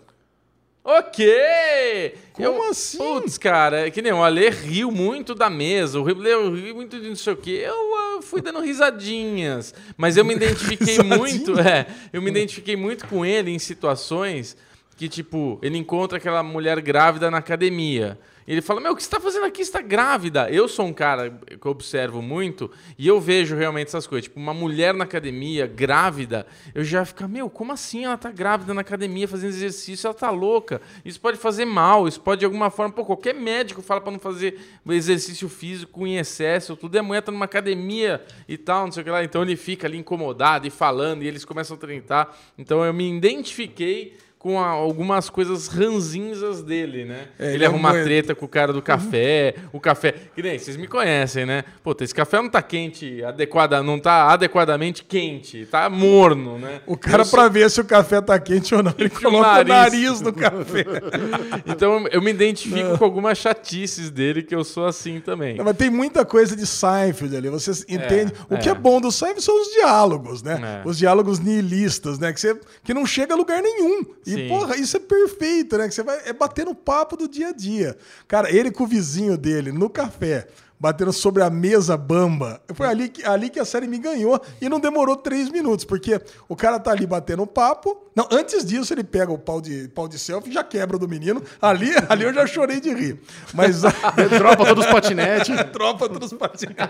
Ok! Como eu, assim? Putz, cara, é que nem o Ale riu muito da mesa, o Ale riu muito de não sei o quê. Eu ah, fui dando risadinhas, mas eu me [laughs] identifiquei muito, é, eu me identifiquei muito com ele em situações que, tipo, ele encontra aquela mulher grávida na academia. E ele fala, meu, o que você tá fazendo aqui? Você tá grávida. Eu sou um cara que observo muito e eu vejo realmente essas coisas. Tipo, uma mulher na academia, grávida, eu já fico, meu, como assim ela tá grávida na academia fazendo exercício? Ela tá louca. Isso pode fazer mal, isso pode de alguma forma... Pô, qualquer médico fala pra não fazer exercício físico em excesso, tudo. A mulher tá numa academia e tal, não sei o que lá. Então ele fica ali incomodado e falando e eles começam a tentar. Então eu me identifiquei com a- algumas coisas ranzinzas dele, né? É, ele é arruma muito- treta com o cara do café, o café. Que nem, vocês me conhecem, né? Puta, esse café não tá quente adequada, não tá adequadamente quente, tá morno, né? O cara, Eu pra ver se o café tá quente ou não, [laughs] ele coloca o nariz. nariz no café. [laughs] Então eu me identifico com algumas chatices dele, que eu sou assim também. Não, mas tem muita coisa de Seinfeld ali, você entende? o que é. é bom do Seinfeld são os diálogos, né? É. Os diálogos nihilistas, né? Que, você, que não chega a lugar nenhum. E, Sim. porra, isso é perfeito, né? Que você vai é bater no papo do dia a dia. Cara, ele com o vizinho dele no café, batendo sobre a mesa bamba. Foi ali que, ali que a série me ganhou e não demorou três minutos, porque o cara tá ali batendo papo. Não, antes disso, ele pega o pau de, pau de selfie e já quebra do menino. Ali, [laughs] ali eu já chorei de rir. Mas. [laughs] Dropa todos os patinetes. [laughs] tropa dos patinetes.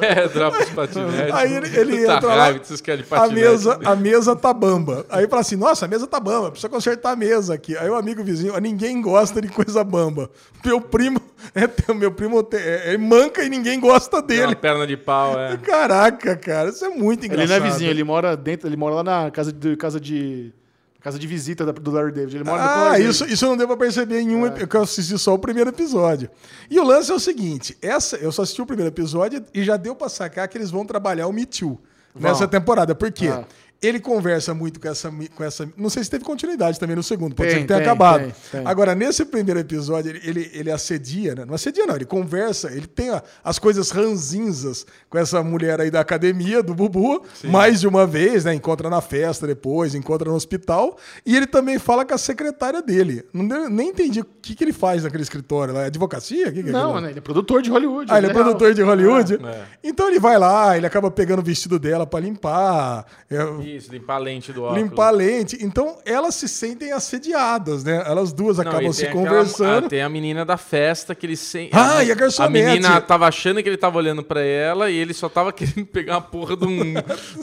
É, dropa os patinetes. Aí ele, ele Puta entra lá, raiva que vocês querem de a mesa, a mesa tá bamba. Aí fala assim, nossa, a mesa tá bamba, precisa consertar a mesa aqui. Aí o amigo vizinho, "Ah, ninguém gosta de coisa bamba. Meu primo, é, teu- meu primo é, é manca e ninguém gosta Tem uma dele. perna de pau, é. Caraca, cara, isso é muito Ele engraçado. não é vizinho, ele mora dentro, ele mora lá na casa de casa de casa de visita do Larry David. Ele mora no Ah, Larry David. isso, isso eu não deu pra perceber em um que eu assisti só o primeiro episódio. E o lance é o seguinte: essa, eu só assisti o primeiro episódio e já deu pra sacar que eles vão trabalhar o Me Too nessa temporada. Por quê? Ah. Ele conversa muito com essa, com essa. Não sei se teve continuidade também no segundo, pode Tem, ser que tenha tem, acabado. tem, tem. Agora, nesse primeiro episódio, ele, ele, ele assedia, né? Não assedia, não, ele conversa, ele tem a- as coisas ranzinzas com essa mulher aí da academia, do Bubu, mais de uma vez, né? Encontra na festa depois, encontra no hospital. E ele também fala com a secretária dele. Não deu- nem entendi o que, que ele faz naquele escritório lá. É advocacia? O que que é Não, né, ele é produtor de Hollywood. Ah, ele é produtor de Hollywood? É. Então ele vai lá, ele acaba pegando o vestido dela pra limpar. é, Isso, limpar a lente do óculos. limpar a lente. Então elas se sentem assediadas, né? Elas duas Não, acabam se aquela- conversando. ah, tem a menina da festa que ele sem. Ah, e a garçonete. A menina tava achando que ele tava olhando pra ela e ele só tava [laughs] querendo pegar uma porra de um.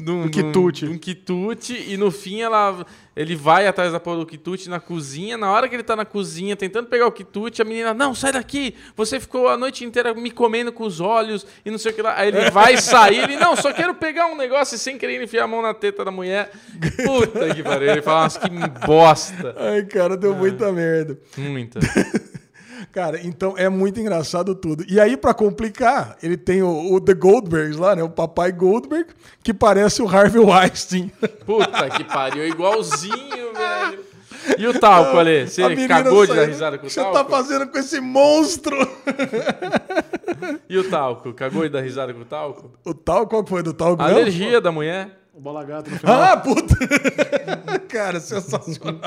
de um, [laughs] Um quitute. de um quitute. E no fim ela. Ele vai atrás da porra do quitute na cozinha. Na hora que ele tá na cozinha tentando pegar o quitute, a menina, não, sai daqui! Você ficou a noite inteira me comendo com os olhos e não sei o que lá. Aí ele vai sair, ele, não, só quero pegar um negócio e sem querer enfiar a mão na teta da mulher. Puta que pariu. Ele fala, nossa, que bosta. Ai, cara, deu muita merda. Muita. [laughs] Cara, então é muito engraçado tudo. E aí, pra complicar, ele tem o, o The Goldbergs lá, né? O papai Goldberg, que parece o Harvey Weinstein. [laughs] Puta que pariu, igualzinho, [laughs] velho. E o talco ali? Você A cagou de dar risada com o Você talco? tá fazendo com esse monstro? [laughs] E o talco? Cagou de dar risada com o talco? O tal, qual que foi do tal? Alergia da mulher? O bola gato no final. Ah, puta! [laughs] cara, sensacional.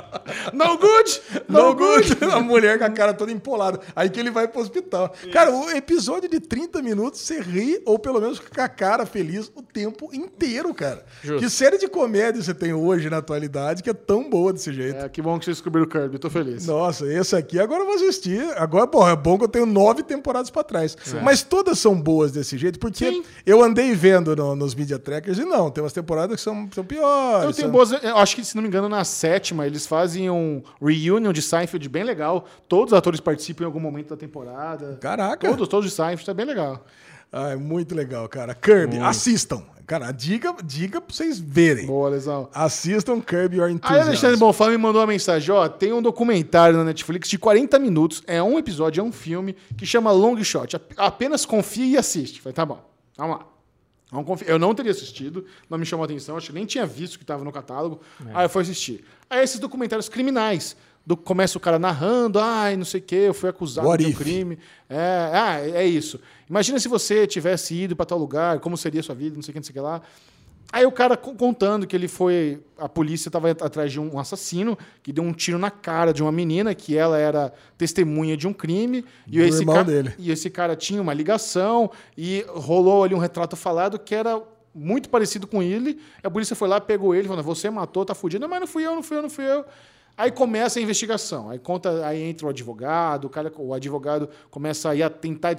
no good! No good. [laughs] A mulher com a cara toda empolada. Aí que ele vai pro hospital. Cara, o episódio de 30 minutos, você ri, ou pelo menos com a cara feliz o tempo inteiro, cara. Justo. Que série de comédia você tem hoje na atualidade que é tão boa desse jeito? É, que bom que vocês descobriram o Kirby, tô feliz. Nossa, esse aqui agora eu vou assistir. Agora, porra, é bom que eu tenho nove temporadas pra trás. Mas todas são boas desse jeito, porque Sim. eu andei vendo no- nos media trackers e não, tem umas temporadas que são, são piores. Eu tenho são- boas. Eu acho que, se não me engano, na sétima eles fazem um reunion de Seinfeld bem legal. Todos os atores participam em algum momento da temporada. Caraca. Todos, todos de Seinfeld, tá bem legal. Ah, é muito legal, cara. Kirby, assistam. Cara, diga, diga pra vocês verem. Boa, lesão. Assistam Kirby Your Aí Enthusiasm. Alexandre Bonfá me mandou uma mensagem, ó, tem um documentário na Netflix de 40 minutos, é um episódio, é um filme, que chama Long Shot. Ap- Apenas confie e assiste. Falei, tá bom, vamos lá. Vamos confiar. Eu não teria assistido, não me chamou a atenção, acho que nem tinha visto que estava no catálogo. Aí eu fui assistir. Aí esses documentários criminais. Do, começa o cara narrando, ai, não sei o quê, eu fui acusado What de um if? crime. É, ah, é isso. Imagina se você tivesse ido para tal lugar, como seria a sua vida, não sei o que, não sei o que lá. Aí o cara co- contando que ele foi. A polícia estava atrás de um assassino que deu um tiro na cara de uma menina, que ela era testemunha de um crime. E Do esse, irmão ca- dele. e esse cara tinha uma ligação e rolou ali um retrato falado que era muito parecido com ele. A polícia foi lá, pegou ele, falou: Você matou, tá fudido. Não, mas não fui eu, não fui eu, não fui eu. Aí começa a investigação. Aí conta, aí entra o advogado, o, cara, o advogado começa aí a tentar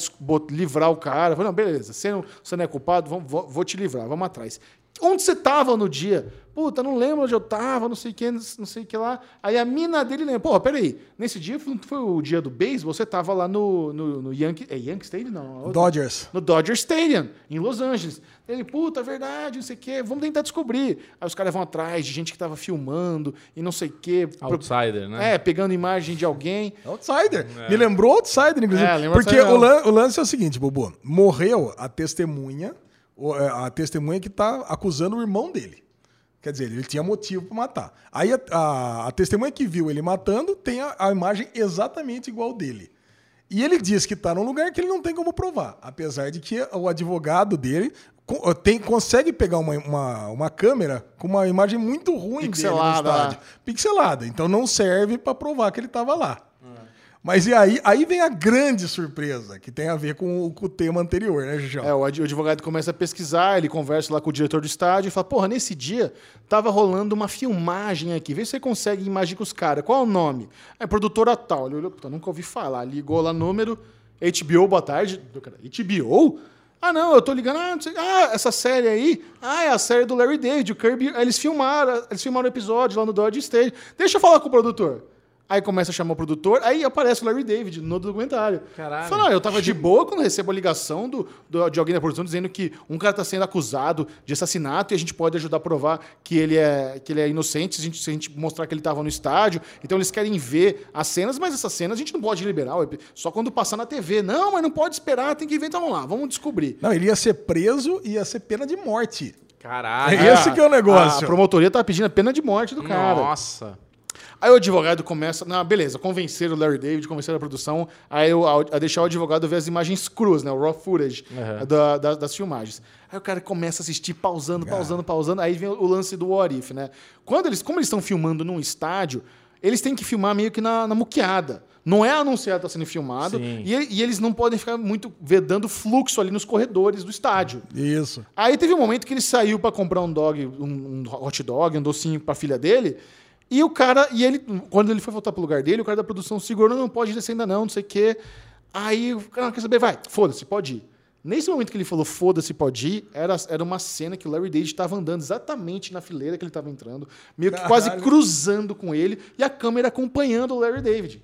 livrar o cara. Fala, não, beleza, você não, você não é culpado, vamos, vou, vou te livrar, vamos atrás. Onde você tava no dia? Puta, não lembro onde eu tava, não sei o que, não sei o que lá. Aí a mina dele lembra. Pô, peraí. Nesse dia foi, foi o dia do beisebol, você tava lá no, no, no Yankee. É Yankee Stadium? Não. outro. Dodgers. No Dodger Stadium, em Los Angeles. Ele, puta, é verdade, não sei o quê, vamos tentar descobrir. Aí os caras vão atrás de gente que tava filmando e não sei o quê. Outsider, né? É, pegando imagem de alguém. Outsider. Me lembrou Outsider, inclusive. É, Porque Outsider o, lan- o lance é o seguinte, Bobo. Morreu a testemunha, é, a testemunha que tá acusando o irmão dele. Quer dizer, ele tinha motivo para matar. Aí a, a- a testemunha que viu ele matando tem a, a imagem exatamente igual dele. E ele diz que tá num lugar que ele não tem como provar. Apesar de que o advogado dele tem, consegue pegar uma, uma, uma câmera com uma imagem muito ruim Pixelada dele no estádio. Pixelada. Então não serve para provar que ele estava lá. Mas e aí, aí vem a grande surpresa, que tem a ver com, o- com o tema anterior, né, Gigião? É, o ad- o advogado começa a pesquisar, ele conversa lá com o diretor do estádio e fala: Porra, nesse dia tava rolando uma filmagem aqui, vê se você consegue imagem com os caras. Qual é o nome? É produtora tal. Ele olhou, puta, nunca ouvi falar. Ligou lá número, HBO, boa tarde. HBO? Ah, não, eu tô ligando. Ah, ah, essa série aí. Ah, é a série do Larry David, o Kirby. Eles filmaram, eles filmaram o episódio lá no Dodge Stage. Deixa eu falar com o produtor. Aí começa a chamar o produtor, aí aparece o Larry David no documentário. Caralho. Fala, ah, eu tava de boa quando recebo a ligação do, do- de alguém da produção dizendo que um cara tá sendo acusado de assassinato e a gente pode ajudar a provar que ele é, que ele é inocente se a, gente, se a gente mostrar que ele tava no estádio. Então eles querem ver as cenas, mas essas cenas a gente não pode liberar, só quando passar na TV. Não, mas não pode esperar, tem que ver. Então vamos lá, vamos descobrir. Não, ele ia ser preso e ia ser pena de morte. Caralho. É esse que é o negócio. A promotoria tá pedindo a pena de morte do cara. Nossa. Aí o advogado começa, não, beleza, convencer o Larry David, convencer a produção a, eu- a- a deixar o advogado ver as imagens cruas, né, o raw footage Uhum. da- da- das filmagens. Aí o cara começa a assistir, pausando, pausando, pausando, aí vem o lance do what if, né? Quando eles, como eles estão filmando num estádio, eles têm que filmar meio que na, na muqueada. Não é anunciado que está sendo filmado e, e eles não podem ficar muito vedando fluxo ali nos corredores do estádio. Isso. Aí teve um momento que ele saiu pra comprar um dog, um, um hot dog, um docinho pra filha dele. E o cara, e ele, quando ele foi voltar pro lugar dele, o cara da produção segurou, não, pode descer ainda não, não sei o quê. Aí o cara quer saber, vai, foda-se, pode ir. Nesse momento que ele falou, foda-se, pode ir, era, era uma cena que o Larry David estava andando exatamente na fileira que ele estava entrando, meio que quase Caralho. cruzando com ele, e a câmera acompanhando o Larry David.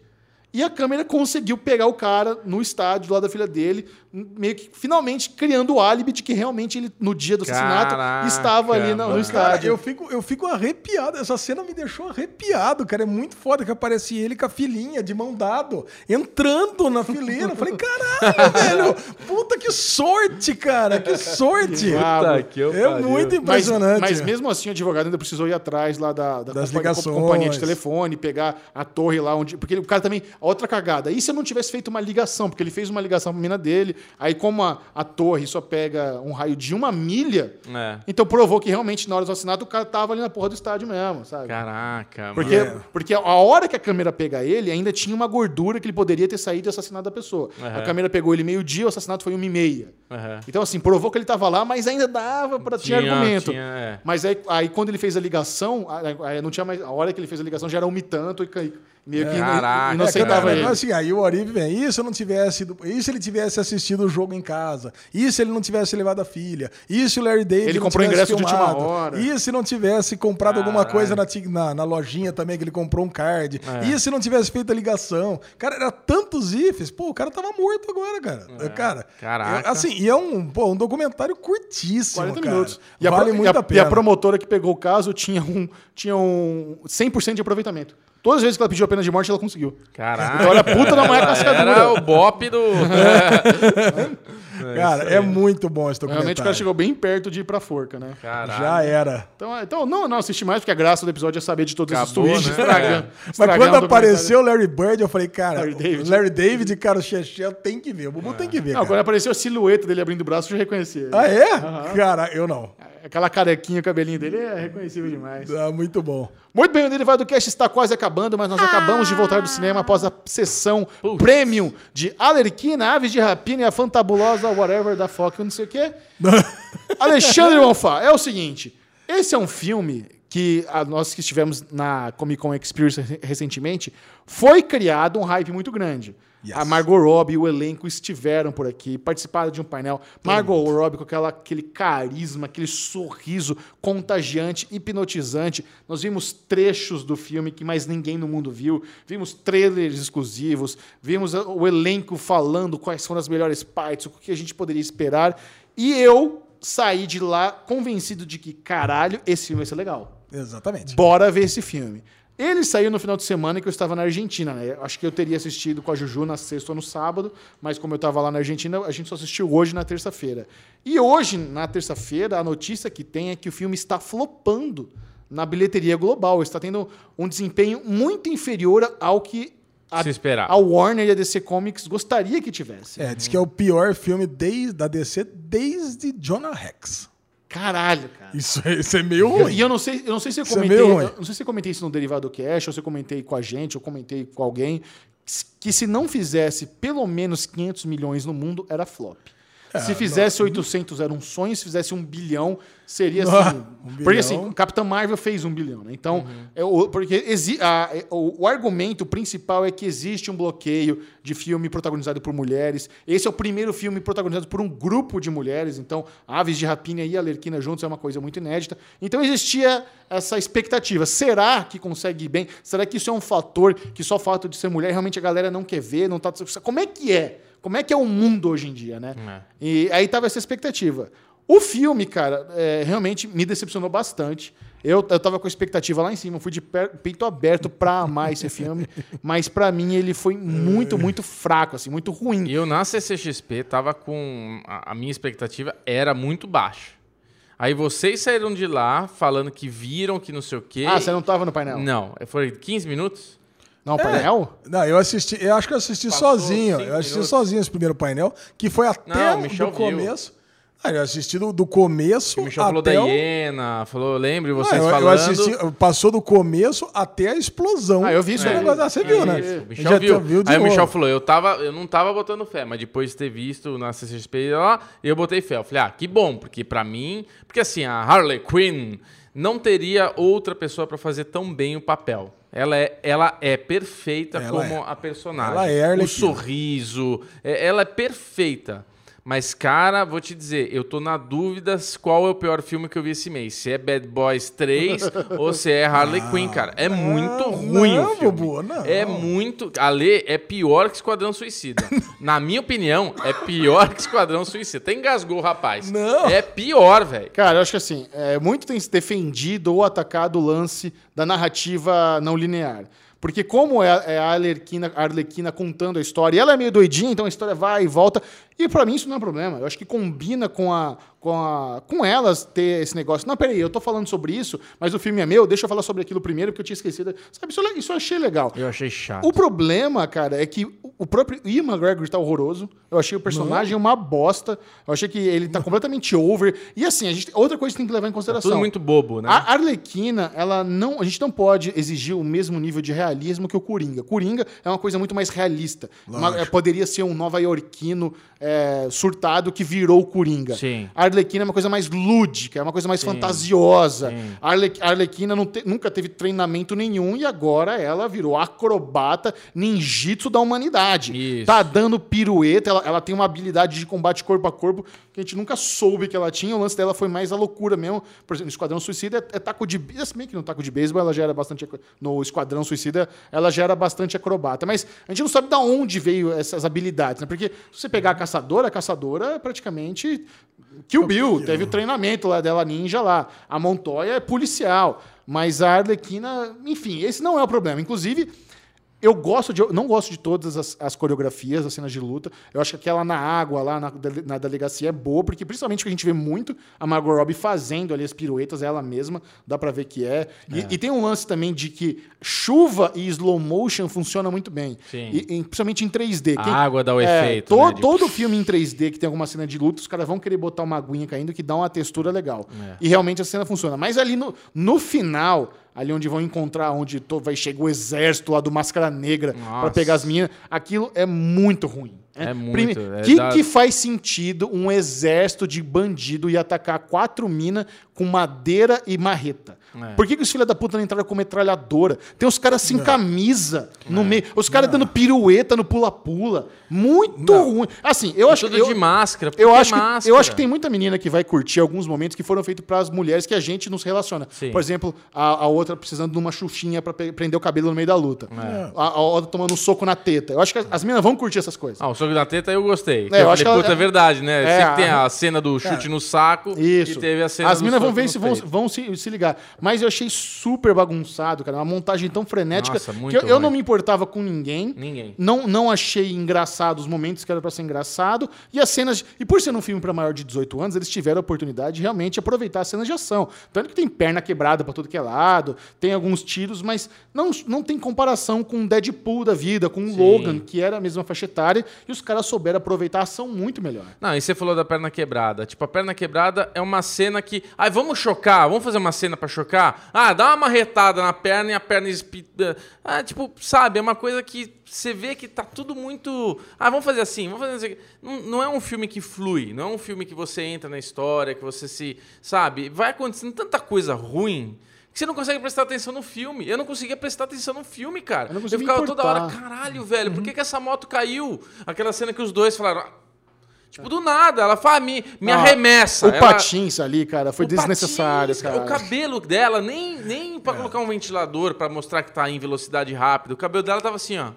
E a câmera conseguiu pegar o cara no estádio, do lado da filha dele, meio que finalmente criando o álibi de que realmente ele, no dia do assassinato, Caraca, estava ali na- no mano. Cara, estádio. eu fico, eu fico arrepiado. Essa cena me deixou arrepiado, cara. É muito foda que aparece ele com a filhinha de mão dado, entrando na fileira. Eu falei, caralho, [laughs] velho. Puta que sorte, cara. Que sorte. Puta que eu É pariu. muito Mas, impressionante. mas mesmo assim, o advogado ainda precisou ir atrás lá da, da Das companhia, ligações. companhia de telefone, pegar a torre lá onde. Porque o cara também. Outra cagada. E se eu não tivesse feito uma ligação? Porque ele fez uma ligação pra mina dele. Aí, como a, a torre só pega um raio de uma milha, É. então provou que realmente na hora do assassinato o cara tava ali na porra do estádio mesmo, sabe? Caraca, Porque, mano. porque a hora que a câmera pega ele, ainda tinha uma gordura que ele poderia ter saído e assassinado a pessoa. Aham. A câmera pegou ele meio-dia, o assassinato foi uma e meia. Aham. Então, assim, provou que ele estava lá, mas ainda dava para Tinha- argumento. tinha, é. Mas aí, aí, quando ele fez a ligação, aí- aí não tinha mais. A hora que ele fez a ligação já era um tanto e meio que Caraca. não, não É, aceitava cara, ele. Assim, aí o Oribe vem, e se eu não tivesse ido- e se ele tivesse assistido o jogo em casa? E se ele não tivesse levado a filha? E se o Larry David Ele não comprou tivesse ingresso de última filmado? hora? E se não tivesse comprado alguma Caralho. coisa na, na, na lojinha também, que ele comprou um card? É. E se não tivesse feito a ligação? Cara, era tantos ifs. Pô, o cara tava morto agora, cara. Cara, Caraca. é, assim, e é um, pô, um documentário curtíssimo, 40 cara. minutos. E a, vale e muito a- a, pena. e a promotora que pegou o caso tinha um, tinha um 100% de aproveitamento. Todas as vezes que ela pediu a pena de morte, ela conseguiu. Caraca. Então era puta da mulher cascadura. Era o bop do. [laughs] Cara, é muito bom esse documentário. Realmente o cara chegou bem perto de ir pra forca, né? Caralho. Já era. Então, então não, não assisti mais, porque a graça do episódio é saber de todos Acabou, esses tweets né? estragando. Mas estragando quando apareceu o Larry Bird, eu falei, cara, Larry David. Larry David, cara, o Chechel tem que ver. O Bubu tem que ver, Não, quando cara. apareceu a silhueta dele abrindo o braço, eu já reconheci. ele. Ah, é? Cara, eu não. Aquela carequinha, o cabelinho dele é reconhecível demais. Ah, muito bom. Muito bem, o Derivado Cast está quase acabando, mas nós acabamos de voltar do cinema após a sessão Putz. premium de Alerquina, Aves de Rapina e a Fantabulosa Whatever da Fox, não sei o quê. [laughs] Alexandre Monfá, é o seguinte, esse é um filme que a, nós que estivemos na Comic Con Experience re- recentemente, foi criado um hype muito grande. Yes. A Margot Robbie e o elenco estiveram por aqui, participaram de um painel. Margot Robbie com aquela, aquele carisma, aquele sorriso contagiante, hipnotizante. Nós vimos trechos do filme que mais ninguém no mundo viu. Vimos trailers exclusivos, vimos o elenco falando quais foram as melhores partes, o que a gente poderia esperar. E eu saí de lá convencido de que, caralho, esse filme vai ser legal. Exatamente. Bora ver esse filme. Ele saiu no final de semana que eu estava na Argentina, né? Acho que eu teria assistido com a Juju na sexta ou no sábado, mas como eu estava lá na Argentina, a gente só assistiu hoje na terça-feira. E hoje, na terça-feira, a notícia que tem é que o filme está flopando na bilheteria global. Está tendo um desempenho muito inferior ao que a, Se esperava. a Warner e a DC Comics gostaria que tivesse. É, diz que é o pior filme desde, da DC desde Jonah Rex. Caralho, cara. Isso, é- isso é meio ruim. E eu não sei, eu não sei se eu é comentei, ruim. eu não sei se eu comentei isso no Derivado Cash, ou se eu comentei com a gente, ou comentei com alguém, que se não fizesse pelo menos 500 milhões no mundo, era flop. É, se fizesse 800 era um sonho, se fizesse um bilhão, seria Ah, [laughs] assim. um porque bilhão. assim, Capitão Marvel fez um bilhão, né? Então, Uhum. é o, porque exi a- é- o, o argumento principal é que existe um bloqueio de filme protagonizado por mulheres. Esse é o primeiro filme protagonizado por um grupo de mulheres. Então, Aves de Rapina e Alerquina juntos é uma coisa muito inédita. Então, existia essa expectativa. Será que consegue ir bem? Será que isso é um fator que só o fato de ser mulher realmente a galera não quer ver? Não tá... Como é que é? Como é que é o mundo hoje em dia, né? É. E aí tava essa expectativa. O filme, cara, é, realmente me decepcionou bastante. Eu, eu tava com a expectativa lá em cima, fui de peito aberto pra amar esse filme, [laughs] mas pra mim ele foi muito, muito fraco, assim, muito ruim. E eu na CCXP tava com. A, a minha expectativa era muito baixa. Aí vocês saíram de lá falando que viram que não sei o quê. Ah, você não tava no painel? Não, foi 15 minutos? Não, painel? Não, eu assisti, eu acho que eu assisti Passou sozinho. Eu assisti minutos. sozinho esse primeiro painel, que foi até Não, o Michel do viu. começo. Ah, eu assisti do, do começo O Michel até falou da o... hiena, falou, lembre Ah, vocês eu, eu falando. assisti, passou do começo até a explosão. Ah, eu vi isso aí. negócio. Ah, você viu, né? Isso, o Michel Já viu. viu de Aí o novo. Michel falou, eu, tava, eu não tava botando fé, mas depois de ter visto na CCXP lá, eu botei fé. Eu falei, ah, que bom, porque pra mim... Porque assim, a Harley Quinn não teria outra pessoa pra fazer tão bem o papel. Ela é, ela é perfeita Ela como é. a personagem. Ela é a O Arlequina. sorriso, é- ela é perfeita. Mas, cara, vou te dizer, eu tô na dúvida qual é o pior filme que eu vi esse mês. Se é Bad Boys 3 [laughs] ou se é Harley Quinn, cara. É muito ruim não, o filme. Bubu, não. É muito. A Lê é pior que Esquadrão Suicida. [laughs] Na minha opinião, é pior que Esquadrão Suicida. Até engasgou, rapaz. Não. É pior, velho. Cara, eu acho que assim, é, muito tem se defendido ou atacado o lance da narrativa não linear. Porque como é, a- é a Arlequina, a Arlequina contando a história, e ela é meio doidinha, então a história vai e volta. E pra mim isso não é um problema. Eu acho que combina com a, com a com elas ter esse negócio. Não, peraí, eu tô falando sobre isso, mas o filme é meu, deixa eu falar sobre aquilo primeiro, porque eu tinha esquecido. Sabe, isso, eu- isso eu achei legal. Eu achei chato. O problema, cara, é que o próprio Ian McGregor tá horroroso. Eu achei o personagem uma bosta. Eu achei que ele tá completamente over. E assim, a gente, outra coisa que tem que levar em consideração. Tudo muito bobo, né? A Arlequina, ela não, a gente não pode exigir o mesmo nível de realismo que o Coringa. Coringa é uma coisa muito mais realista. Uma- é, poderia ser um nova-iorquino é, surtado que virou o Coringa. Sim. A Arlequina é uma coisa mais lúdica, é uma coisa mais fantasiosa. sim. A Arle- Arlequina te- nunca teve treinamento nenhum e agora ela virou acrobata ninjitsu da humanidade. Isso. Tá dando pirueta, ela, ela tem uma habilidade de combate corpo a corpo que a gente nunca soube que ela tinha. O lance dela foi mais a loucura mesmo. Por exemplo, no Esquadrão Suicida é, é taco de... Se bem que no taco de beisebol ela já era bastante... No Esquadrão Suicida ela já era bastante acrobata. Mas a gente não sabe de onde veio essas habilidades, né? Porque se você pegar a Caçadora, a Caçadora é praticamente... Kill Bill, teve o treinamento lá dela ninja lá. A Montoya é policial. Mas a Arlequina... Enfim, esse não é o problema. Inclusive... Eu gosto de, eu não gosto de todas as, as coreografias, as cenas de luta. Eu acho que aquela na água, lá na, na delegacia, é boa, porque principalmente que a gente vê muito a Margot Robbie fazendo ali as piruetas, ela mesma, dá pra ver que é. E, e tem um lance também de que chuva e slow motion funciona muito bem. Sim. E, e principalmente em 3D. A água dá o efeito, to- né, de- Todo filme em 3D que tem alguma cena de luta, os caras vão querer botar uma aguinha caindo que dá uma textura legal. É. E realmente a cena funciona. Mas ali no, no final, ali onde vão encontrar, onde to- vai chegar o exército lá do Máscara Negra pra Nossa. pegar as meninas, aquilo é muito ruim. É muito, Prime- é que, da- que faz sentido um exército de bandido ir atacar quatro minas com madeira e marreta. É. Por que, que os filhos da puta não entraram com metralhadora? Tem os caras sem camisa no meio. Os caras dando pirueta no pula-pula. Muito ruim. Assim, eu acho Tudo eu, de máscara. eu que acho, que, máscara? eu acho que tem muita menina que vai curtir alguns momentos que foram feitos para as mulheres que a gente não se relaciona. Sim. Por exemplo, a, a outra precisando de uma xuxinha para prender o cabelo no meio da luta. É. A, a outra tomando um soco na teta. Eu acho que as, as meninas vão curtir essas coisas. Ah, o soco da teta eu gostei. É, eu eu acho falei, que puta, ela- é verdade, né? É, Sempre tem a- cena do chute no saco Isso. e teve a cena As do vão ver se vão, vão se, se ligar. Mas eu achei super bagunçado, cara. Uma montagem tão frenética Nossa, que eu, eu não me importava com ninguém. Ninguém. Não, não achei engraçado os momentos que era pra ser engraçado. E as cenas. E por ser um filme pra maior de 18 anos, eles tiveram a oportunidade de realmente aproveitar as cenas de ação. Tanto que tem perna quebrada pra tudo que é lado, tem alguns tiros, mas não, não tem comparação com Deadpool da vida, com o Logan, que era a mesma faixa etária, e os caras souberam aproveitar a ação muito melhor. Não, e você falou da perna quebrada. Tipo, a perna quebrada é uma cena que. Ai, vamos chocar, vamos fazer uma cena pra chocar? Ah, dá uma marretada na perna e a perna espita. Ah, tipo, sabe, é uma coisa que você vê que tá tudo muito. Ah, vamos fazer assim, vamos fazer assim. Não, não é um filme que flui, não é um filme que você entra na história, que você se. Sabe, vai acontecendo tanta coisa ruim. Que você não consegue prestar atenção no filme. Eu não conseguia prestar atenção no filme, cara. Eu não Eu, ficava toda hora, caralho, velho, por que, que essa moto caiu? Aquela cena que os dois falaram. "Ah, Tipo, do nada, ela fala, me, me Ah, arremessa. O Ela- patins ali, cara, foi o desnecessário, patins, cara. O cabelo dela, nem, nem pra colocar um ventilador pra mostrar que tá em velocidade rápida. O cabelo dela tava assim, ó.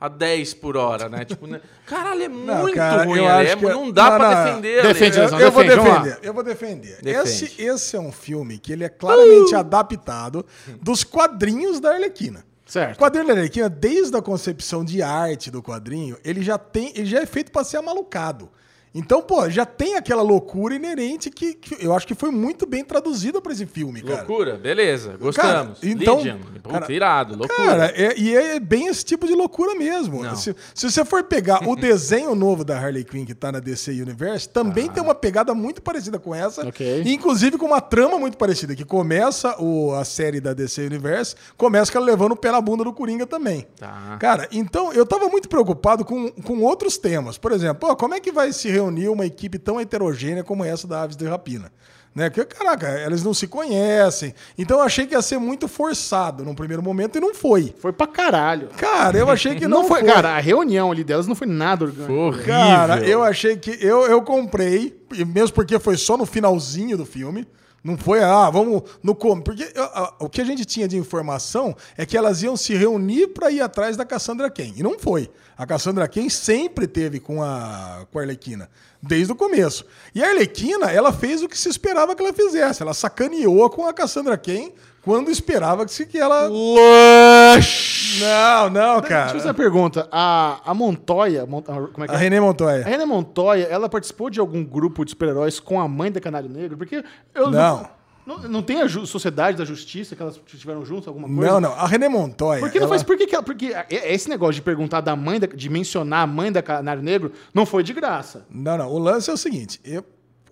A 10 por hora, né? Tipo, né? Caralho, é [laughs] muito cara, ruim. é- que- não dá não, pra não, defender. defende, eu, eu vou defender, eu vou defender. Defende. Esse, esse é um filme que ele é claramente adaptado dos quadrinhos da Arlequina. Certo. O quadrinho da Arlequina, desde a concepção de arte do quadrinho, ele já tem, ele já é feito para ser amalucado. Então, pô, já tem aquela loucura inerente que, que eu acho que foi muito bem traduzida para esse filme, cara. Loucura, beleza, gostamos. Cara, então- puta, cara, irado, loucura. Cara, é- e é bem esse tipo de loucura mesmo. Se, se você for pegar o desenho [laughs] novo da Harley Quinn que tá na DC Universe, também tem uma pegada muito parecida com essa. Ah. Ok. e inclusive com uma trama muito parecida, que começa o, a série da DC Universe, começa com ela levando o pé na bunda do Coringa também. Tá. Cara, então eu tava muito preocupado com, com outros temas. Por exemplo, ó, como é que vai se reunir uma equipe tão heterogênea como essa da Aves de Rapina? Né? Que, caraca, elas não se conhecem. Então eu achei que ia ser muito forçado num primeiro momento e não foi. Foi pra caralho. Cara, eu achei que [laughs] não, não, foi, cara, a reunião ali delas não foi nada orgânico. Foi horrível. Cara, eu achei que. Eu, eu comprei, e mesmo porque foi só no finalzinho do filme. Não foi, ah, vamos no como. Porque o que a gente tinha de informação é que elas iam se reunir para ir atrás da Cassandra Ken. E não foi. A Cassandra Ken sempre teve com a, com a Arlequina, desde o começo. E a Arlequina, ela fez o que se esperava que ela fizesse. Ela sacaneou com a Cassandra Ken quando esperava que, se, que ela. Lush! Não, não, Deixa eu cara. fazer uma pergunta. A, a Montoya, Mon- a- como é que A é? René A Montoya. René Montoya, ela participou de algum grupo de super-heróis com a mãe da Canário Negro? Porque eu Não. Não, não tem a Sociedade da Justiça que elas estiveram juntas, alguma coisa? Não, não. A René Montoya. Por que não ela- faz? Por que, que ela- porque é- esse negócio de perguntar da mãe, da- de mencionar a mãe da Canário Negro, não foi de graça. Não, não. O lance é o seguinte: eu-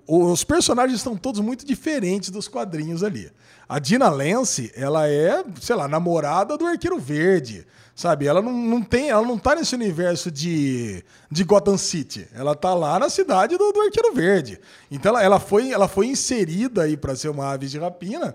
os personagens estão todos muito diferentes dos quadrinhos ali. A Dina Lance, ela é, sei lá, namorada do Arqueiro Verde. Sabe? Ela não, não tem, ela não tá nesse universo de, de Gotham City. Ela tá lá na cidade do, do Arqueiro Verde. Então ela, ela foi, ela foi inserida aí pra ser uma ave de rapina.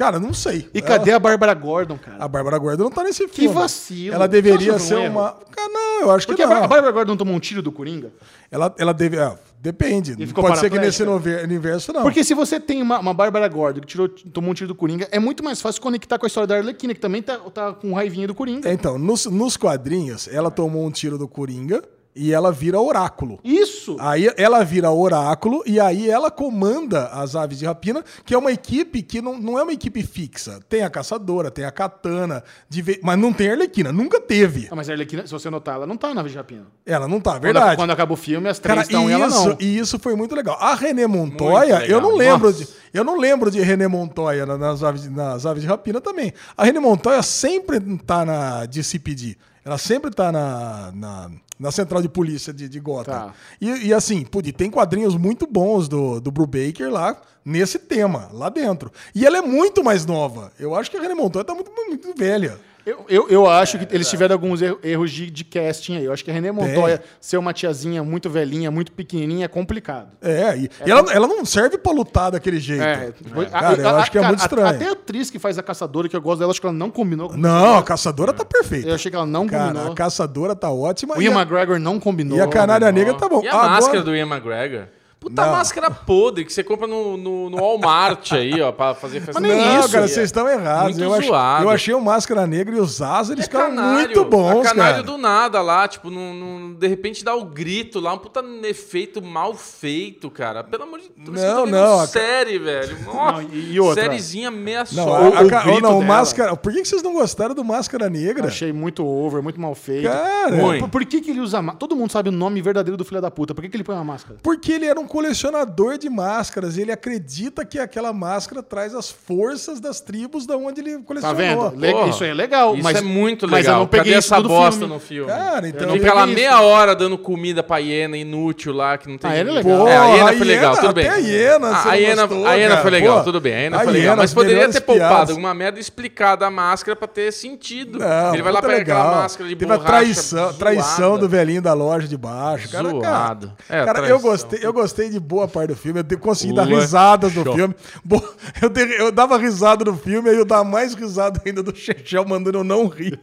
Cara, não sei. E Ela- cadê a Bárbara Gordon, cara? a Bárbara Gordon não tá nesse filme. vacilo. Ela deveria que ser um erro? uma. Cara, não, eu acho Porque que não. A Bárbara Gordon tomou um tiro do Coringa? Ela, ela deve. é, depende. Ficou Pode ser que nesse universo, não. Porque se você tem uma, uma Bárbara Gordon que tirou, tomou um tiro do Coringa, é muito mais fácil conectar com a história da Arlequina, que também tá, tá com raivinha do Coringa. Então, nos, nos quadrinhos, ela tomou um tiro do Coringa e ela vira oráculo. Isso! Aí ela vira oráculo e aí ela comanda as aves de rapina, que é uma equipe que não, não é uma equipe fixa. Tem a caçadora, tem a katana, de mas não tem a Arlequina, nunca teve. Ah, mas a Arlequina, se você notar, ela não tá na Vigapina. Ela não tá, Quando, verdade. quando acaba o filme, as três Cara, estão e e ela isso, não. e isso foi muito legal. A René Montoya, eu não lembro Nossa. de, eu não lembro de René Montoya na- nas aves, nas aves de rapina também. A René Montoya sempre tá na DCPD. Ela sempre tá na, na, na central de polícia de, de Gotham. Tá. E, e assim, pude, tem quadrinhos muito bons do, do Brubaker lá nesse tema, lá dentro. E ela é muito mais nova. Eu acho que a René Montoya tá muito, muito velha. Eu, eu, eu acho que eles tiveram alguns erro- erros de, de casting aí. Eu acho que a René Montoya ser uma tiazinha muito velhinha, muito pequenininha, é complicado. É, e, e ela, ela não serve pra lutar daquele jeito. É, Cara, eu acho que é cara, muito estranho. Até a atriz que faz a caçadora, que eu gosto dela, acho que ela não combinou com Não, a caçadora tá perfeita. Eu achei que ela não Cara, combinou. a caçadora tá ótima. O Ian a, McGregor não combinou. e a Canária Negra tá bom. E a Agora- máscara do Ian McGregor? Puta Não. máscara podre que você compra no, no, no Walmart aí, ó, pra fazer festa. nem Não, isso, cara, é. vocês estão errados. Muito Eu, ach- zoado. eu achei o Máscara Negra e o Zaza, eles É ficaram canário, muito bons, a canário cara. do nada lá, tipo, num, num- de repente dá o grito lá, um puta efeito mal feito, cara. Pelo amor de Deus, Não, não, a série, velho. Nossa, Não, e- outra? Sériezinha meia Não, só. a- a o grito não, o dela. Máscara... Por que vocês não gostaram do Máscara Negra? Achei muito over, muito mal feito. Cara, por, por que, que ele usa máscara? Todo mundo sabe o nome verdadeiro do filho da puta. Por que, que ele põe uma máscara? Porque ele era um colecionador de máscaras e ele acredita que aquela máscara traz as forças das tribos da onde ele Tá colecionou. vendo? Le- Porra, isso aí é legal. Isso mas, é muito mas legal. eu não peguei Cadê essa bosta filme. no filme? Cara, então... não Fica lá meia hora dando comida pra hiena inútil lá, que não tem... A hiena é legal. É, a hiena Porra, foi legal, tudo bem. até a hiena, A, a hiena, gostou, a hiena foi legal, tudo bem. A hiena a foi legal. Mas as poderia ter poupado piadas. alguma merda e explicado a máscara pra ter sentido. Não, Ele vai lá pegar aquela legal. máscara de Teve a borracha traição, traição do velhinho da loja de baixo. Cara, Zoado. cara, É, cara, eu, gostei, eu gostei de boa parte do filme. Eu consegui dar risadas no Show. filme. Eu, dei- eu dava risada no filme, aí eu dava mais risada ainda do Chechel mandando eu não rir.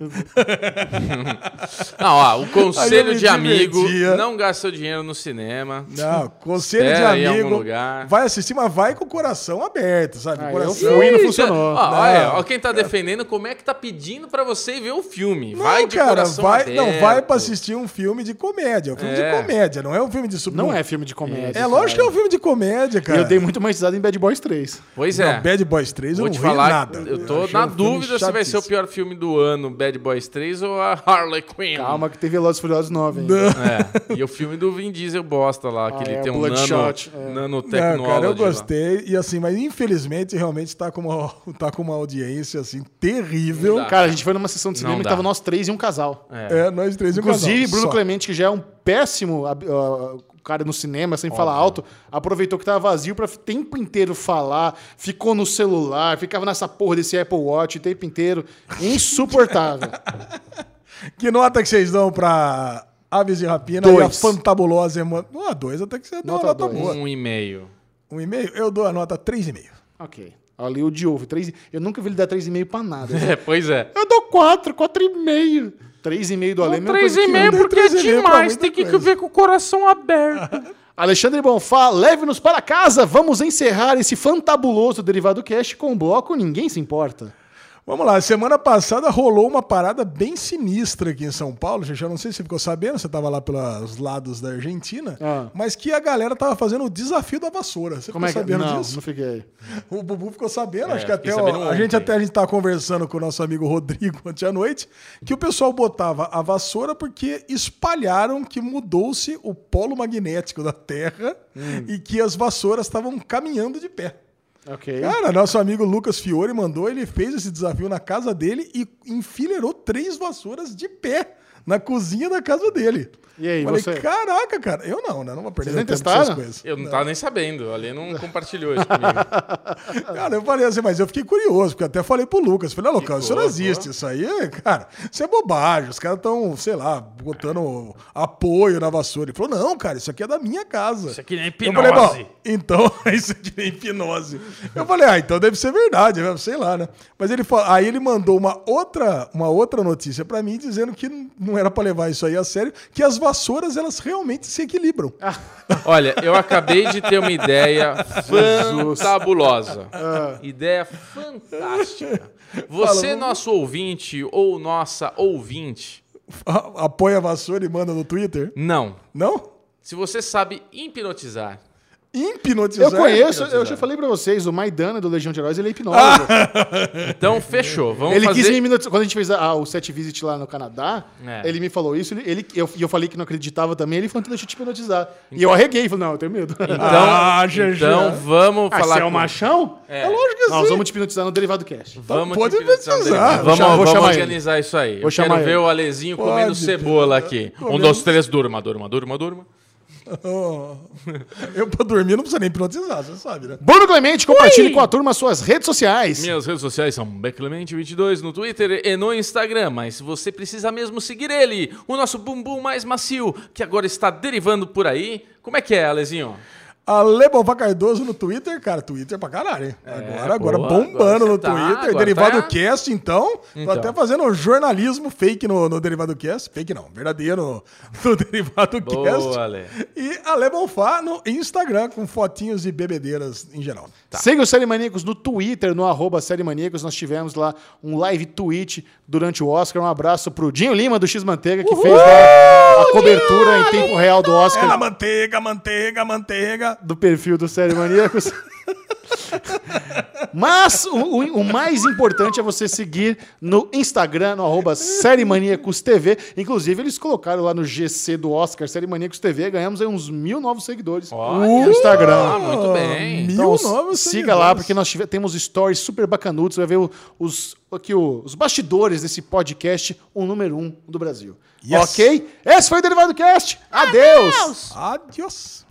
Não, ó, o conselho de amigo, não gasta seu dinheiro no cinema. Não, conselho de Espera amigo. algum lugar. Vai assistir, mas vai com o coração aberto, sabe? Ah, coração. eu fui e não funcionou. Ó, Não. olha, ó quem tá defendendo, como é que tá pedindo pra você ver o filme. vai Não, de cara, coração vai, aberto. não vai pra assistir um filme de comédia. É um filme É. de comédia, não é um filme de super. Não é filme de comédia. É lógico que é um filme de comédia, E cara. eu dei muito mais risada em Bad Boys 3. Pois Não, é. Bad Boys 3 eu Vou não te ri falar, nada. eu tô achei na um dúvida se vai ser o pior filme do ano, Bad Boys 3 ou a Harley Quinn. Calma que tem Velozes Furiosos 9 ainda. É. E o filme do Vin Diesel bosta lá, que Ah, ele é, tem um nano, Bloodshot, é. nanotecnology Não, cara, eu lá. gostei. E assim, mas infelizmente realmente tá com uma, [laughs] tá com uma audiência assim terrível. Não dá. Cara, a gente foi numa sessão de Não cinema e tava nós três e um casal. É, nós três e um Inclusive, casal, Bruno só. Clemente, que já é um péssimo ah, cara no cinema, sem falar alto, aproveitou que tava vazio pra o tempo inteiro falar, ficou no celular, ficava nessa porra desse Apple Watch o tempo inteiro. Insuportável. [laughs] Que nota que vocês dão pra Aves de Rapina Dois. e a fantabulosa. Ah, dois até que você dá uma Nota nota dois. boa. Um e meio. Um e-mail? Eu dou a nota três e meio. ok. Ali o Diogo, três, eu nunca vi ele dar 3,5 pra nada. [laughs] É, pois é. Eu dou 4, 4,5. 3,5 do Alê, que eu. meio porque é e pra demais, tem que coisa. ver com o coração aberto. [laughs] Alexandre Bonfá, leve-nos para casa. Vamos encerrar esse fantabuloso Derivado Cast com o bloco Ninguém Se Importa. Vamos lá, semana passada rolou uma parada bem sinistra aqui em São Paulo. Gente, eu não sei se você ficou sabendo, você estava lá pelos lados da Argentina, Ah. mas que a galera tava fazendo o desafio da vassoura. Você Como é ficou que sabendo Não, disso? não fiquei. [laughs] O Bubu ficou sabendo, É, acho que até a gente até a gente tava conversando com o nosso amigo Rodrigo ontem à noite, que o pessoal botava a vassoura porque espalharam que mudou-se o polo magnético da Terra Hum. e que as vassouras estavam caminhando de pé. Ok. Cara, nosso amigo Lucas Fiore mandou, ele fez esse desafio na casa dele e enfileirou três vassouras de pé na cozinha da casa dele. E aí, Falei, você? caraca, cara, eu não, né? Não vou perder Vocês nem testaram? coisas. Eu não tava nem sabendo, ali não compartilhou isso comigo. [laughs] Cara, eu falei assim, mas eu fiquei curioso, porque até falei pro Lucas, falei, "Ah, Lucas, isso não existe, isso aí, é, cara, isso é bobagem, os caras estão, sei lá, botando apoio na vassoura. Ele falou, não, cara, isso aqui é da minha casa. Isso aqui nem Eu falei, hipnose. bom, então, [laughs] isso aqui nem hipnose. Eu falei, ah, então deve ser verdade, né? sei lá, né? Mas ele falou, aí ele mandou uma outra, uma outra notícia pra mim dizendo que não era pra levar isso aí a sério, que as vassouras elas realmente se equilibram. Olha, eu acabei de ter uma ideia fantabulosa. Ideia fantástica. Você, nosso ouvinte ou nossa ouvinte, Apoia a vassoura e manda no Twitter? não. Não? Se você sabe hipnotizar, Hipnotizar. Eu conheço, eu hipnotizar. já falei pra vocês, o Maidana do Legião de Heróis, ele é hipnólogo. [laughs] então fechou. Vamos ele fazer... quis me hipnotizar. Quando a gente fez a- a- o set visit lá no Canadá, É. ele me falou isso, ele, ele- eu, e eu falei que não acreditava também, ele falou, então deixa eu te hipnotizar. E eu arreguei, falei, não, eu tenho medo. Então, [laughs] Ah, então vamos Ah, falar você é um com- machão? É. lógico que Nós sim. vamos te hipnotizar no Derivado Cast. Vamos pode te hipnotizar Vamos, vou vamos chamar ele. organizar isso aí. Vou Eu quero chamar ver ele. o Alezinho comendo Pode, cebola aqui. Um, Comendo- dois, três, durma, durma, durma, durma. [laughs] Eu pra dormir não precisa nem hipnotizar, você sabe, né? Bruno Clemente, compartilhe com a turma suas redes sociais. Minhas redes sociais são Beclemente22 no Twitter e no Instagram, mas você precisa mesmo seguir ele, o nosso bumbum mais macio, que agora está derivando por aí. Como é que é, Alezinho? Ale Bonfá Cardoso no Twitter, cara, Twitter pra caralho, hein? agora, agora boa, bombando agora no tá, Twitter. agora Derivado tá. Cast, então. Então. Tô até fazendo jornalismo fake no, no Derivado Cast. Fake não, verdadeiro no, [laughs] no Derivado Boa, Cast. Ale. E Ale Bonfá no Instagram, com fotinhos e bebedeiras em geral. Siga o Série Maníacos no Twitter, no arroba Série Maníacos. Nós tivemos lá um live tweet durante o Oscar. Um abraço pro Dinho Lima, do X-Manteiga, que fez lá a cobertura em tempo real do É na Oscar manteiga, manteiga, manteiga. do perfil do Série Maníacos. [laughs] Mas o, o- o mais importante é você seguir no Instagram, no arroba Série Maníacos TV. Inclusive, eles colocaram lá no GC do Oscar, Série Maníacos TV. Ganhamos aí uns mil novos seguidores Olha no Instagram. Ah, muito bem. Mil Então, novos siga lá, porque nós tive- temos stories super bacanudos. Você vai ver o- os, aqui, o- os bastidores desse podcast, o número um do Brasil. Yes. Ok? Esse foi o Derivado Cast. Adeus. Adiós.